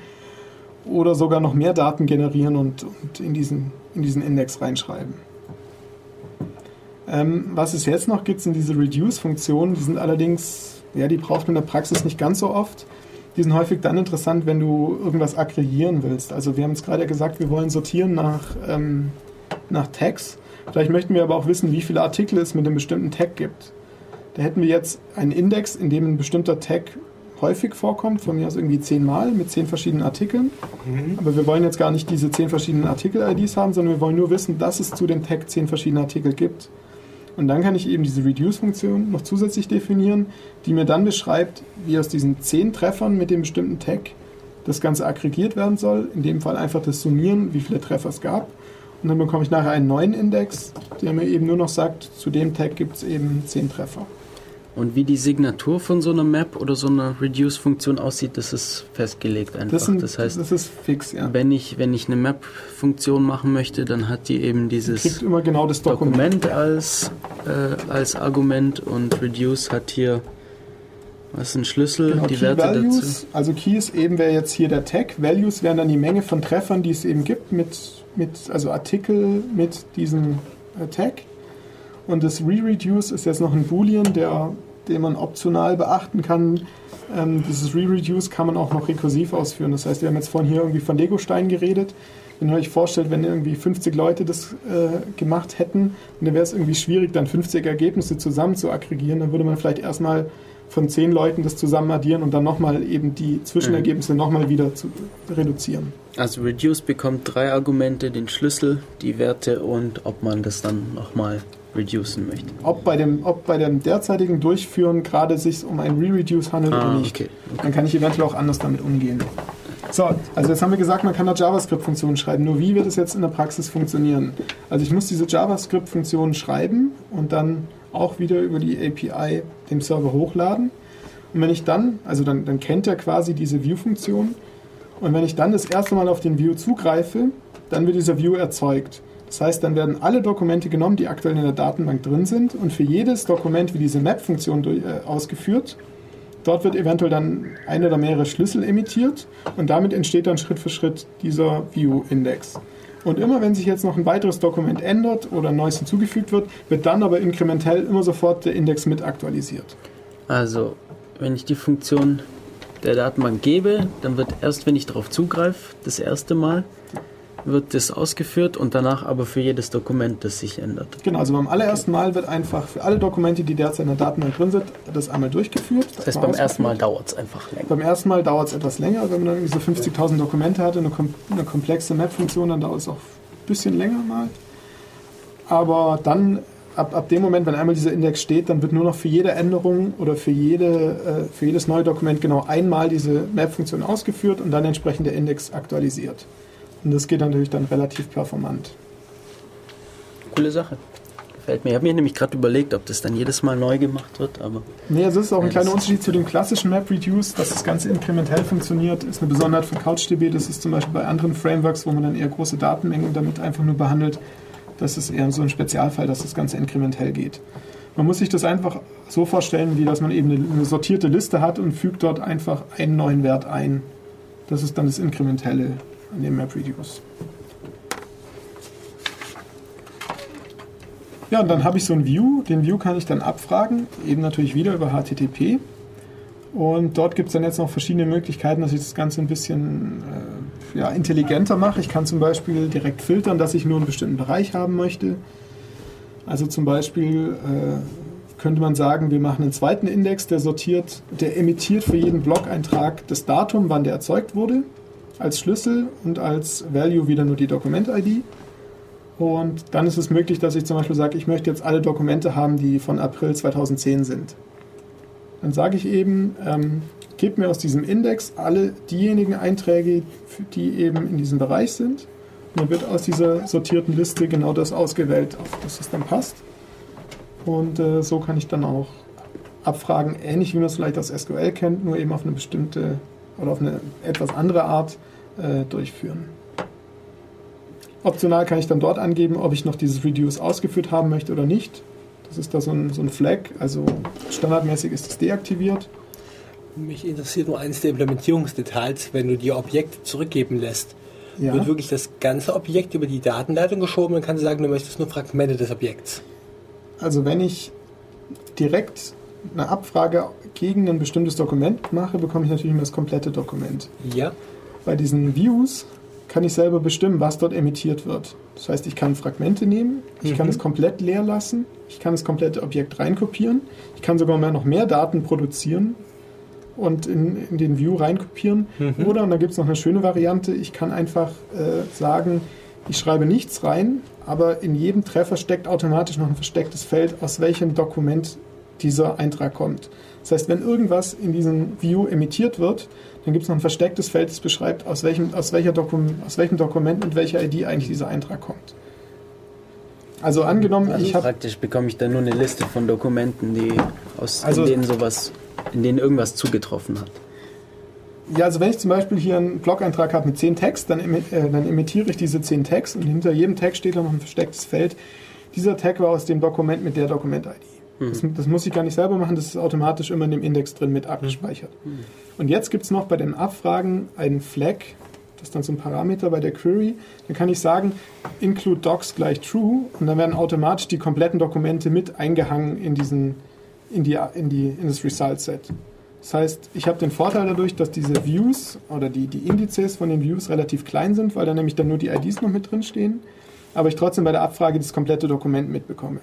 Speaker 2: oder sogar noch mehr Daten generieren und, und in, diesen, in diesen Index reinschreiben. Ähm, was es jetzt noch gibt, sind diese Reduce-Funktionen. Die sind allerdings, ja, die braucht man in der Praxis nicht ganz so oft. Die sind häufig dann interessant, wenn du irgendwas aggregieren willst. Also wir haben es gerade gesagt, wir wollen sortieren nach, ähm, nach Tags. Vielleicht möchten wir aber auch wissen, wie viele Artikel es mit einem bestimmten Tag gibt. Da hätten wir jetzt einen Index, in dem ein bestimmter Tag häufig vorkommt, von mir aus irgendwie zehnmal mit zehn verschiedenen Artikeln. Aber wir wollen jetzt gar nicht diese zehn verschiedenen Artikel-IDs haben, sondern wir wollen nur wissen, dass es zu dem Tag zehn verschiedene Artikel gibt. Und dann kann ich eben diese Reduce-Funktion noch zusätzlich definieren, die mir dann beschreibt, wie aus diesen zehn Treffern mit dem bestimmten Tag das Ganze aggregiert werden soll. In dem Fall einfach das Summieren, wie viele Treffer es gab. Und dann bekomme ich nachher einen neuen Index, der mir eben nur noch sagt, zu dem Tag gibt es eben zehn Treffer.
Speaker 1: Und wie die Signatur von so einer Map oder so einer Reduce-Funktion aussieht, das ist festgelegt einfach.
Speaker 2: Das, sind,
Speaker 1: das heißt,
Speaker 2: das ist fix, ja.
Speaker 1: wenn ich, wenn ich eine Map-Funktion machen möchte, dann hat die eben dieses
Speaker 2: Kriegt immer genau das Dokument.
Speaker 1: Dokument als, äh, als Argument und Reduce hat hier was ist ein Schlüssel,
Speaker 2: Genau,
Speaker 1: die
Speaker 2: Key
Speaker 1: Werte
Speaker 2: Values,
Speaker 1: dazu.
Speaker 2: also Keys eben wäre jetzt hier der Tag. Values wären dann die Menge von Treffern, die es eben gibt mit, mit also Artikel mit diesem äh, Tag. Und das Re-Reduce ist jetzt noch ein Boolean, der, den man optional beachten kann. Ähm, dieses Re-Reduce kann man auch noch rekursiv ausführen. Das heißt, wir haben jetzt vorhin hier irgendwie von Legostein geredet. Wenn ihr euch vorstellt, wenn irgendwie 50 Leute das äh, gemacht hätten, dann wäre es irgendwie schwierig, dann 50 Ergebnisse zusammen zu aggregieren. Dann würde man vielleicht erstmal von 10 Leuten das zusammen addieren und dann nochmal eben die Zwischenergebnisse nochmal wieder zu reduzieren.
Speaker 1: Also Reduce bekommt drei Argumente, den Schlüssel, die Werte und ob man das dann nochmal reducen möchte.
Speaker 2: Ob bei dem, ob bei dem derzeitigen Durchführen gerade sich um ein Re-Reduce handelt
Speaker 1: Ah,
Speaker 2: oder nicht.
Speaker 1: okay.
Speaker 2: Dann kann ich eventuell auch anders damit umgehen. So, also jetzt haben wir gesagt, man kann da JavaScript-Funktionen schreiben. Nur wie wird es jetzt in der Praxis funktionieren? Also ich muss diese JavaScript-Funktionen schreiben und dann auch wieder über die API dem Server hochladen. Und wenn ich dann, also dann, dann kennt er quasi diese View-Funktion. Und wenn ich dann das erste Mal auf den View zugreife, dann wird dieser View erzeugt. Das heißt, dann werden alle Dokumente genommen, die aktuell in der Datenbank drin sind und für jedes Dokument wie diese Map-Funktion äh, ausgeführt. Dort wird eventuell dann ein oder mehrere Schlüssel emittiert und damit entsteht dann Schritt für Schritt dieser View-Index. Und immer wenn sich jetzt noch ein weiteres Dokument ändert oder ein neues hinzugefügt wird, wird dann aber inkrementell immer sofort der Index mit aktualisiert.
Speaker 1: Also, wenn ich die Funktion der Datenbank gebe, dann wird erst, wenn ich darauf zugreife, das erste Mal, wird das ausgeführt und danach aber für jedes Dokument, das sich ändert.
Speaker 2: Genau, also beim allerersten Mal wird einfach für alle Dokumente, die derzeit in der Datenbank drin sind, das einmal durchgeführt.
Speaker 1: Das heißt, beim ersten Mal dauert es einfach länger.
Speaker 2: Beim ersten Mal dauert es etwas länger, wenn man dann so 50.000 Dokumente hat und eine, kom eine komplexe Map-Funktion, dann dauert es auch ein bisschen länger mal. Aber dann, ab, ab dem Moment, wenn einmal dieser Index steht, dann wird nur noch für jede Änderung oder für, jede, äh, für jedes neue Dokument genau einmal diese Map-Funktion ausgeführt und dann entsprechend der Index aktualisiert. Und das geht natürlich dann relativ performant.
Speaker 1: Coole Sache. Gefällt mir. Ich habe mir nämlich gerade überlegt, ob das dann jedes Mal neu gemacht wird, aber
Speaker 2: Nee, das ist auch ein kleiner Unterschied zu dem klassischen MapReduce, dass das Ganze inkrementell funktioniert, ist eine Besonderheit von CouchDB. Das ist zum Beispiel bei anderen Frameworks, wo man dann eher große Datenmengen damit einfach nur behandelt. Das ist eher so ein Spezialfall, dass das Ganze inkrementell geht. Man muss sich das einfach so vorstellen, wie dass man eben eine sortierte Liste hat und fügt dort einfach einen neuen Wert ein. Das ist dann das Inkrementelle an dem MapReduce. Ja, und dann habe ich so ein View. Den View kann ich dann abfragen, eben natürlich wieder über HTTP. Und dort gibt es dann jetzt noch verschiedene Möglichkeiten, dass ich das Ganze ein bisschen äh, ja, intelligenter mache. Ich kann zum Beispiel direkt filtern, dass ich nur einen bestimmten Bereich haben möchte. Also zum Beispiel äh, könnte man sagen, wir machen einen zweiten Index, der sortiert, der emittiert für jeden Blog-Eintrag das Datum, wann der erzeugt wurde, als Schlüssel und als Value wieder nur die Dokument-ID. Und dann ist es möglich, dass ich zum Beispiel sage, ich möchte jetzt alle Dokumente haben, die von April 2010 sind. Dann sage ich eben, ähm, gib mir aus diesem Index alle diejenigen Einträge, die eben in diesem Bereich sind. Und dann wird aus dieser sortierten Liste genau das ausgewählt, auf das es dann passt. Und äh, so kann ich dann auch abfragen, ähnlich wie man es vielleicht aus SQL kennt, nur eben auf eine bestimmte oder auf eine etwas andere Art äh, durchführen. Optional kann ich dann dort angeben, ob ich noch dieses Reduce ausgeführt haben möchte oder nicht. Das ist da so ein, so ein Flag, also standardmäßig ist es deaktiviert.
Speaker 5: Mich interessiert nur eines der Implementierungsdetails, wenn du dir Objekte zurückgeben lässt.
Speaker 2: Ja.
Speaker 5: Wird wirklich das ganze Objekt über die Datenleitung geschoben und kannst du sagen, du möchtest nur Fragmente des Objekts.
Speaker 2: Also wenn ich direkt eine Abfrage gegen ein bestimmtes Dokument mache, bekomme ich natürlich immer das komplette Dokument.
Speaker 5: Ja.
Speaker 2: Bei diesen Views kann ich selber bestimmen, was dort emittiert wird. Das heißt, ich kann Fragmente nehmen, ich kann
Speaker 5: Mhm.
Speaker 2: es komplett leer lassen, ich kann das komplette Objekt reinkopieren, ich kann sogar noch mehr Daten produzieren und in, in den View reinkopieren.
Speaker 5: Mhm.
Speaker 2: Oder, und da gibt es noch eine schöne Variante, ich kann einfach äh, sagen, ich schreibe nichts rein, aber in jedem Treffer steckt automatisch noch ein verstecktes Feld, aus welchem Dokument dieser Eintrag kommt. Das heißt, wenn irgendwas in diesem View emittiert wird, dann gibt es noch ein verstecktes Feld, das beschreibt, aus welchem, aus, welcher Dokum, aus welchem Dokument mit welcher ID eigentlich dieser Eintrag kommt. Also angenommen, ich habe
Speaker 1: praktisch bekomme ich dann nur eine Liste von Dokumenten, die aus
Speaker 2: Also-
Speaker 1: in denen sowas, in denen irgendwas zugetroffen hat.
Speaker 2: Ja, also wenn ich zum Beispiel hier einen Blog-Eintrag habe mit 10 Text, dann, äh, dann emittiere ich diese 10 Tags und hinter jedem Tag steht dann noch ein verstecktes Feld. Dieser Tag war aus dem Dokument mit der Dokument-ID. Das, das muss ich gar nicht selber machen, das ist automatisch immer in dem Index drin mit abgespeichert. Und jetzt gibt es noch bei den Abfragen einen Flag, das ist dann so ein Parameter bei der Query. Dann kann ich sagen, include docs gleich true und dann werden automatisch die kompletten Dokumente mit eingehangen in, diesen, in, die, in, die, in das Result-Set. Das heißt, ich habe den Vorteil dadurch, dass diese Views oder die, die Indizes von den Views relativ klein sind, weil da nämlich dann nur die IDs noch mit drin stehen, aber ich trotzdem bei der Abfrage das komplette Dokument mitbekomme.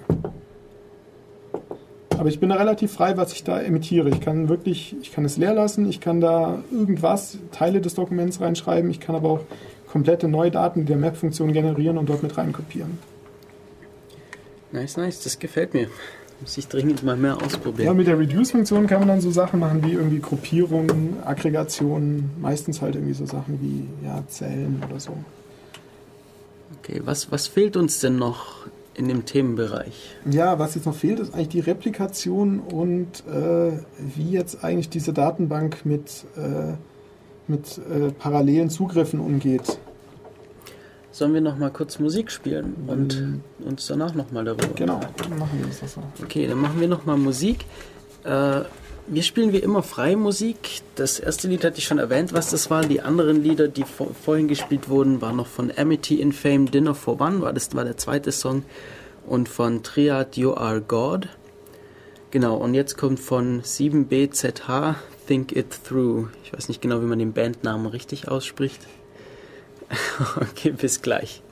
Speaker 2: Aber ich bin da relativ frei, was ich da emittiere. Ich kann wirklich, ich kann es leer lassen, ich kann da irgendwas, Teile des Dokuments reinschreiben, ich kann aber auch komplette neue Daten der Map-Funktion generieren und dort mit reinkopieren.
Speaker 1: Nice, nice, das gefällt mir. Muss ich dringend mal mehr
Speaker 2: Ja,
Speaker 1: ausprobieren.
Speaker 2: mit der Reduce-Funktion kann man dann so Sachen machen wie irgendwie Gruppierungen, Aggregationen, meistens halt irgendwie so Sachen wie ja, Zellen oder so.
Speaker 1: Okay, was, was fehlt uns denn noch in dem Themenbereich?
Speaker 2: Ja, was jetzt noch fehlt, ist eigentlich die Replikation und äh, wie jetzt eigentlich diese Datenbank mit, äh, mit äh, parallelen Zugriffen umgeht.
Speaker 1: Sollen wir noch mal kurz Musik spielen und uns danach noch mal darüber
Speaker 2: Genau, machen wir das so.
Speaker 1: Okay, dann machen wir noch mal Musik. Wir spielen wie immer freie Musik. Das erste Lied hatte ich schon erwähnt, was das war. Die anderen Lieder, die vor, vorhin gespielt wurden, waren noch von Amity in Fame Dinner for One, war das war der zweite Song. Und von Triad You Are God. Genau, und jetzt kommt von 7BZH Think It Through. Ich weiß nicht genau, wie man den Bandnamen richtig ausspricht.
Speaker 4: Okay, bis gleich.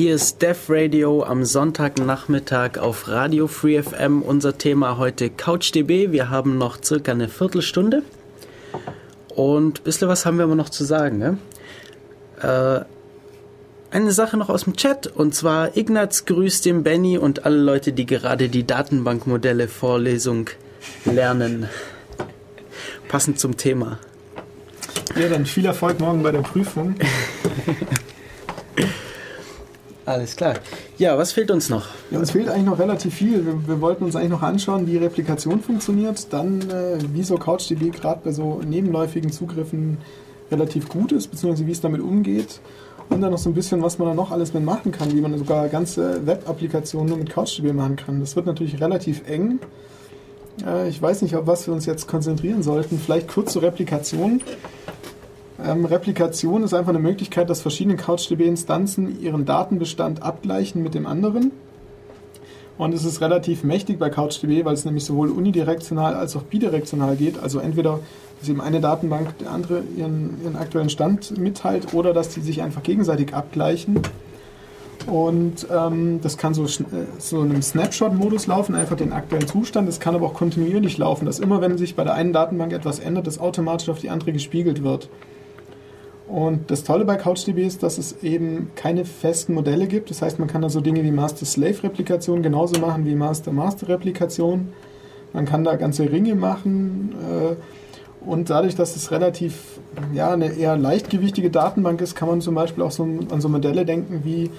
Speaker 1: Hier ist Def Radio am Sonntagnachmittag auf Radio Free FM. Unser Thema heute CouchDB. Wir haben noch circa eine Viertelstunde. Und ein bisschen was haben wir aber noch zu sagen. Ne? Äh, eine Sache noch aus dem Chat. Und zwar Ignaz grüßt den Benny und alle Leute, die gerade die Datenbankmodelle Vorlesung lernen. Passend zum Thema.
Speaker 2: Ja, dann viel Erfolg morgen bei der Prüfung.
Speaker 1: Alles klar. Ja, was fehlt uns noch?
Speaker 2: Ja, uns fehlt eigentlich noch relativ viel. Wir, wir wollten uns eigentlich noch anschauen, wie Replikation funktioniert, dann äh, wieso CouchDB gerade bei so nebenläufigen Zugriffen relativ gut ist, beziehungsweise wie es damit umgeht. Und dann noch so ein bisschen, was man da noch alles mit machen kann, wie man sogar ganze Web-Applikationen nur mit CouchDB machen kann. Das wird natürlich relativ eng. Äh, ich weiß nicht, auf was wir uns jetzt konzentrieren sollten. Vielleicht kurz zur Replikation. Ähm, Replikation ist einfach eine Möglichkeit, dass verschiedene CouchDB-Instanzen ihren Datenbestand abgleichen mit dem anderen. Und es ist relativ mächtig bei CouchDB, weil es nämlich sowohl unidirektional als auch bidirektional geht. Also entweder, dass eben eine Datenbank der andere ihren, ihren aktuellen Stand mitteilt oder dass die sich einfach gegenseitig abgleichen. Und ähm, das kann so, äh, so in einem Snapshot-Modus laufen, einfach den aktuellen Zustand. Es kann aber auch kontinuierlich laufen, dass immer, wenn sich bei der einen Datenbank etwas ändert, das automatisch auf die andere gespiegelt wird. Und das Tolle bei CouchDB ist, dass es eben keine festen Modelle gibt. Das heißt, man kann da so Dinge wie Master-Slave-Replikation genauso machen wie Master-Master-Replikation. Man kann da ganze Ringe machen. Äh, und dadurch, dass es relativ ja, eine eher leichtgewichtige Datenbank ist, kann man zum Beispiel auch so an so Modelle denken wie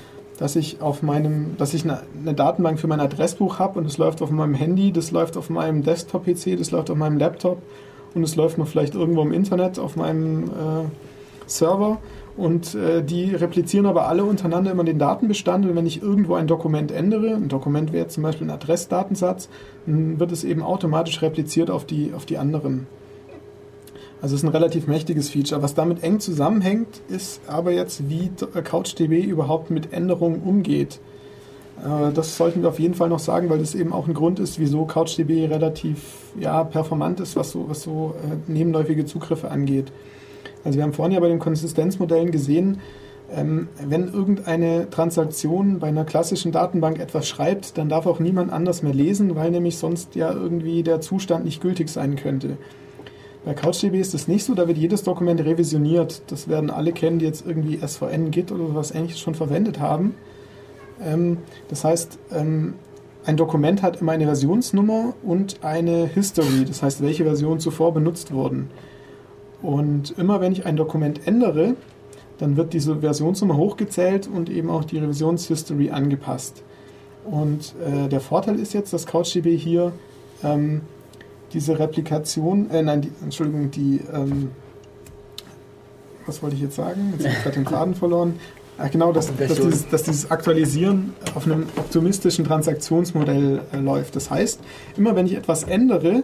Speaker 2: dass ich auf meinem, dass ich eine, Datenbank für mein Adressbuch habe und es läuft auf meinem Handy, das läuft auf meinem Desktop-PC, das läuft auf meinem Laptop und es läuft noch vielleicht irgendwo im Internet auf meinem äh, Server und äh, die replizieren aber alle untereinander immer den Datenbestand und wenn ich irgendwo ein Dokument ändere, ein Dokument wäre zum Beispiel ein Adressdatensatz, dann wird es eben automatisch repliziert auf die, auf die anderen. Also es ist ein relativ mächtiges Feature. Was damit eng zusammenhängt, ist aber jetzt, wie CouchDB überhaupt mit Änderungen umgeht. Äh, Das sollten wir auf jeden Fall noch sagen, weil das eben auch ein Grund ist, wieso CouchDB relativ ja, performant ist, was so, was so äh, nebenläufige Zugriffe angeht. Also wir haben vorhin ja bei den Konsistenzmodellen gesehen, ähm, wenn irgendeine Transaktion bei einer klassischen Datenbank etwas schreibt, dann darf auch niemand anders mehr lesen, weil nämlich sonst ja irgendwie der Zustand nicht gültig sein könnte. Bei CouchDB ist das nicht so, da wird jedes Dokument revisioniert. Das werden alle kennen, die jetzt irgendwie SVN, Git oder was ähnliches schon verwendet haben. Ähm, das heißt, ähm, ein Dokument hat immer eine Versionsnummer und eine History, das heißt, welche Versionen zuvor benutzt wurden. Und immer wenn ich ein Dokument ändere, dann wird diese Versionsnummer hochgezählt und eben auch die Revisionshistory angepasst. Und äh, der Vorteil ist jetzt, dass CouchDB hier ähm, diese Replikation, äh, nein, die, Entschuldigung, die, ähm, was wollte ich jetzt sagen? Jetzt habe ich gerade den Faden verloren. Ach, genau, dass, dass, dieses, dass dieses Aktualisieren auf einem optimistischen Transaktionsmodell äh, läuft. Das heißt, immer wenn ich etwas ändere,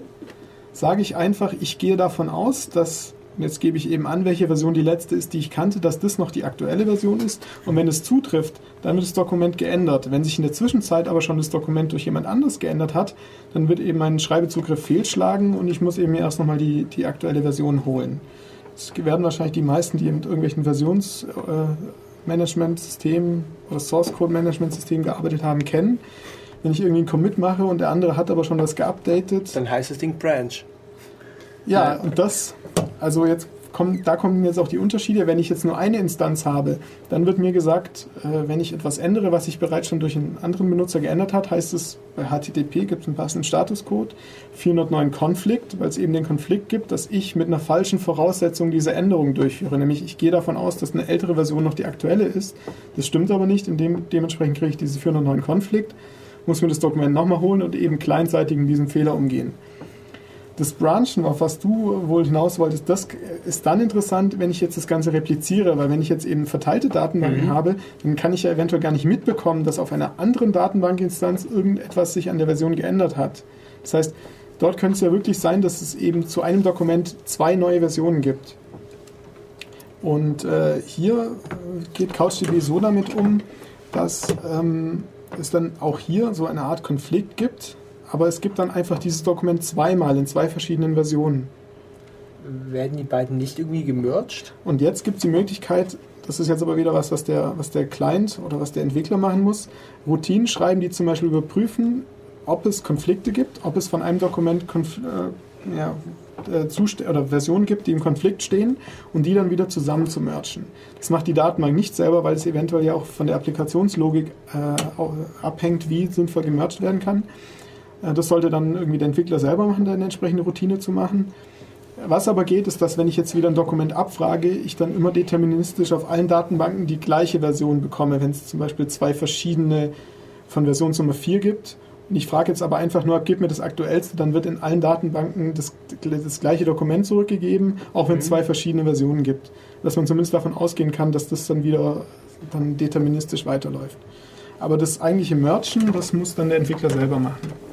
Speaker 2: sage ich einfach, ich gehe davon aus, dass, jetzt gebe ich eben an, welche Version die letzte ist, die ich kannte, dass das noch die aktuelle Version ist. Und wenn es zutrifft, dann wird das Dokument geändert. Wenn sich in der Zwischenzeit aber schon das Dokument durch jemand anderes geändert hat, dann wird eben mein Schreibezugriff fehlschlagen und ich muss eben erst nochmal die, die aktuelle Version holen. Das werden wahrscheinlich die meisten, die mit irgendwelchen Versionsmanagementsystemen oder Source Code Management-Systemen gearbeitet haben, kennen. Wenn ich irgendwie einen Commit mache und der andere hat aber schon was geupdatet,
Speaker 5: Dann heißt das Ding Branch.
Speaker 2: Ja, und das, also jetzt kommen, da kommen jetzt auch die Unterschiede. Wenn ich jetzt nur eine Instanz habe, dann wird mir gesagt, äh, wenn ich etwas ändere, was sich bereits schon durch einen anderen Benutzer geändert hat, heißt es, bei HTTP gibt es einen passenden Statuscode, 409 Konflikt, weil es eben den Konflikt gibt, dass ich mit einer falschen Voraussetzung diese Änderung durchführe. Nämlich ich gehe davon aus, dass eine ältere Version noch die aktuelle ist. Das stimmt aber nicht. Dem, dementsprechend kriege ich diese 409 Konflikt, muss mir das Dokument nochmal holen und eben kleinseitig mit diesem Fehler umgehen. Das Branchen, auf was du wohl hinaus wolltest, das ist dann interessant, wenn ich jetzt das Ganze repliziere, weil wenn ich jetzt eben verteilte Datenbanken habe, dann kann ich ja eventuell gar nicht mitbekommen, dass auf einer anderen Datenbankinstanz irgendetwas sich an der Version geändert hat. Das heißt, dort könnte es ja wirklich sein, dass es eben zu einem Dokument zwei neue Versionen gibt. Und äh, hier äh, geht CouchDB so damit um, dass ähm, es dann auch hier so eine Art Konflikt gibt, aber es gibt dann einfach dieses Dokument zweimal in zwei verschiedenen Versionen.
Speaker 5: werden die beiden nicht irgendwie gemerged?
Speaker 2: Und jetzt gibt es die Möglichkeit, das ist jetzt aber wieder was, was der, was der Client oder was der Entwickler machen muss, Routinen schreiben, die zum Beispiel überprüfen, ob es Konflikte gibt, ob es von einem Dokument Konf äh, ja, äh, oder Versionen gibt, die im Konflikt stehen und die dann wieder zusammen zu merchen. Das macht die Datenbank nicht selber, weil es eventuell ja auch von der Applikationslogik äh, abhängt, wie sinnvoll gemercht werden kann. Äh, das sollte dann irgendwie der Entwickler selber machen, da eine entsprechende Routine zu machen. Was aber geht, ist, dass wenn ich jetzt wieder ein Dokument abfrage, ich dann immer deterministisch auf allen Datenbanken die gleiche Version bekomme, wenn es zum Beispiel zwei verschiedene von Versionsnummer 4 gibt. Und ich frage jetzt aber einfach nur, gib mir das aktuellste, dann wird in allen Datenbanken das, das gleiche Dokument zurückgegeben, auch wenn es zwei verschiedene Versionen gibt. Dass man zumindest davon ausgehen kann, dass das dann wieder dann deterministisch weiterläuft. Aber das eigentliche Merchen, das muss dann der Entwickler selber machen.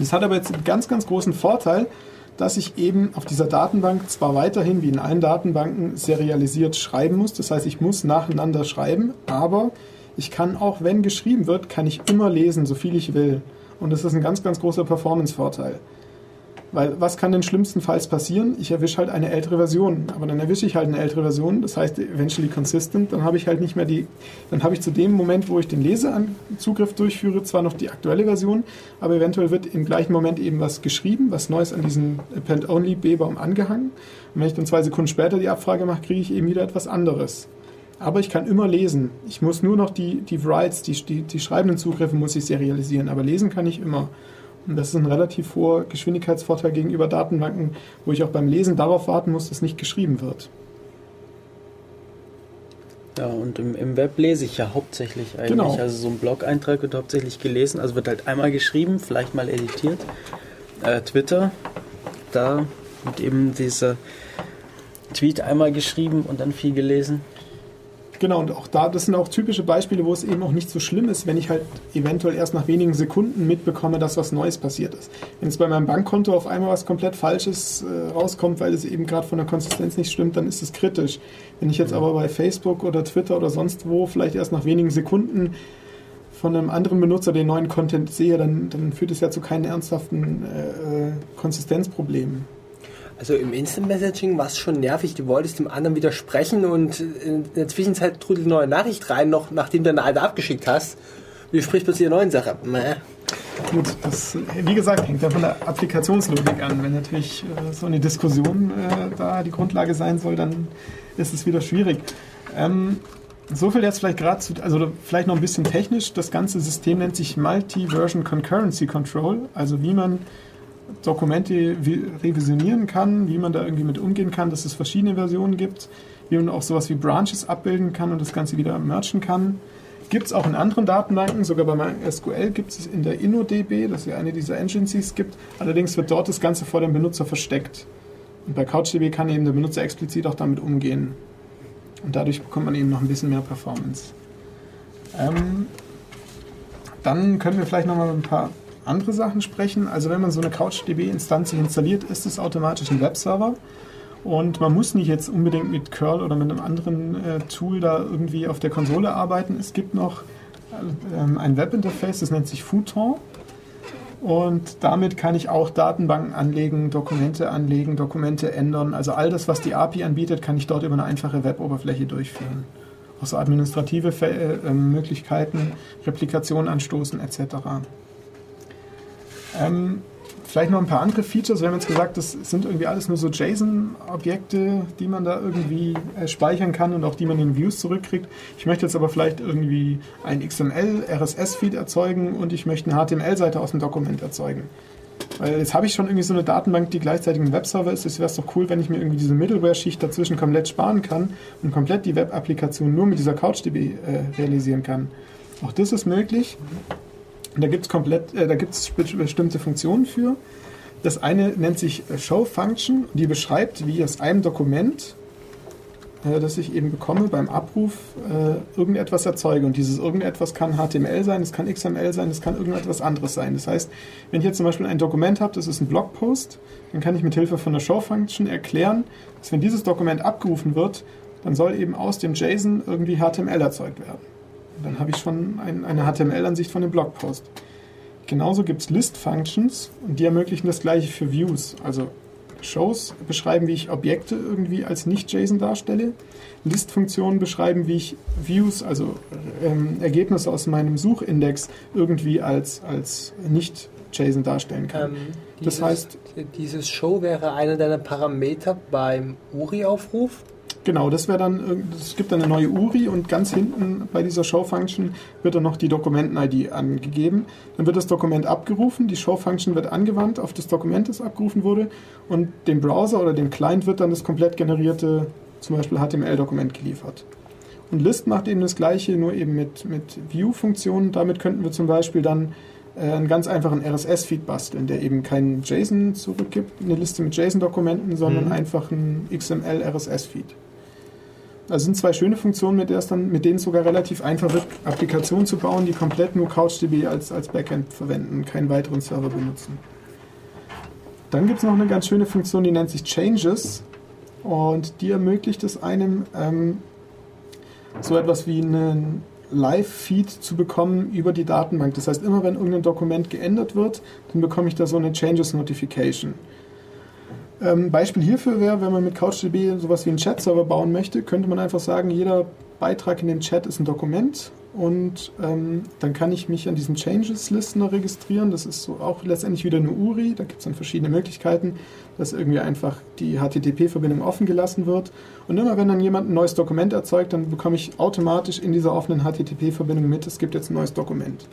Speaker 2: Das hat aber jetzt einen ganz, ganz großen Vorteil, dass ich eben auf dieser Datenbank zwar weiterhin wie in allen Datenbanken serialisiert schreiben muss, das heißt, ich muss nacheinander schreiben, aber ich kann auch, wenn geschrieben wird, kann ich immer lesen, so viel ich will. Und das ist ein ganz, ganz großer Performance-Vorteil. Weil was kann denn schlimmstenfalls passieren? Ich erwische halt eine ältere Version, aber dann erwische ich halt eine ältere Version, das heißt eventually consistent, dann habe ich halt nicht mehr die, dann habe ich zu dem Moment, wo ich den Leseanzugriff durchführe, zwar noch die aktuelle Version, aber eventuell wird im gleichen Moment eben was geschrieben, was Neues an diesen Append-Only B-Baum angehangen. Und wenn ich dann zwei Sekunden später die Abfrage mache, kriege ich eben wieder etwas anderes. Aber ich kann immer lesen. Ich muss nur noch die, die Writes, die, die, die schreibenden Zugriffe muss ich serialisieren, aber lesen kann ich immer. Und das ist ein relativ hoher Geschwindigkeitsvorteil gegenüber Datenbanken, wo ich auch beim Lesen darauf warten muss, dass nicht geschrieben wird.
Speaker 1: Ja, und im, im Web lese ich ja hauptsächlich eigentlich.
Speaker 2: Genau.
Speaker 1: Also so ein Blog-Eintrag wird hauptsächlich gelesen, also wird halt einmal geschrieben, vielleicht mal editiert. Äh, Twitter, da wird eben dieser Tweet einmal geschrieben und dann viel gelesen.
Speaker 2: Genau, und auch da, das sind auch typische Beispiele, wo es eben auch nicht so schlimm ist, wenn ich halt eventuell erst nach wenigen Sekunden mitbekomme, dass was Neues passiert ist. Wenn jetzt bei meinem Bankkonto auf einmal was komplett Falsches äh, rauskommt, weil es eben gerade von der Konsistenz nicht stimmt, dann ist es kritisch. Wenn ich jetzt aber bei Facebook oder Twitter oder sonst wo vielleicht erst nach wenigen Sekunden von einem anderen Benutzer den neuen Content sehe, dann, dann führt es ja zu keinen ernsthaften äh, äh, Konsistenzproblemen.
Speaker 5: Also im Instant Messaging war es schon nervig. Du wolltest dem anderen widersprechen und in der Zwischenzeit trudelt eine neue Nachricht rein, noch nachdem du eine alte abgeschickt hast. Widerspricht plötzlich der neuen Sache. Mäh.
Speaker 2: Gut, das, wie gesagt, hängt ja von der Applikationslogik an. Wenn natürlich äh, so eine Diskussion äh, da die Grundlage sein soll, dann ist es wieder schwierig. Ähm, so viel jetzt vielleicht gerade zu, also vielleicht noch ein bisschen technisch. Das ganze System nennt sich Multi-Version Concurrency Control, also wie man Dokumente vi- revisionieren kann, wie man da irgendwie mit umgehen kann, dass es verschiedene Versionen gibt, wie man auch sowas wie Branches abbilden kann und das Ganze wieder merchen kann. Gibt es auch in anderen Datenbanken, sogar bei MySQL gibt es in der InnoDB, das ist ja eine dieser Engines, die es gibt. Allerdings wird dort das Ganze vor dem Benutzer versteckt. Und bei CouchDB kann eben der Benutzer explizit auch damit umgehen. Und dadurch bekommt man eben noch ein bisschen mehr Performance. Ähm, dann können wir vielleicht noch mal ein paar andere Sachen sprechen. Also wenn man so eine CouchDB-Instanz installiert, ist es automatisch ein Webserver. Und man muss nicht jetzt unbedingt mit curl oder mit einem anderen äh, Tool da irgendwie auf der Konsole arbeiten. Es gibt noch ähm, ein Webinterface, das nennt sich Futon. Und damit kann ich auch Datenbanken anlegen, Dokumente anlegen, Dokumente ändern. Also all das, was die API anbietet, kann ich dort über eine einfache Web-Oberfläche durchführen. Auch so administrative äh, äh, Möglichkeiten, Replikation anstoßen etc. Ähm, vielleicht noch ein paar andere Features. Wir haben jetzt gesagt, das sind irgendwie alles nur so JSON-Objekte, die man da irgendwie äh, speichern kann und auch die man in Views zurückkriegt. Ich möchte jetzt aber vielleicht irgendwie ein XML, RSS-Feed erzeugen und ich möchte eine HTML-Seite aus dem Dokument erzeugen. Weil jetzt habe ich schon irgendwie so eine Datenbank, die gleichzeitig ein Webserver ist. Es wäre doch cool, wenn ich mir irgendwie diese Middleware-Schicht dazwischen komplett sparen kann und komplett die Web-Applikation nur mit dieser CouchDB äh, realisieren kann. Auch das ist möglich. Und da gibt es komplett, äh, da gibt es bestimmte Funktionen für. Das eine nennt sich äh, Show Function, die beschreibt, wie aus einem Dokument, äh, das ich eben bekomme beim Abruf, äh, irgendetwas erzeuge. Und dieses irgendetwas kann HTML sein, es kann XML sein, es kann irgendetwas anderes sein. Das heißt, wenn ich jetzt zum Beispiel ein Dokument habe, das ist ein Blogpost, dann kann ich mit Hilfe von der Show Function erklären, dass wenn dieses Dokument abgerufen wird, dann soll eben aus dem JSON irgendwie HTML erzeugt werden. Dann habe ich schon ein, eine HTML-Ansicht von dem Blogpost. Genauso gibt es List-Functions und die ermöglichen das gleiche für Views. Also Shows beschreiben, wie ich Objekte irgendwie als nicht-JSON darstelle. List-Funktionen beschreiben, wie ich Views, also ähm, Ergebnisse aus meinem Suchindex irgendwie als, als nicht-JSON darstellen kann.
Speaker 5: Ähm,
Speaker 2: Das
Speaker 5: dieses,
Speaker 2: heißt-
Speaker 5: dieses Show wäre einer deiner Parameter beim URI-Aufruf.
Speaker 2: Genau, das wäre dann, irgend- es gibt dann eine neue URI und ganz hinten bei dieser Show-Function wird dann noch die Dokumenten-ID angegeben. Dann wird das Dokument abgerufen, die Show-Function wird angewandt auf das Dokument, das abgerufen wurde und dem Browser oder dem Client wird dann das komplett generierte, zum Beispiel HTML-Dokument geliefert. Und List macht eben das gleiche, nur eben mit, mit View-Funktionen. Damit könnten wir zum Beispiel dann äh, einen ganz einfachen RSS-Feed basteln, der eben keinen JSON zurückgibt, eine Liste mit JSON-Dokumenten, sondern
Speaker 5: Mhm.
Speaker 2: einfach einen XML-RSS-Feed. Also sind zwei schöne Funktionen, mit, der es dann, mit denen es sogar relativ einfach wird, Applikationen zu bauen, die komplett nur CouchDB als, als Backend verwenden, keinen weiteren Server benutzen. Dann gibt es noch eine ganz schöne Funktion, die nennt sich Changes und die ermöglicht es einem, ähm, so etwas wie einen Live-Feed zu bekommen über die Datenbank. Das heißt, immer wenn irgendein Dokument geändert wird, dann bekomme ich da so eine Changes Notification. Ähm, Beispiel hierfür wäre, wenn man mit CouchDB sowas wie einen Chat-Server bauen möchte, könnte man einfach sagen, jeder Beitrag in dem Chat ist ein Dokument und ähm, dann kann ich mich an diesen Changes-Listener registrieren. Das ist so auch letztendlich wieder eine URI. Da gibt es dann verschiedene Möglichkeiten, dass irgendwie einfach die HTTP-Verbindung offen gelassen wird. Und immer wenn dann jemand ein neues Dokument erzeugt, dann bekomme ich automatisch in dieser offenen HTTP-Verbindung mit, es gibt jetzt ein neues Dokument.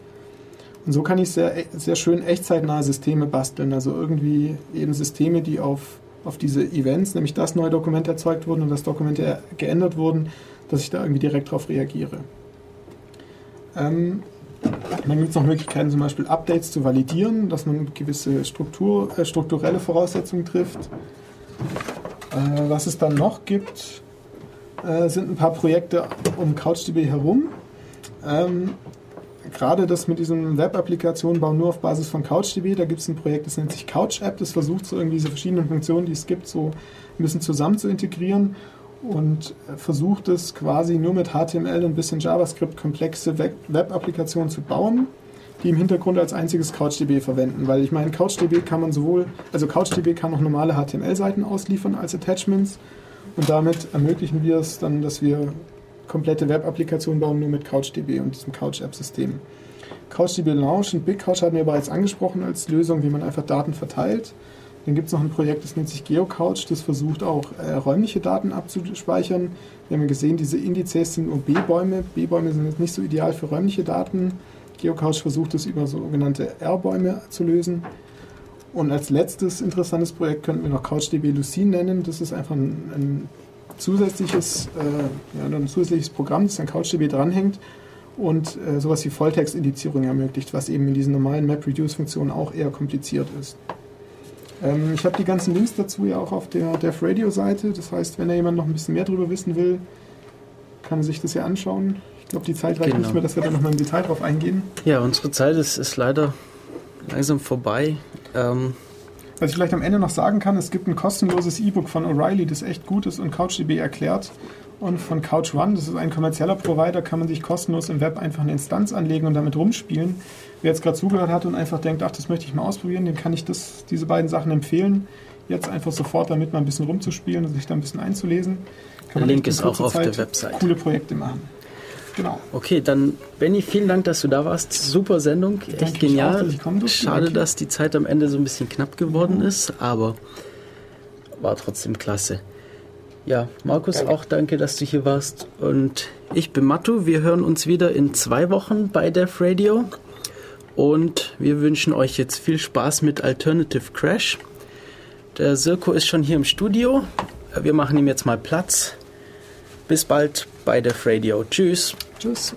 Speaker 2: Und so kann ich sehr, sehr schön echtzeitnahe Systeme basteln. Also irgendwie eben Systeme, die auf, auf diese Events, nämlich das neue Dokument erzeugt wurden und das Dokument ge- geändert wurden, dass ich da irgendwie direkt darauf reagiere. Ähm, dann gibt es noch Möglichkeiten, zum Beispiel Updates zu validieren, dass man gewisse Struktur, äh, strukturelle Voraussetzungen trifft. Äh, was es dann noch gibt, äh, sind ein paar Projekte um CouchDB herum. Ähm, gerade das mit diesen Web-Applikationen bauen nur auf Basis von CouchDB. Da gibt es ein Projekt, das nennt sich CouchApp. Das versucht so irgendwie diese verschiedenen Funktionen, die es gibt, so ein bisschen zusammen zu integrieren und äh, versucht es quasi nur mit HTML und ein bisschen JavaScript komplexe Web- Web-Applikationen zu bauen, die im Hintergrund als einziges CouchDB verwenden. Weil ich meine, CouchDB kann man sowohl, also CouchDB kann auch normale HTML-Seiten ausliefern als Attachments und damit ermöglichen wir es dann, dass wir komplette Web-Applikationen bauen, nur mit CouchDB und diesem Couch-App-System. CouchDB Launch und BigCouch hatten wir bereits angesprochen als Lösung, wie man einfach Daten verteilt. Dann gibt es noch ein Projekt, das nennt sich GeoCouch, das versucht auch äh, räumliche Daten abzuspeichern. Wir haben ja gesehen, diese Indizes sind nur B-Bäume. B-Bäume sind jetzt nicht so ideal für räumliche Daten. GeoCouch versucht es über sogenannte R-Bäume zu lösen. Und als letztes interessantes Projekt könnten wir noch CouchDB Lucene nennen. Das ist einfach ein, ein zusätzliches, äh, ja, ein zusätzliches Programm, das an CouchDB dranhängt und äh, sowas wie Volltextindizierung ermöglicht, was eben in diesen normalen MapReduce-Funktionen auch eher kompliziert ist. Ähm, ich habe die ganzen Links dazu ja auch auf der Dev Radio-Seite. Das heißt, wenn da jemand noch ein bisschen mehr darüber wissen will, kann er sich das ja anschauen. Ich glaube, die Zeit reicht
Speaker 1: Genau.
Speaker 2: nicht mehr, dass wir da nochmal im Detail drauf eingehen.
Speaker 1: Ja, unsere Zeit ist, ist leider langsam vorbei. Ähm,
Speaker 2: Was ich vielleicht am Ende noch sagen kann, es gibt ein kostenloses E-Book von O'Reilly, das echt gut ist und CouchDB erklärt. Und von Couch One, das ist ein kommerzieller Provider, kann man sich kostenlos im Web einfach eine Instanz anlegen und damit rumspielen. Wer jetzt gerade zugehört hat und einfach denkt, ach, das möchte ich mal ausprobieren, dem kann ich das, diese beiden Sachen empfehlen. Jetzt einfach sofort damit mal ein bisschen rumzuspielen und sich da ein bisschen einzulesen. Kann
Speaker 1: Der Link ist auch auf der
Speaker 2: Zeit
Speaker 1: Website.
Speaker 2: Coole Projekte machen. Genau.
Speaker 1: okay, dann Benny, vielen Dank, dass du da warst. Super Sendung, echt
Speaker 2: danke mich auch,
Speaker 1: genial.
Speaker 2: dass ich.
Speaker 1: Schade, dass die Zeit am Ende so ein bisschen knapp geworden ist, aber war trotzdem klasse. Ja, Markus,
Speaker 5: Danke.
Speaker 1: auch danke, dass du hier warst. Und ich bin Mattu. Wir hören uns wieder in zwei Wochen bei Dev Radio. Und wir wünschen euch jetzt viel Spaß mit Alternative Crash. Der Sirko ist schon hier im Studio. Wir machen ihm jetzt mal Platz. Bis bald bei Dev Radio. Tschüss.
Speaker 2: Tschüss.